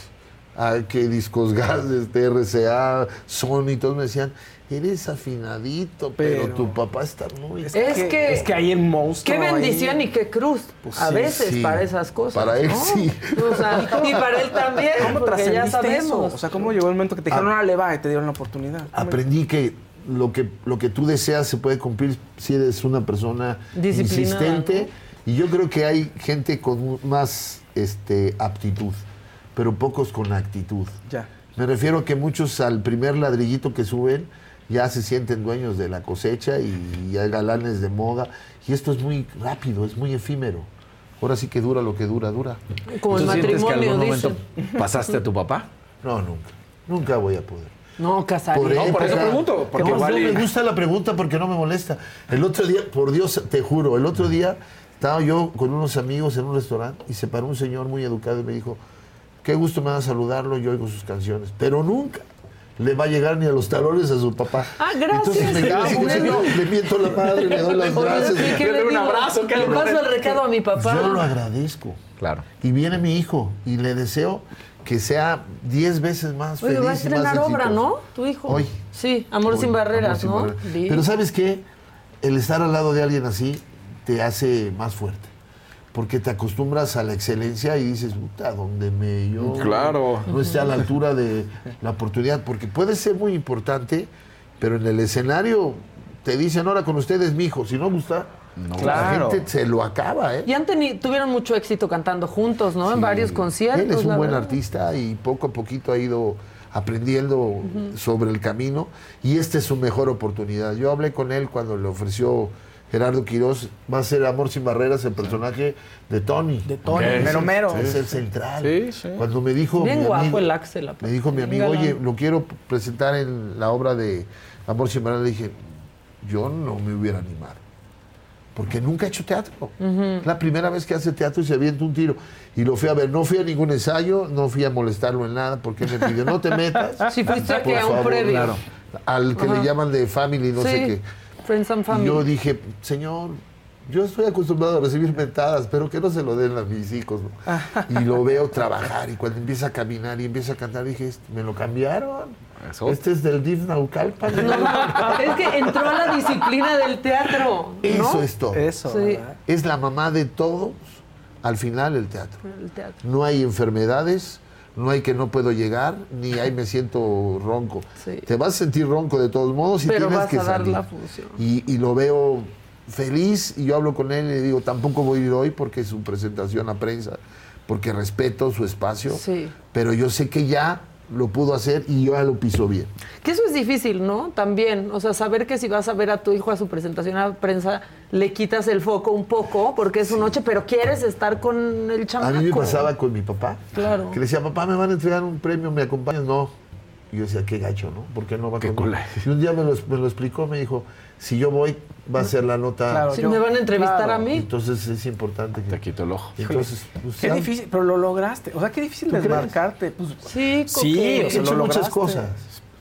A que Discos Gas, este, RCA, Sony, todos me decían, eres afinadito, pero, Pero- tu papá está muy... Es que, es que hay un monstruo Qué bendición ahí. y qué cruz. Pues a sí, veces sí. para esas cosas. Para él ¿no? sí. O sea, y para él también, ¿Cómo porque ya trascendiste sabemos. eso? O sea, ¿cómo llegó el momento que te dijeron, Ah. órale, va, y te dieron la oportunidad? ¿Cómo- Aprendí que lo que lo que tú deseas se puede cumplir si eres una persona Disciplinada, insistente. Y yo creo que hay gente con más este, aptitud, pero pocos con actitud. Ya. Me refiero a que muchos al primer ladrillito que suben ya se sienten dueños de la cosecha y ya galanes de moda. Y esto es muy rápido, es muy efímero. Ahora sí que dura lo que dura, dura. Como el ¿Tú sientes que matrimonio, algún momento pasaste a tu papá? No, nunca. Nunca voy a poder. No, Casarín. Por, No, por eso pregunto, porque No, no, me gusta la pregunta porque no me molesta. El otro día, por Dios, te juro, el otro día estaba yo con unos amigos en un restaurante y se paró un señor muy educado y me dijo, qué gusto me da saludarlo, yo oigo sus canciones, pero nunca le va a llegar ni a los talones a su papá. Ah, gracias. Entonces me quedo así, Ah, le miento la madre, le doy las gracias. ¿qué- qué le digo? Le paso el recado a mi papá. Yo lo agradezco. Claro. Y viene mi hijo y le deseo que sea 10 veces más Oye, feliz va a estrenar obra, exitoso. ¿no? Tu hijo. Hoy. Sí, Amor Hoy, sin barreras, Amor ¿no? sin barreras. Vi. Pero ¿sabes qué? El estar al lado de alguien así te hace más fuerte. Porque te acostumbras a la excelencia y dices, puta, donde me yo Claro. no esté a la altura de la oportunidad. Porque puede ser muy importante, pero en el escenario te dicen, ahora con ustedes, mi hijo, si no gusta, Claro. la gente se lo acaba, ¿eh? Y han tuvieron mucho éxito cantando juntos, ¿no? En varios conciertos. Él es un buen verdad. artista y poco a poquito ha ido aprendiendo sobre el camino y esta es su mejor oportunidad. Yo hablé con él cuando le ofreció Gerardo Quirós, va a ser Amor sin Barreras, el personaje de Tony. De Tony, mero, mero. Es el central. Sí, sí. Cuando me dijo Bien mi guapo amigo, el Axel. me dijo mi amigo, Galán. oye, lo quiero presentar en la obra de Amor sin Barreras, le dije, yo no me hubiera animado. Porque nunca he hecho teatro. Ujú. La primera vez que hace teatro y se avienta un tiro. Y lo fui a ver. No fui a ningún ensayo, no fui a molestarlo en nada, porque me pidió, no te metas. Sí, fuiste a por que a un previo. Claro. Al que le llaman de family, no sí, sé qué. Friends and Family. yo dije, señor, yo estoy acostumbrado a recibir mentadas, pero que no se lo den a mis hijos. ¿no?". Y lo veo trabajar y cuando empieza a caminar y empieza a cantar, dije, "Este, me lo cambiaron. Este es del DIF Naucalpan. No, es que entró a la disciplina del teatro. ¿no? Eso es todo. Eso. Es la mamá de todos, al final el teatro. El teatro. No hay enfermedades, no hay que no puedo llegar, ni hay me siento ronco. Sí. Te vas a sentir ronco de todos modos y Pero tienes vas que a dar salir. la función. Y, y lo veo feliz y yo hablo con él y le digo, tampoco voy a ir hoy porque es su presentación a prensa, porque respeto su espacio, Sí. pero yo sé que ya lo pudo hacer y ya lo pisó bien. Que eso es difícil, ¿no? También, o sea, saber que si vas a ver a tu hijo a su presentación a prensa, le quitas el foco un poco porque es su noche, pero quieres estar con el A chamaco. mí me pasaba con mi papá. Claro. Que le decía, papá, me van a entregar un premio, ¿me acompañas? No. Y yo decía, qué gacho, ¿no? ¿Por qué no va conmigo? Y un día me lo, me lo explicó, me dijo, si yo voy, va a ser la nota. Claro, Si yo- me van a entrevistar Claro. a mí. Entonces es importante que... Te quito el ojo. Entonces, pues, Qué ya- difícil, pero lo lograste. O sea, qué difícil desmarcarte. Pues, Sí, sí, o sea, He hecho lo muchas cosas.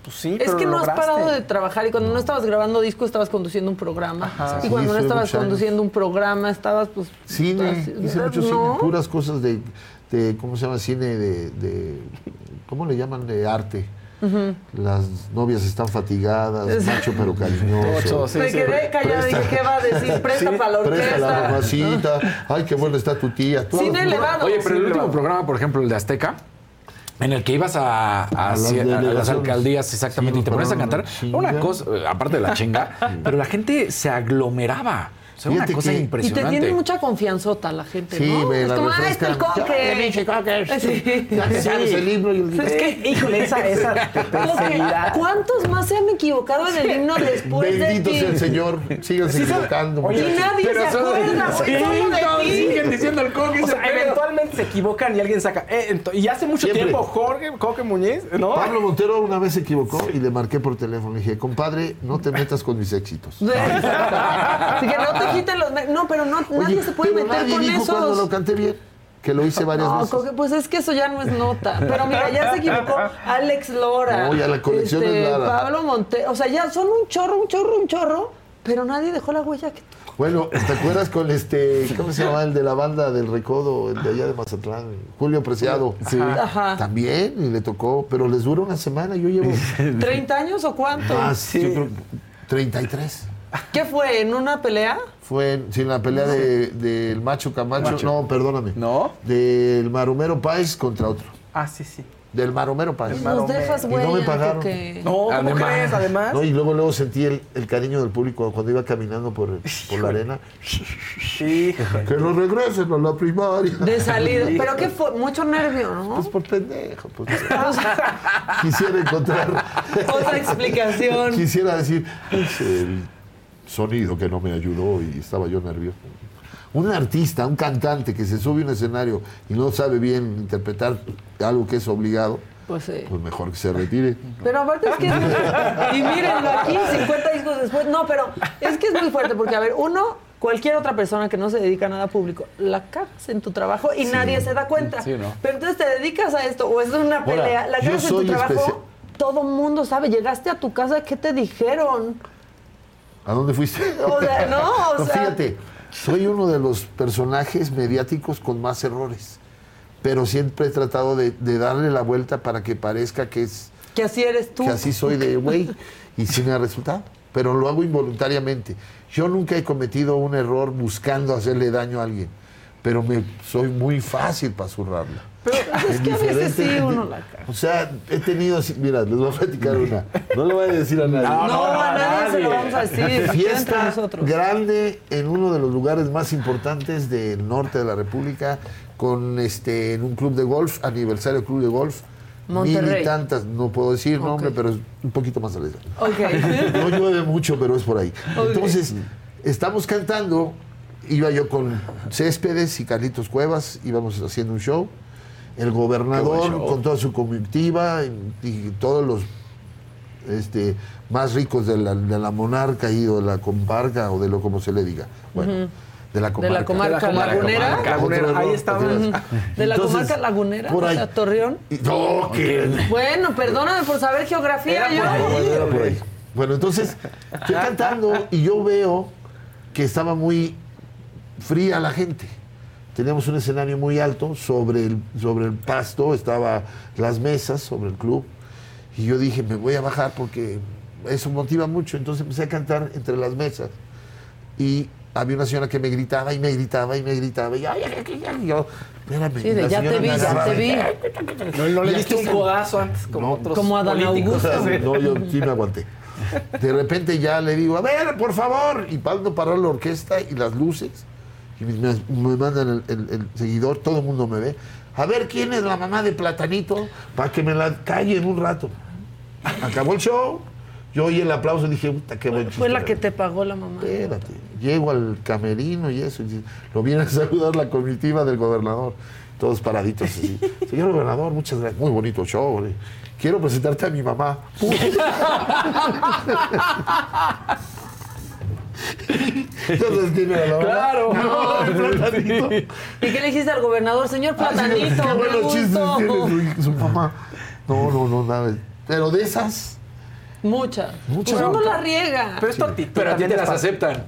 Pues sí, Es pero que lo no has lograste. parado de trabajar y cuando no estabas grabando disco estabas conduciendo un programa. Ajá. Y Sí, cuando no estabas años. conduciendo un programa estabas pues... Cine, así- hice mucho ¿no? cine, puras cosas de, de, ¿cómo se llama? Cine de, de- ¿cómo le llaman? De arte. Las novias están fatigadas, Es- macho pero cariñoso. Me quedé callada y dije, ¿qué va a decir? Presta para la Presta la orquesta. mamacita. Ay, qué buena está tu tía. Tú- Cine elevado. Oye, pero el Sí, último programa, por ejemplo, el de Azteca, en el que ibas a, a, A las a alcaldías exactamente Sí, y te pones a cantar, una cosa, eh, aparte de la chinga, pero la gente se aglomeraba. O sea, una Fíjate cosa que- Y te impresionante. tiene mucha confianzota la gente, Sí, ¿no? me es la como, ah, está el coque. Ya. Sí. Sabes el himno y el- Es que, híjole, esa, esa ¿Cuántos más se han equivocado en el himno después Bendito de ti? sea el Señor. Síganse Sí, equivocando. Oye, y nadie Pero se acuerda, Sí, siguen diciendo el coque. O sea, eventualmente se equivocan y alguien saca. eh, y hace mucho Siempre. tiempo Jorge Coque Muñiz, ¿no? Pablo Montero una vez se equivocó y le marqué por teléfono. Le dije, compadre, no te metas con mis éxitos. Así que no te quiten los... me- No, pero no, nadie se puede pero meter nadie con dijo cuando lo esos. canté bien, que lo hice varias No, veces. Pues es que eso ya no es nota. Pero mira, ya se equivocó Alex Lora. este, No, ya la colección es Lara. Pablo Monte. O sea, ya son un chorro, un chorro, un chorro. Pero nadie dejó la huella que tú. Bueno, ¿te acuerdas con este, ¿cómo se llama? El de la banda del Recodo, el de allá de Mazatlán, Julio Preciado? Sí. Ajá. También, y le tocó, pero les dura una semana, yo llevo ¿30 años o cuánto? más, yo creo, 33. ¿Qué fue? ¿En una pelea? Fue en, sí, en la pelea de- del Macho Camacho, Macho. no, perdóname. ¿No? Del Maromero Páez contra otro. Ah, sí, sí. Del Maromero Páez. Nos dejas Y no me pagaron. No, ¿cómo Además. crees? Además. No, y luego, luego sentí el, el cariño del público cuando iba caminando por, por la arena. Sí. Que no regresen a la primaria. De salida. ¿Pero qué fue? Mucho nervio, ¿no? Pues por pendejo. Pues. Quisiera encontrar. Otra explicación. Quisiera decir, es el sonido que no me ayudó y estaba yo nervioso. Un artista, un cantante que se sube a un escenario y no sabe bien interpretar algo que es obligado, Pues sí. pues mejor que se retire. Pero aparte es que es muy- Y mírenlo aquí, 50 discos después. No, pero es que es muy fuerte porque, a ver, uno, cualquier otra persona que no se dedica a nada público, la cagas en tu trabajo y nadie se da cuenta. Sí, ¿no? Pero entonces te dedicas a esto o es una Ahora, pelea, la cagas en tu trabajo, todo mundo sabe. Llegaste a tu casa, ¿qué te dijeron? ¿A dónde fuiste? O sea, no, o sea- Fíjate, soy uno de los personajes mediáticos con más errores, pero siempre he tratado de, de darle la vuelta para que parezca que es Que así eres tú. que así soy de güey y sí me ha resultado, pero lo hago involuntariamente. Yo nunca he cometido un error buscando hacerle daño a alguien, pero me soy muy fácil para zurrarla. Pero es que a veces sí uno la caga. O sea, he tenido mira, les voy a platicar una. No le voy a decir a nadie. No, a nadie se lo vamos a decir. Fiesta grande en uno de los lugares más importantes del norte de la República, con este en un club de golf, aniversario club de golf. Mil Monterrey. y tantas, no puedo decir nombre, pero es un poquito más arriba. Ok. No llueve mucho, pero es por ahí. Ok. Entonces, estamos cantando, iba yo con Céspedes y Carlitos Cuevas, íbamos haciendo un show. El gobernador con toda su comitiva y, y todos los este, más ricos de la, de la monarca y o de la comparca o de lo como se le diga. Bueno, de la De comarca. la comarca De la lagunera. comarca. Lagunera, ahí error, estaba. así es. De la Entonces, comarca lagunera, por o ahí. sea, Torreón. No, que... Bueno, perdóname por saber geografía. Era yo. por ahí, era por ahí. Bueno, entonces estoy cantando y yo veo que estaba muy fría la gente. Teníamos un escenario muy alto sobre el, sobre el pasto, estaban las mesas sobre el club. Y yo dije, me voy a bajar porque eso motiva mucho. Entonces empecé a cantar entre las mesas. Y había una señora que me gritaba y me gritaba y me gritaba. Y, ay, ay, ay, ay, yo, espérame. Sí, de ya te vi, ya te y- vi. No, no le Y diste un codazo antes como No. otros Como Adán políticos. Augusto. No, yo sí me aguanté. De repente ya le digo, a ver, por favor. Y Pablo paró la orquesta y las luces. Y me, me mandan el, el- el seguidor, todo el mundo me ve. A ver quién es la mamá de Platanito para que me la callen un rato. Acabó el show. Yo oí el aplauso y dije, puta, qué buen Fue chiste, la que te pagó la mamá. Espérate, llego al camerino y eso, y lo viene a saludar la comitiva del gobernador, todos paraditos así. Señor gobernador, muchas gracias, muy bonito show. ¿vale? Quiero presentarte a mi mamá. Entonces, ¿quién era la mamá? Claro. No, el platanito. ¿Y qué le dijiste al gobernador? Señor Platanito, Qué buenos chistes tiene su, su mamá. No, no, no, nada. Pero de esas, Muchas. Muchas. Pues uno la riega. Pero es tu actitud. Pero a ti te las aceptan.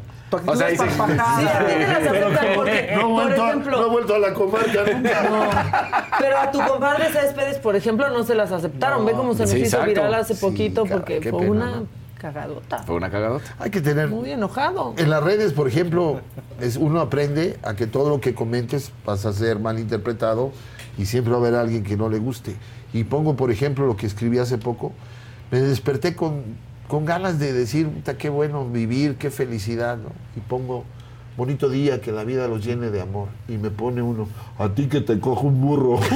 O sea, papajada. Sí, a ti te las aceptan porque, no por vuelto, a, ejemplo, no he vuelto a la comarca nunca. pero a tu compadre Céspedes, por ejemplo, no se las aceptaron. Ve cómo se nos Sí, hizo exacto. viral hace poquito porque fue una ¿no? Cagadota. Fue una cagadota. Hay que tener Muy enojado. En las redes, por ejemplo, es, uno aprende a que todo lo que comentes pasa a ser malinterpretado y siempre va a haber alguien que no le guste. Y pongo, por ejemplo, lo que escribí hace poco. Me desperté con, con ganas de decir, "Puta, qué bueno vivir, qué felicidad. ¿no? Y pongo, bonito día, que la vida los llene de amor. Y me pone uno, a ti que te cojo un burro.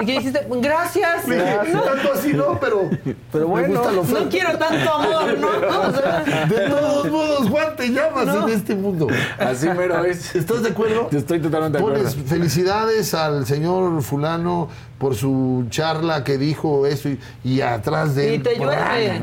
¿Y qué dijiste? Gracias. Le dije, No, tanto así no, pero, Pero me bueno, gusta lo no feo". quiero tanto amor, ¿no? O sea, De todos modos, Juan, te llamas No. en este mundo. Así mero es. ¿Estás de acuerdo? Yo estoy totalmente de Pones acuerdo. felicidades al señor fulano por su charla que dijo eso y, y atrás de Y él. te por llueve.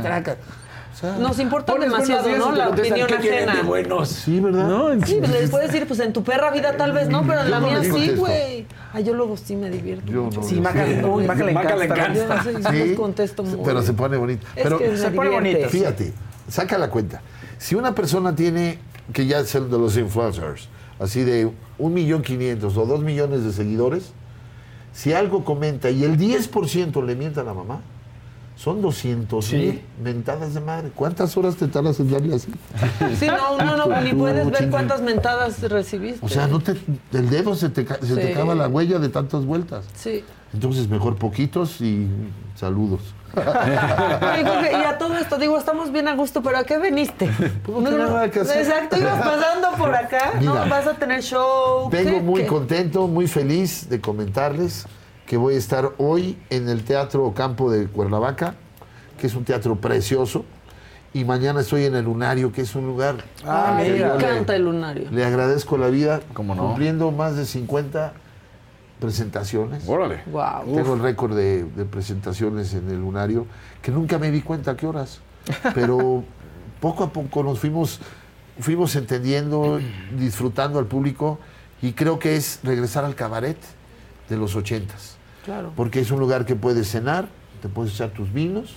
Nos importa Pones demasiado, días ¿no? La opinión ¿qué tienen de ajena. buenos? sí, ¿verdad? No, Sí, pues les puedes decir, pues en tu perra vida tal vez no, pero en la no mía sí, güey. Ay, yo luego sí me divierto. Yo no. Sí, Maca, uy, Maca le Maca encanta. Yo les contesto muy Pero se pone bonito. Es Pero que se pone bonito. fíjate, saca la cuenta. Si una persona tiene, que ya son de los influencers, así de un millón quinientos o dos millones de seguidores, si algo comenta y el 10% le mienta a la mamá, son 200 mil mentadas de madre. ¿Cuántas horas te tardas en darle así? Sí, no, no, no, ni puedes ver cuántas mentadas recibiste. O sea, no te, el dedo se te, se te Sí. acaba la huella de tantas vueltas. Sí. Entonces, mejor poquitos y saludos. Y a todo esto, digo, estamos bien a gusto, pero ¿a qué veniste? Pues no tenía nada que hacer. Exacto, ibas pasando por acá, ¿no? Vas a tener show. Vengo ¿qué? muy ¿Qué? contento, muy feliz de comentarles que voy a estar hoy en el Teatro Campo de Cuernavaca, que es un teatro precioso, y mañana estoy en el Lunario, que es un lugar Ah, me yo le- encanta el lunario. Le agradezco la vida, ¿Cómo no? cumpliendo más de 50 presentaciones. Órale. Wow. Tengo el récord de, de presentaciones en el lunario, que nunca me di cuenta a qué horas. Pero poco a poco nos fuimos, fuimos entendiendo, disfrutando al público, y creo que es regresar al cabaret de los ochentas. Claro. Porque es un lugar que puedes cenar, te puedes echar tus vinos,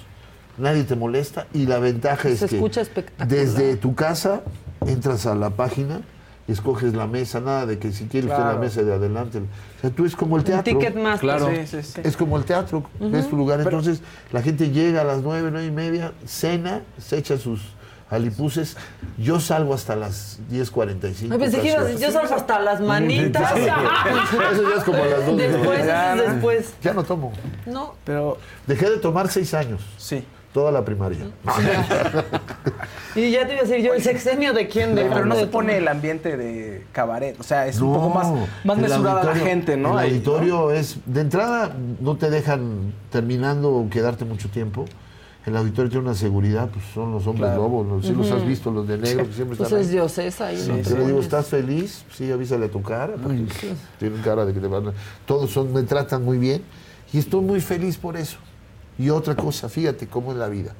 nadie te molesta, y la ventaja es Se que escucha espectacular. desde tu casa entras a la página y escoges la mesa, nada de que si quieres usted la Claro. mesa de adelante. O sea, tú es como el Un teatro. Ticketmaster. Claro. Sí, sí, sí. Es como el teatro, es tu lugar. Entonces, la gente llega a las nueve, nueve y media, cena, se echa sus alipuses. Yo salgo hasta las 10.45. Ay, pensé que ibas a yo salgo hasta las manitas. Eso ya es como a las dos de la Después, mañana. ese es después. Ya no tomo. No. Pero Dejé de tomar seis años, sí. toda la primaria. Y ya te iba a decir yo, ¿el sexenio de quién? De Pero no de se pone el ambiente de cabaret. O sea, es un No, poco más, más mesurada la gente, ¿no? El Ahí, ¿no? auditorio es, de entrada, no te dejan terminando quedarte mucho tiempo. El auditorio tiene una seguridad, pues son los hombres Claro. lobos, los, sí los has visto, los de negro que siempre Pues están es ahí. diosesa ahí. Sí, le digo, ¿estás feliz? Sí, avísale a tu cara. porque Tienen cara de que te van a... Todos son, me tratan muy bien y estoy muy feliz por eso. Y otra cosa, fíjate cómo es la vida.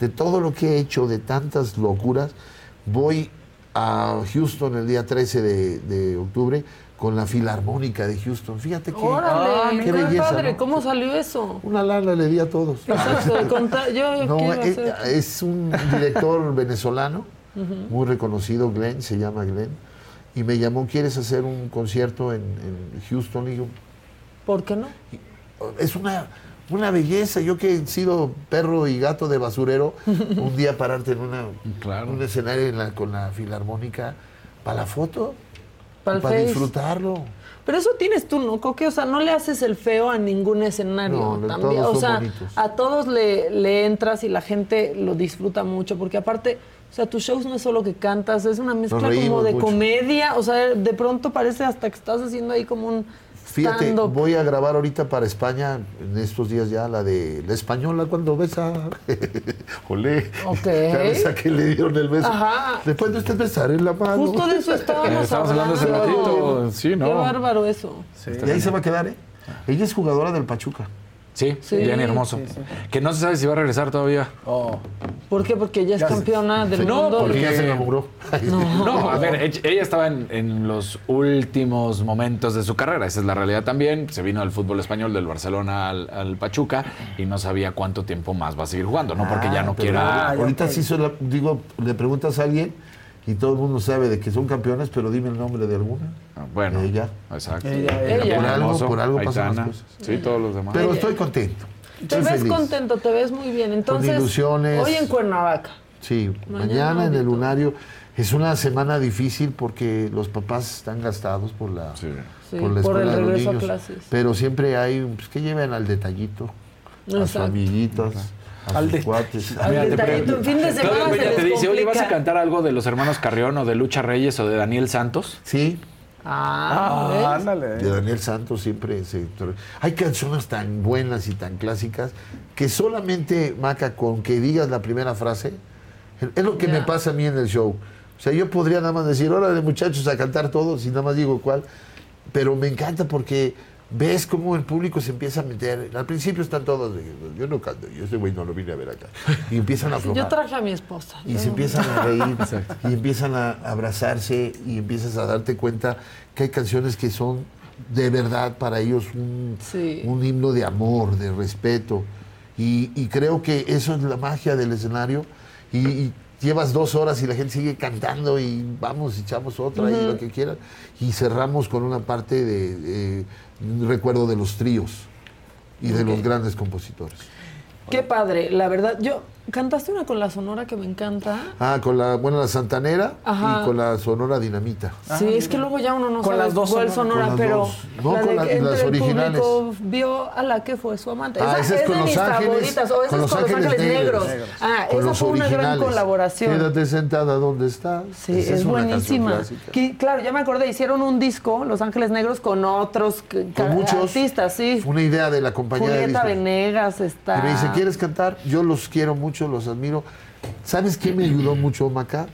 De todo lo que he hecho, de tantas locuras, voy a Houston el día 13 de, de octubre con la Filarmónica de Houston. Fíjate qué, Órale, qué qué, belleza. padre, ¿no? ¿cómo salió eso? Una lana le di a todos. Exacto, yo No, ¿qué iba a es, un director venezolano, muy reconocido, Glenn, se llama Glenn, y me llamó, ¿quieres hacer un concierto en, en Houston? Y digo, ¿Por qué no? es una, una belleza, yo que he sido perro y gato de basurero, un día pararte en una, un escenario en la- con la filarmónica, para la foto, Para disfrutarlo. Pero eso tienes tú, ¿no, Coque? O sea, no le haces el feo a ningún escenario. No, también. todos o sea, bonitos. a todos le, le entras y la gente lo disfruta mucho, porque aparte O sea, tus shows no es solo que cantas, es una mezcla como de mucho. comedia. O sea, de pronto parece hasta que estás haciendo ahí como un Fíjate, voy a grabar ahorita para España, en estos días ya, la de la española cuando besa. Olé. Ok. Ya ves a que le dieron el beso. Ajá. Después de usted besar en la mano. Justo de eso estábamos, Estábamos hablando hace ratito, sí, ¿no? Qué bárbaro eso. Y ahí se va a quedar, ¿eh? Ella es jugadora del Pachuca. Sí, Sí. Jenny Hermoso. Que no se sabe si va a regresar todavía. ¿Por qué? Porque ella es campeona del No, mundo. porque ya se enamoró. No, a ver, ella estaba en, en los últimos momentos de su carrera, esa es la realidad también. Se vino al fútbol español del Barcelona al, al Pachuca y no sabía cuánto tiempo más va a seguir jugando, no porque ya no Ah, quiera. Ahorita sí, se la- digo, le preguntas a alguien y todo el mundo sabe de que son campeones, pero dime el nombre de alguna. Bueno, Ella. exacto. Ella, ella. Por algo, por algo pasan las cosas. Sí, todos los demás. Pero estoy contento. Te Estoy ves feliz. contento, te ves muy bien. Entonces, ilusiones. hoy en Cuernavaca. Sí, Mañana mañana, en el lunario. Es una semana difícil porque los papás están gastados por la, Sí, por la por el escuela de los a niños. clases. Pero siempre hay pues, que lleven al detallito, a sus Exacto. A Al cuates. Al detallito, en fin de semana se te dice, oye, ¿vas a complica". cantar algo de los hermanos Carrión o de Lucha Reyes o de Daniel Santos? Sí. Ah, ¿ves? De Daniel Santos siempre se... Hay canciones tan buenas y tan clásicas que solamente, Maca, con que digas la primera frase, es lo que me pasa a mí en el show. O sea, yo podría nada más decir, órale muchachos a cantar todos y nada más digo cuál, pero me encanta porque ves cómo el público se empieza a meter. Al principio están todos, yo no canto, yo ese güey no lo vine a ver acá. Y empiezan a Yo aflojar. traje a mi esposa. Y Yo se no- empiezan a reír y empiezan a abrazarse y empiezas a darte cuenta que hay canciones que son de verdad para ellos un, Sí. un himno de amor, de respeto. Y, y creo que eso es la magia del escenario. Y, y llevas dos horas y la gente sigue cantando y vamos, echamos otra y lo que quieran. Y cerramos con una parte de, recuerdo de los tríos y de los grandes compositores. Qué padre, la verdad. Yo, cantaste una con la sonora que me encanta. Ah, con la, bueno, la Santanera Ajá. y con la Sonora Dinamita. sí, es que luego ya uno no Con sabe las dos cuál sonora, Con las pero dos. No, la con de la- entre las el originales. público vio a la que fue su amante. Ah, esa, es es con de Los mis Ángeles, favoritas. O esa con es Los con Los Ángeles Ángeles Negros. Negros. Ah, Con esa los fue una gran colaboración. Quédate sentada donde estás. Sí, Esa es, buenísima. Que, claro, ya me acordé, hicieron un disco, Los Ángeles Negros, con otros Con muchos. artistas, sí. Fue una idea de la compañía de Julieta discos. Venegas está. Y me dice, ¿quieres cantar? Yo los quiero mucho, los admiro. ¿Sabes qué me ayudó mucho, Maca?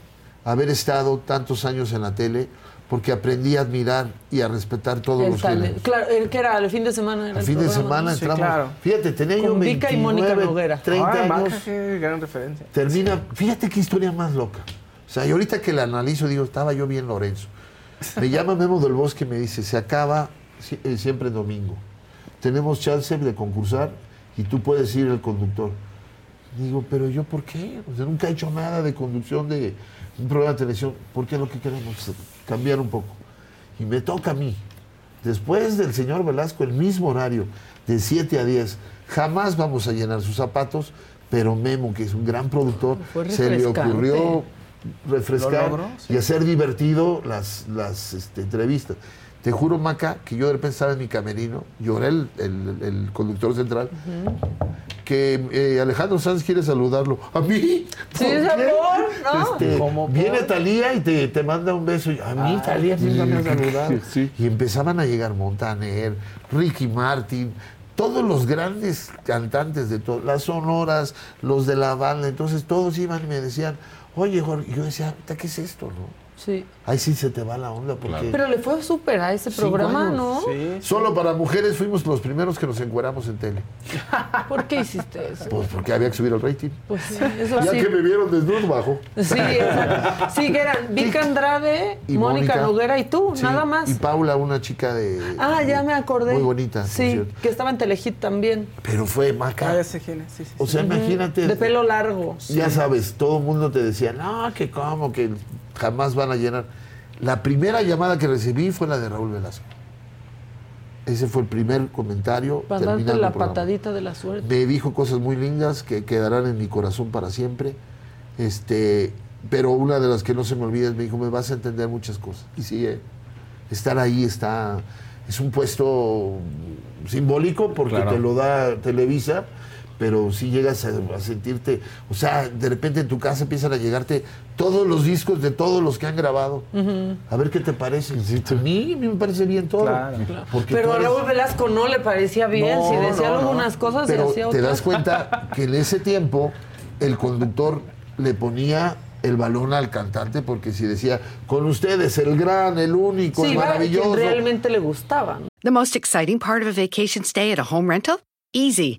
Haber estado tantos años en la tele, porque aprendí a admirar y a respetar todos El los géneros. Claro, el que era el fin de semana. Era El el fin de semana entramos. Fíjate, tenía yo Con Vika y Mónica 29, Noguera. 30 Ay, Maca, años. qué gran referencia. Termina, fíjate qué historia más loca. O sea, y ahorita que la analizo, digo, estaba yo bien Lorenzo. Me llama Memo del Bosque y me dice, se acaba eh, siempre domingo. Tenemos chance de concursar y tú puedes ir el conductor. Digo, pero yo por qué? O sea, nunca he hecho nada de conducción de un programa de televisión. ¿Por qué lo que queremos es cambiar un poco? Y me toca a mí. Después del señor Velasco, el mismo horario, de 7 a 10. Jamás vamos a llenar sus zapatos, pero Memo, que es un gran productor, Fue se le ocurrió refrescar y hacer divertido las, las este, entrevistas. Te juro, Maca, que yo de repente estaba en mi camerino, era el, el- el conductor central, que eh, Alejandro Sanz quiere saludarlo. ¿A mí? Sí, ¿Por es amor, ¿no? Este, ¿Cómo viene Talía y te, te manda un beso. Y, a mí, Ah, Talía, nunca me ha saludado. sí. Y empezaban a llegar Montaner, Ricky Martin, todos los grandes cantantes de todo, las sonoras, los de la banda. Entonces todos iban y me decían, oye, Jorge, y yo decía, "Puta, ¿qué es esto? no? Sí. Ahí sí se te va la onda porque... Pero le fue súper a ese programa, años. ¿no? Solo para mujeres fuimos los primeros que nos encueramos en tele. ¿Por qué hiciste eso? Pues porque había que subir el rating. Pues sí, eso ya sí. que me vieron desnudo bajo. Sí, exacto. Sí, que eran Vika Andrade, Y Mónica, Mónica. Noguera y tú, Sí, nada más. Y Paula, una chica de... Ah, ya me acordé. Muy bonita, Sí, que estaba en Telehit también. Pero fue maca. Ah, sí, sí, O sea, imagínate. De pelo largo. Ya sabes, todo el mundo te decía, no, que cómo, que jamás van a llenar. La primera llamada que recibí fue la de Raúl Velasco. Ese fue el primer comentario. Para darte la patadita de la suerte. Me dijo cosas muy lindas que quedarán en mi corazón para siempre. Este, pero una de las que no se me olvida es, me dijo, me vas a entender muchas cosas. Y sí, eh, estar ahí está, es un puesto simbólico porque Claro. te lo da Televisa, pero sí llegas a, a sentirte, o sea, de repente en tu casa empiezan a llegarte todos los discos de todos los que han grabado. A ver qué te parece. A mí, a mí me parece bien todo. Pero a eres- Raúl Velasco no le parecía bien. No, si decía no, no. algunas cosas y Pero hacía te otras. das cuenta que en ese tiempo el conductor le ponía el balón al cantante porque si decía, con ustedes, el gran, el único, Sí, el maravilloso. realmente le gustaban. The most exciting part of a vacation stay at a home rental? Easy.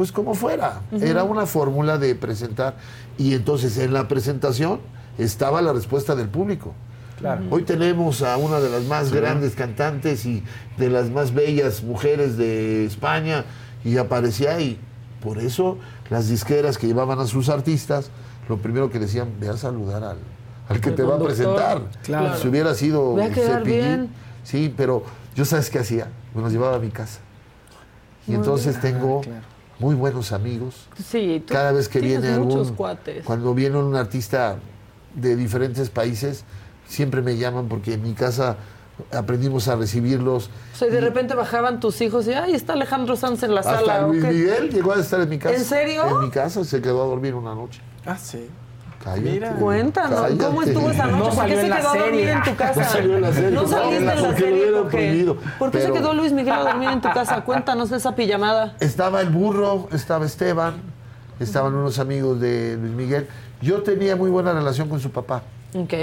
Pues como fuera. Era una fórmula de presentar. Y entonces en la presentación estaba la respuesta del público. Claro. Hoy tenemos a una de las más Sí. grandes cantantes y de las más bellas mujeres de España y aparecía y por eso las disqueras que llevaban a sus artistas, lo primero que decían, ve a saludar al, al que te va a presentar. Claro. Si hubiera sido Cepillín, sí, pero yo sabes qué hacía, me los llevaba a mi casa. Y Muy entonces bien. tengo Ah, claro. Muy buenos amigos. Sí, tú Cada vez que viene muchos algún, cuates. cuando viene un artista de diferentes países, siempre me llaman porque en mi casa aprendimos a recibirlos. O sea, y de repente bajaban tus hijos y, ay, está Alejandro Sanz en la Hasta sala. ¿o Luis? Miguel llegó a estar en mi casa. ¿En serio? En mi casa se quedó a dormir una noche. Ah, sí. Cállate. Mira. Cuéntanos, ¿cómo estuvo esa noche? No ¿Por qué se quedó a dormir en tu casa? No salió en la serie. No saliste en la porque lo serie. hubieran ¿por qué? prohibido. ¿Por qué se quedó Luis Miguel a dormir en tu casa? Cuéntanos esa pijamada. Estaba el burro, estaba Esteban, estaban unos amigos de Luis Miguel. Yo tenía muy buena relación con su papá. Ok.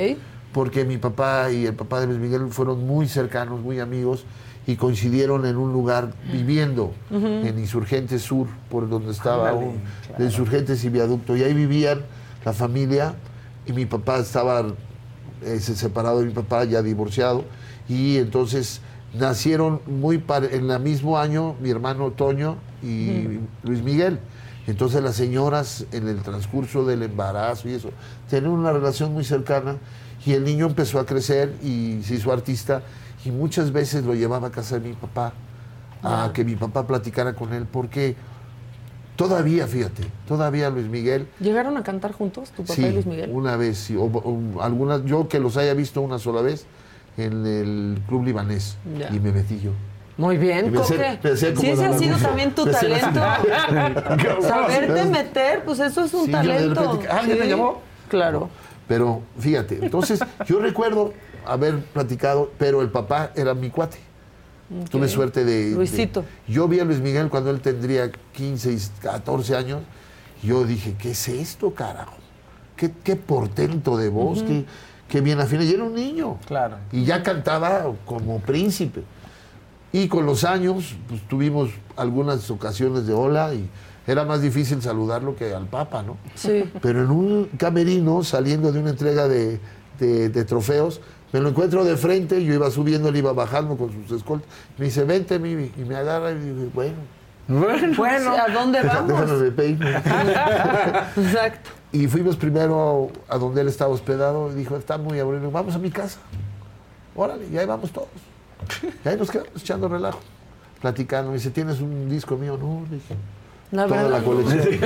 porque mi papá y el papá de Luis Miguel fueron muy cercanos, muy amigos y coincidieron en un lugar viviendo en Insurgentes Sur, por donde estaba Ándale, un- claro. de Insurgentes y Viaducto. Y ahí vivían la familia y mi papá estaba eh, se- separado de mi papá, ya divorciado. Y entonces nacieron muy en el mismo año mi hermano Toño y Luis Miguel. Entonces las señoras en el transcurso del embarazo y eso, tenían una relación muy cercana y el niño empezó a crecer y se hizo artista y muchas veces lo llevaba a casa de mi papá a que mi papá platicara con él porque todavía, fíjate, todavía Luis Miguel ¿Llegaron a cantar juntos, tu papá Sí, y Luis Miguel? una vez, sí, o- o algunas, yo que los haya visto una sola vez en el club libanés Ya. y me metí yo. Muy bien, me Coque. me Si ese ha sido también tu Me talento. Saberte meter, pues eso es un Sí, talento. repente, ¿alguien me Sí, llamó? Claro. Pero fíjate, entonces yo recuerdo haber platicado, pero el papá era mi cuate. Ok. Tuve suerte de, de- Luisito. yo vi a Luis Miguel cuando él tendría 15 y 14 años. y Yo dije, ¿qué es esto, carajo? ¿Qué, qué portento de voz? Ujú. qué, qué bien afina. Y era un niño. Claro. Y ya cantaba como príncipe. Y con los años, pues tuvimos algunas ocasiones de hola y era más difícil saludarlo que al Papa, ¿no? Sí. Pero en un camerino, saliendo de una entrega de, de- de trofeos, me lo encuentro de frente, yo iba subiendo, él iba bajando con sus escoltas. Me dice, vente, Mimi. Y me agarra y dice, bueno. Bueno, ¿a dónde vamos? Peino. Exacto. Y fuimos primero a donde él estaba hospedado y dijo, está muy aburrido, vamos a mi casa. Órale, y ahí vamos todos. Y ahí nos quedamos echando relajo, platicando. Me dice, ¿tienes un disco mío? No, le dije. La toda verdad, la no. colección.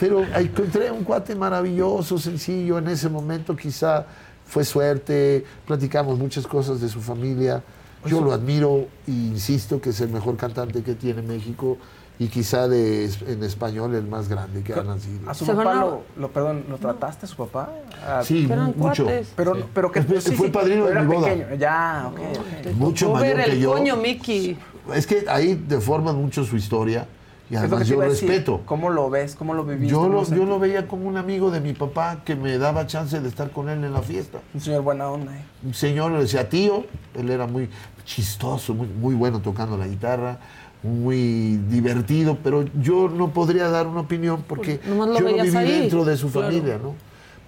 Pero encontré un cuate maravilloso, sencillo. En ese momento quizá fue suerte. Platicamos muchas cosas de su familia. Yo lo admiro e insisto que es el mejor cantante que tiene México y quizá de, en español el más grande que ha nacido. A su papá lo, lo- perdón, ¿lo trataste a su papá? A- Sí, mucho. cuates. Pero, Sí. pero que Fue- fue padrino de mi era boda. pequeño. Ya, ok. ok. Mucho ver mayor que el yo. coño, Mickey. Es que ahí deforman mucho su historia. Y además yo decir. respeto. ¿Cómo lo ves? ¿Cómo lo viviste? Yo ¿Cómo lo, yo lo veía como un amigo de mi papá que me daba chance de estar con él en la fiesta. Un señor buena onda, ¿eh? Un señor le decía tío, él era muy chistoso, muy, muy bueno tocando la guitarra, muy divertido, pero yo no podría dar una opinión porque Pues, yo no viví ahí, dentro de su claro. familia, ¿no?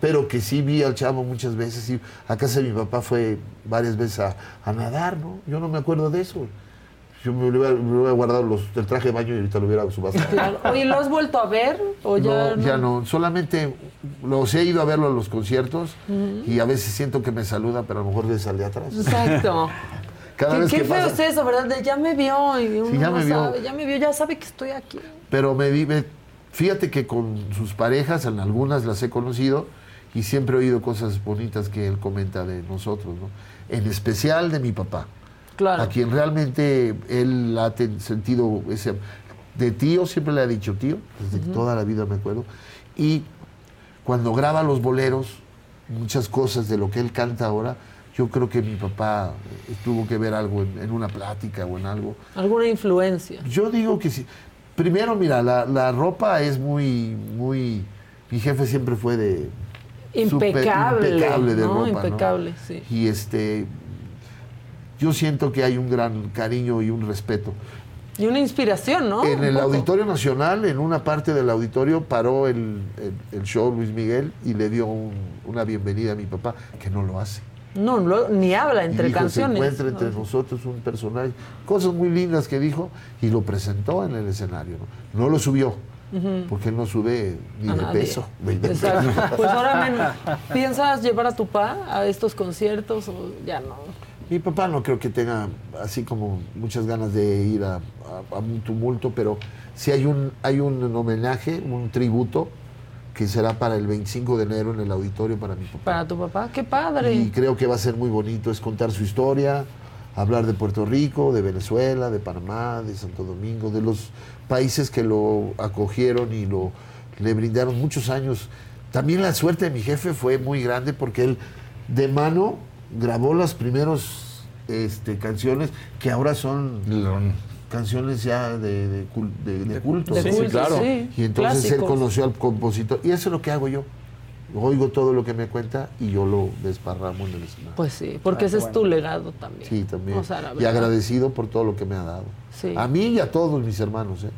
Pero que sí vi al chavo muchas veces y a casa de mi papá fue varias veces a, a nadar, ¿no? Yo no me acuerdo de eso. Yo me hubiera, me hubiera guardado los, el traje de baño y ahorita lo hubiera subastado. Claro. Oye, ¿lo has vuelto a ver? ¿O ya no, ya no. Solamente los he ido a verlo a los conciertos y a veces siento que me saluda, pero a lo mejor de sale atrás. Exacto. Cada qué vez qué que feo pasa. es eso, ¿verdad? De ya me vio y uno ya no me vio. sabe, ya me vio, ya sabe que estoy aquí. Pero me vive. Fíjate que con sus parejas, en algunas las he conocido y siempre he oído cosas bonitas que él comenta de nosotros, ¿no? En especial de mi papá. Claro. A quien realmente él ha sentido ese. De tío siempre le ha dicho tío, desde toda la vida me acuerdo. Y cuando graba los boleros, muchas cosas de lo que él canta ahora, yo creo que mi papá eh, tuvo que ver algo en, en una plática o en algo. Alguna influencia. Yo digo que sí. Primero, mira, la, la ropa es muy, muy. Mi jefe siempre fue de. Impecable. impecable de ¿no? ropa. ¿no? Impecable, sí. Y este. Yo siento que hay un gran cariño y un respeto. Y una inspiración, ¿no? en el. Auditorio Nacional, en una parte del auditorio, paró el, el- el show Luis Miguel y le dio un- una bienvenida a mi papá, que no lo hace. No, lo- ni habla Y entre dijo, canciones. Se encuentra entre ¿no? nosotros un personaje. Cosas muy lindas que dijo y lo presentó en el escenario. No, No lo subió, porque él no sube ni A de nadie. peso. ni de Exacto. peso. Pues ahora, men, ¿piensas llevar a tu pa a estos conciertos o ya no? Mi papá no creo que tenga así como muchas ganas de ir a, a- a un tumulto, pero sí hay un, hay un homenaje, un tributo, que será para el 25 de enero en el auditorio para mi papá. Para tu papá, qué padre. Y creo que va a ser muy bonito, es contar su historia, hablar de Puerto Rico, de Venezuela, de Panamá, de Santo Domingo, de los países que lo acogieron y lo le brindaron muchos años. También la suerte de mi jefe fue muy grande porque él de mano grabó las primeras este, canciones que ahora son canciones ya de, de cul- de- de culto. De Sí, claro. sí. Y entonces él conoció al compositor. Y eso es lo que hago yo. Oigo todo lo que me cuenta y yo lo desparramo en el escenario. Pues sí, porque Ah, ese es tu legado también. Sí, también. O sea, la y agradecido por todo lo que me ha dado. Sí. A mí y a todos mis hermanos. ¿eh?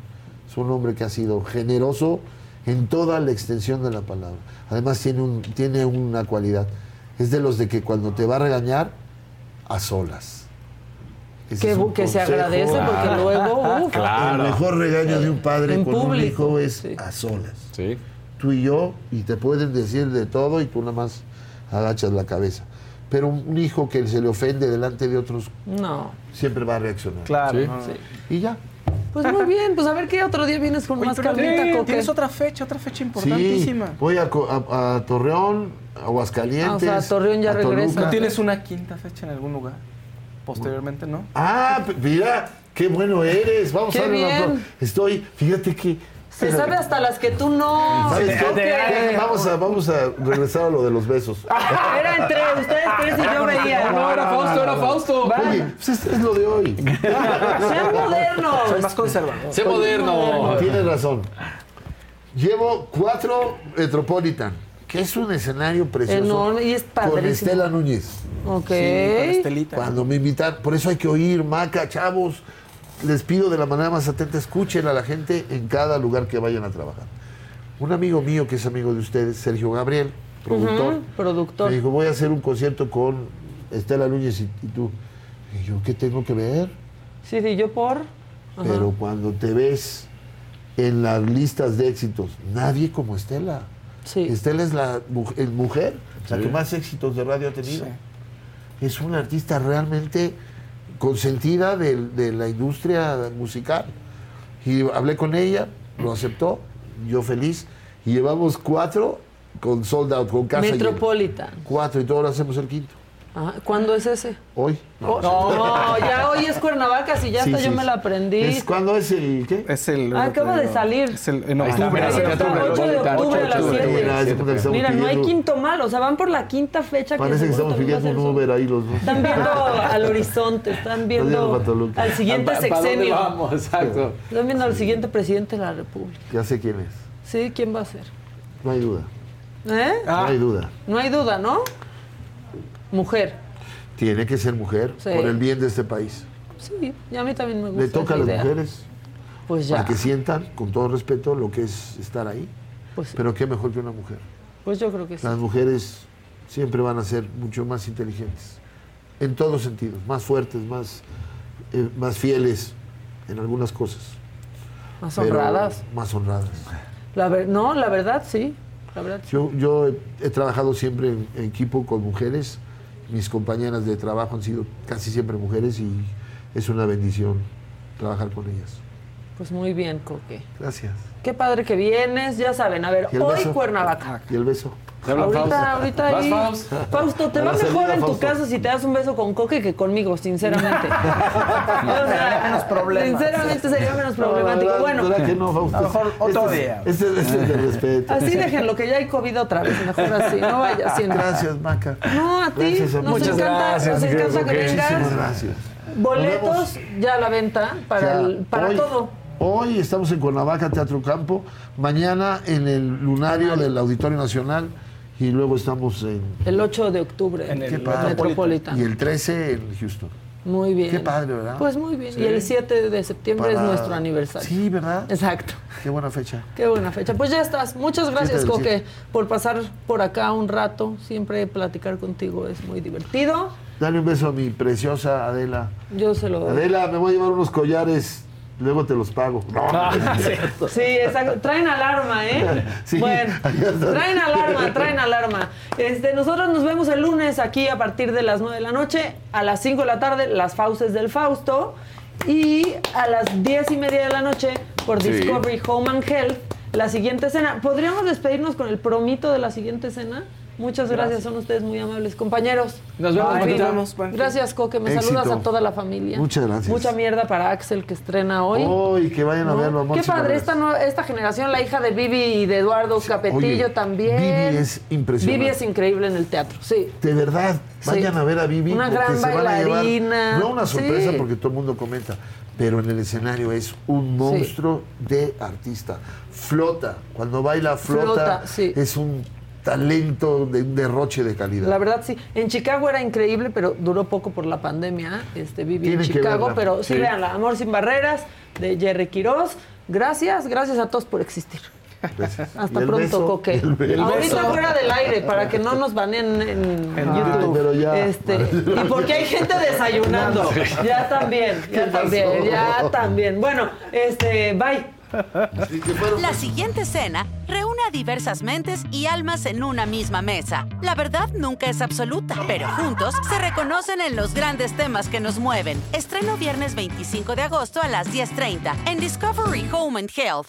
Es un hombre que ha sido generoso en toda la extensión de la palabra. Además tiene, un, tiene una cualidad. Es de los de que cuando te va a regañar, a solas. Ese Que, un se agradece porque luego, uf, El mejor regaño de un padre En con un público, hijo es a solas. Sí. Tú y yo, y te pueden decir de todo y tú nada más agachas la cabeza. Pero un hijo que se le ofende delante de otros no. siempre va a reaccionar. Claro. Sí. Y ya. Pues muy bien, pues a ver qué otro día vienes con Oye, más pero calmita, tienes- otra fecha, otra fecha Sí, importantísima. voy a, a- a Torreón, Aguascalientes. Ah, o sea, Torreón ya regresa. ¿No tienes una quinta fecha en algún lugar? Posteriormente, ¿no? Ah, mira, qué bueno eres. Vamos Qué a ver Estoy, fíjate que. Se sabe hasta las que tú no. ¿Sabes qué? Vamos a, vamos a regresar a lo de los besos. Era entre ustedes tres y yo veía. No, era Fausto, era Fausto. Va. Oye, pues es, es lo de hoy. Sean modernos. Soy más conservador. Sé moderno. Tienes razón. Llevo cuatro Metropolitan, que es un escenario precioso. Enorme, y es Con padrísimo. Estela Núñez. Ok. Cuando me invitan, por eso hay que oír, Maca, chavos. Les pido de la manera más atenta, escuchen a la gente en cada lugar que vayan a trabajar. Un amigo mío que es amigo de ustedes, Sergio Gabriel, productor, productor. me dijo, voy a hacer un concierto con Estela Núñez y, y tú. Y yo, ¿qué tengo que ver? Sí, sí, yo por. Ajá. Pero cuando te ves en las listas de éxitos, nadie como Estela. Estela es la el mujer, la Sí. que más éxitos de radio ha tenido. Es una artista realmente consentida de, de la industria musical. Y hablé con ella, lo aceptó, yo feliz. Y llevamos cuatro con sold out, con casa llena. Metropolitan. Cuatro y todos lo hacemos el quinto. Ah, ¿Cuándo es ese? Hoy. Oh, No, ya hoy es Cuernavaca, si ya Sí, hasta sí, yo me la aprendí. ¿Es, ¿Cuándo es el qué? Es el. Ah, acaba de salir. Es el, en Ahí está, octubre. mira, es el está, octubre. 8 de octubre a las Ocho de 7. octubre. Mira, no hay quinto mal, o sea, van por la quinta fecha Parece que seguro estamos pidiendo un Uber ahí los dos. Están viendo al horizonte, están viendo al siguiente ¿Pa- pa' dónde sexenio. vamos? Exacto. Están viendo al siguiente presidente de la República. Ya sé quién es. Sí, ¿quién va a ser? No hay duda. ¿Eh? No hay duda. No hay duda, ¿no? Mujer. Tiene que ser mujer Sí. por el bien de este país. Sí, y a mí también me gusta. Le toca a las idea. mujeres Pues ya. para que sientan, con todo respeto, lo que es estar ahí. Pues sí. Pero qué mejor que una mujer. Pues yo creo que sí. Las mujeres siempre van a ser mucho más inteligentes, en todos sentidos, más fuertes, más, eh, más fieles en algunas cosas. Más Pero honradas. Más honradas. La ver- no, la verdad sí. La verdad sí. Yo, yo he, he trabajado siempre en, en equipo con mujeres. Mis compañeras de trabajo han sido casi siempre mujeres y es una bendición trabajar con ellas. Pues muy bien, Coque. Gracias. Qué padre que vienes, ya saben. A ver, ¿Y el hoy beso? Cuernavaca. ¿Y el beso? Ahorita, ahorita ¿Vas, ahí. Faust? Fausto, te va mejor en tu Fausto. casa si te das un beso con Coque que conmigo, sinceramente. O sea, menos problemas. Sinceramente sería menos problemático. ¿Verdad- Bueno, verdad que no, Fausto? A lo mejor otro Este día. Este, es- este de respeto. así déjenlo, que ya hay COVID otra vez. Mejor así, no vaya haciendo. Gracias, Maca. No, a ti. Gracias, nos Muchas encanta, gracias, nos encanta que vengas. Gracias. Boletos ya a la venta para, Ya, el- para hoy- todo. Hoy estamos en Cuernavaca, Teatro Campo. Mañana en el lunario del Auditorio Nacional. Y luego estamos en. El 8 de octubre. En el Qué padre. Metropolitan. Y el 13 en Houston. Muy bien. Qué padre, ¿verdad? Pues muy bien. Sí. Y el 7 de septiembre es nuestro aniversario. Sí, ¿verdad? Exacto. Qué buena fecha. Qué buena fecha. Pues ya estás. Muchas gracias, Coque, por pasar por acá un rato. Siempre platicar contigo es muy divertido. Dale un beso a mi preciosa Adela. Yo se lo doy. Adela, me voy a llevar unos collares. Luego te los pago. No, cierto. Sí, exacto. Traen alarma, ¿eh? Sí, bueno, traen alarma, traen alarma. Este, nosotros nos vemos el lunes aquí a partir de las 9 de la noche, a las 5 de la tarde, las Fauces del Fausto, y a las 10 y media de la noche por Sí. Discovery Home and Health, la siguiente escena. ¿Podríamos despedirnos con el promito de la siguiente escena? Muchas gracias, son ustedes muy amables. Compañeros. Nos vemos. Nos vemos. Gracias, Coque. Me Éxito. saludas a toda la familia. Muchas gracias. Mucha mierda para Axel que estrena hoy. Hoy que vayan a verlo. Qué padre, esta, esta generación, la hija de Vivi y de Eduardo Capetillo Oye, también. Vivi es impresionante. Vivi es increíble en el teatro, sí. De verdad, Sí. vayan a ver a Vivi. Una gran se van a llevar- bailarina. no una sorpresa Sí. porque todo el mundo comenta, pero en el escenario es un monstruo de artista. Flota. Cuando baila flota, Flota, sí. es un talento de un derroche de calidad. La verdad, sí. En Chicago era increíble, pero duró poco por la pandemia. Este, Vivi en Tienen Chicago, verla. pero sí, Sí. veanla. Amor sin barreras, de Jerry Quiroz. Gracias, gracias a todos por existir. Gracias. Hasta pronto, beso, Coque. Ahorita fuera del aire, para que no nos baneen en, En YouTube. YouTube, pero ya. Este, y porque hay gente desayunando. Ya también, ya ¿Qué también, ya también. Bueno, este, bye. La siguiente cena reúne a diversas mentes y almas en una misma mesa. La verdad nunca es absoluta, pero juntos se reconocen en los grandes temas que nos mueven. Estreno viernes 25 de agosto a las 10.30 en Discovery Home and Health.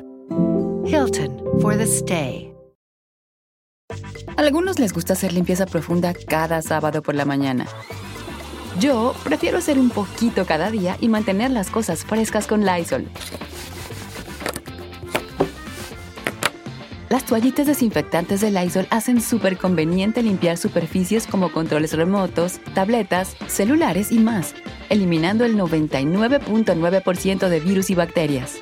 Hilton for the stay. Algunos les gusta hacer limpieza profunda cada sábado por la mañana. Yo prefiero hacer un poquito cada día y mantener las cosas frescas con Lysol. Las toallitas desinfectantes de Lysol hacen súper conveniente limpiar superficies como controles remotos, tabletas, celulares y más, eliminando el 99.9% de virus y bacterias.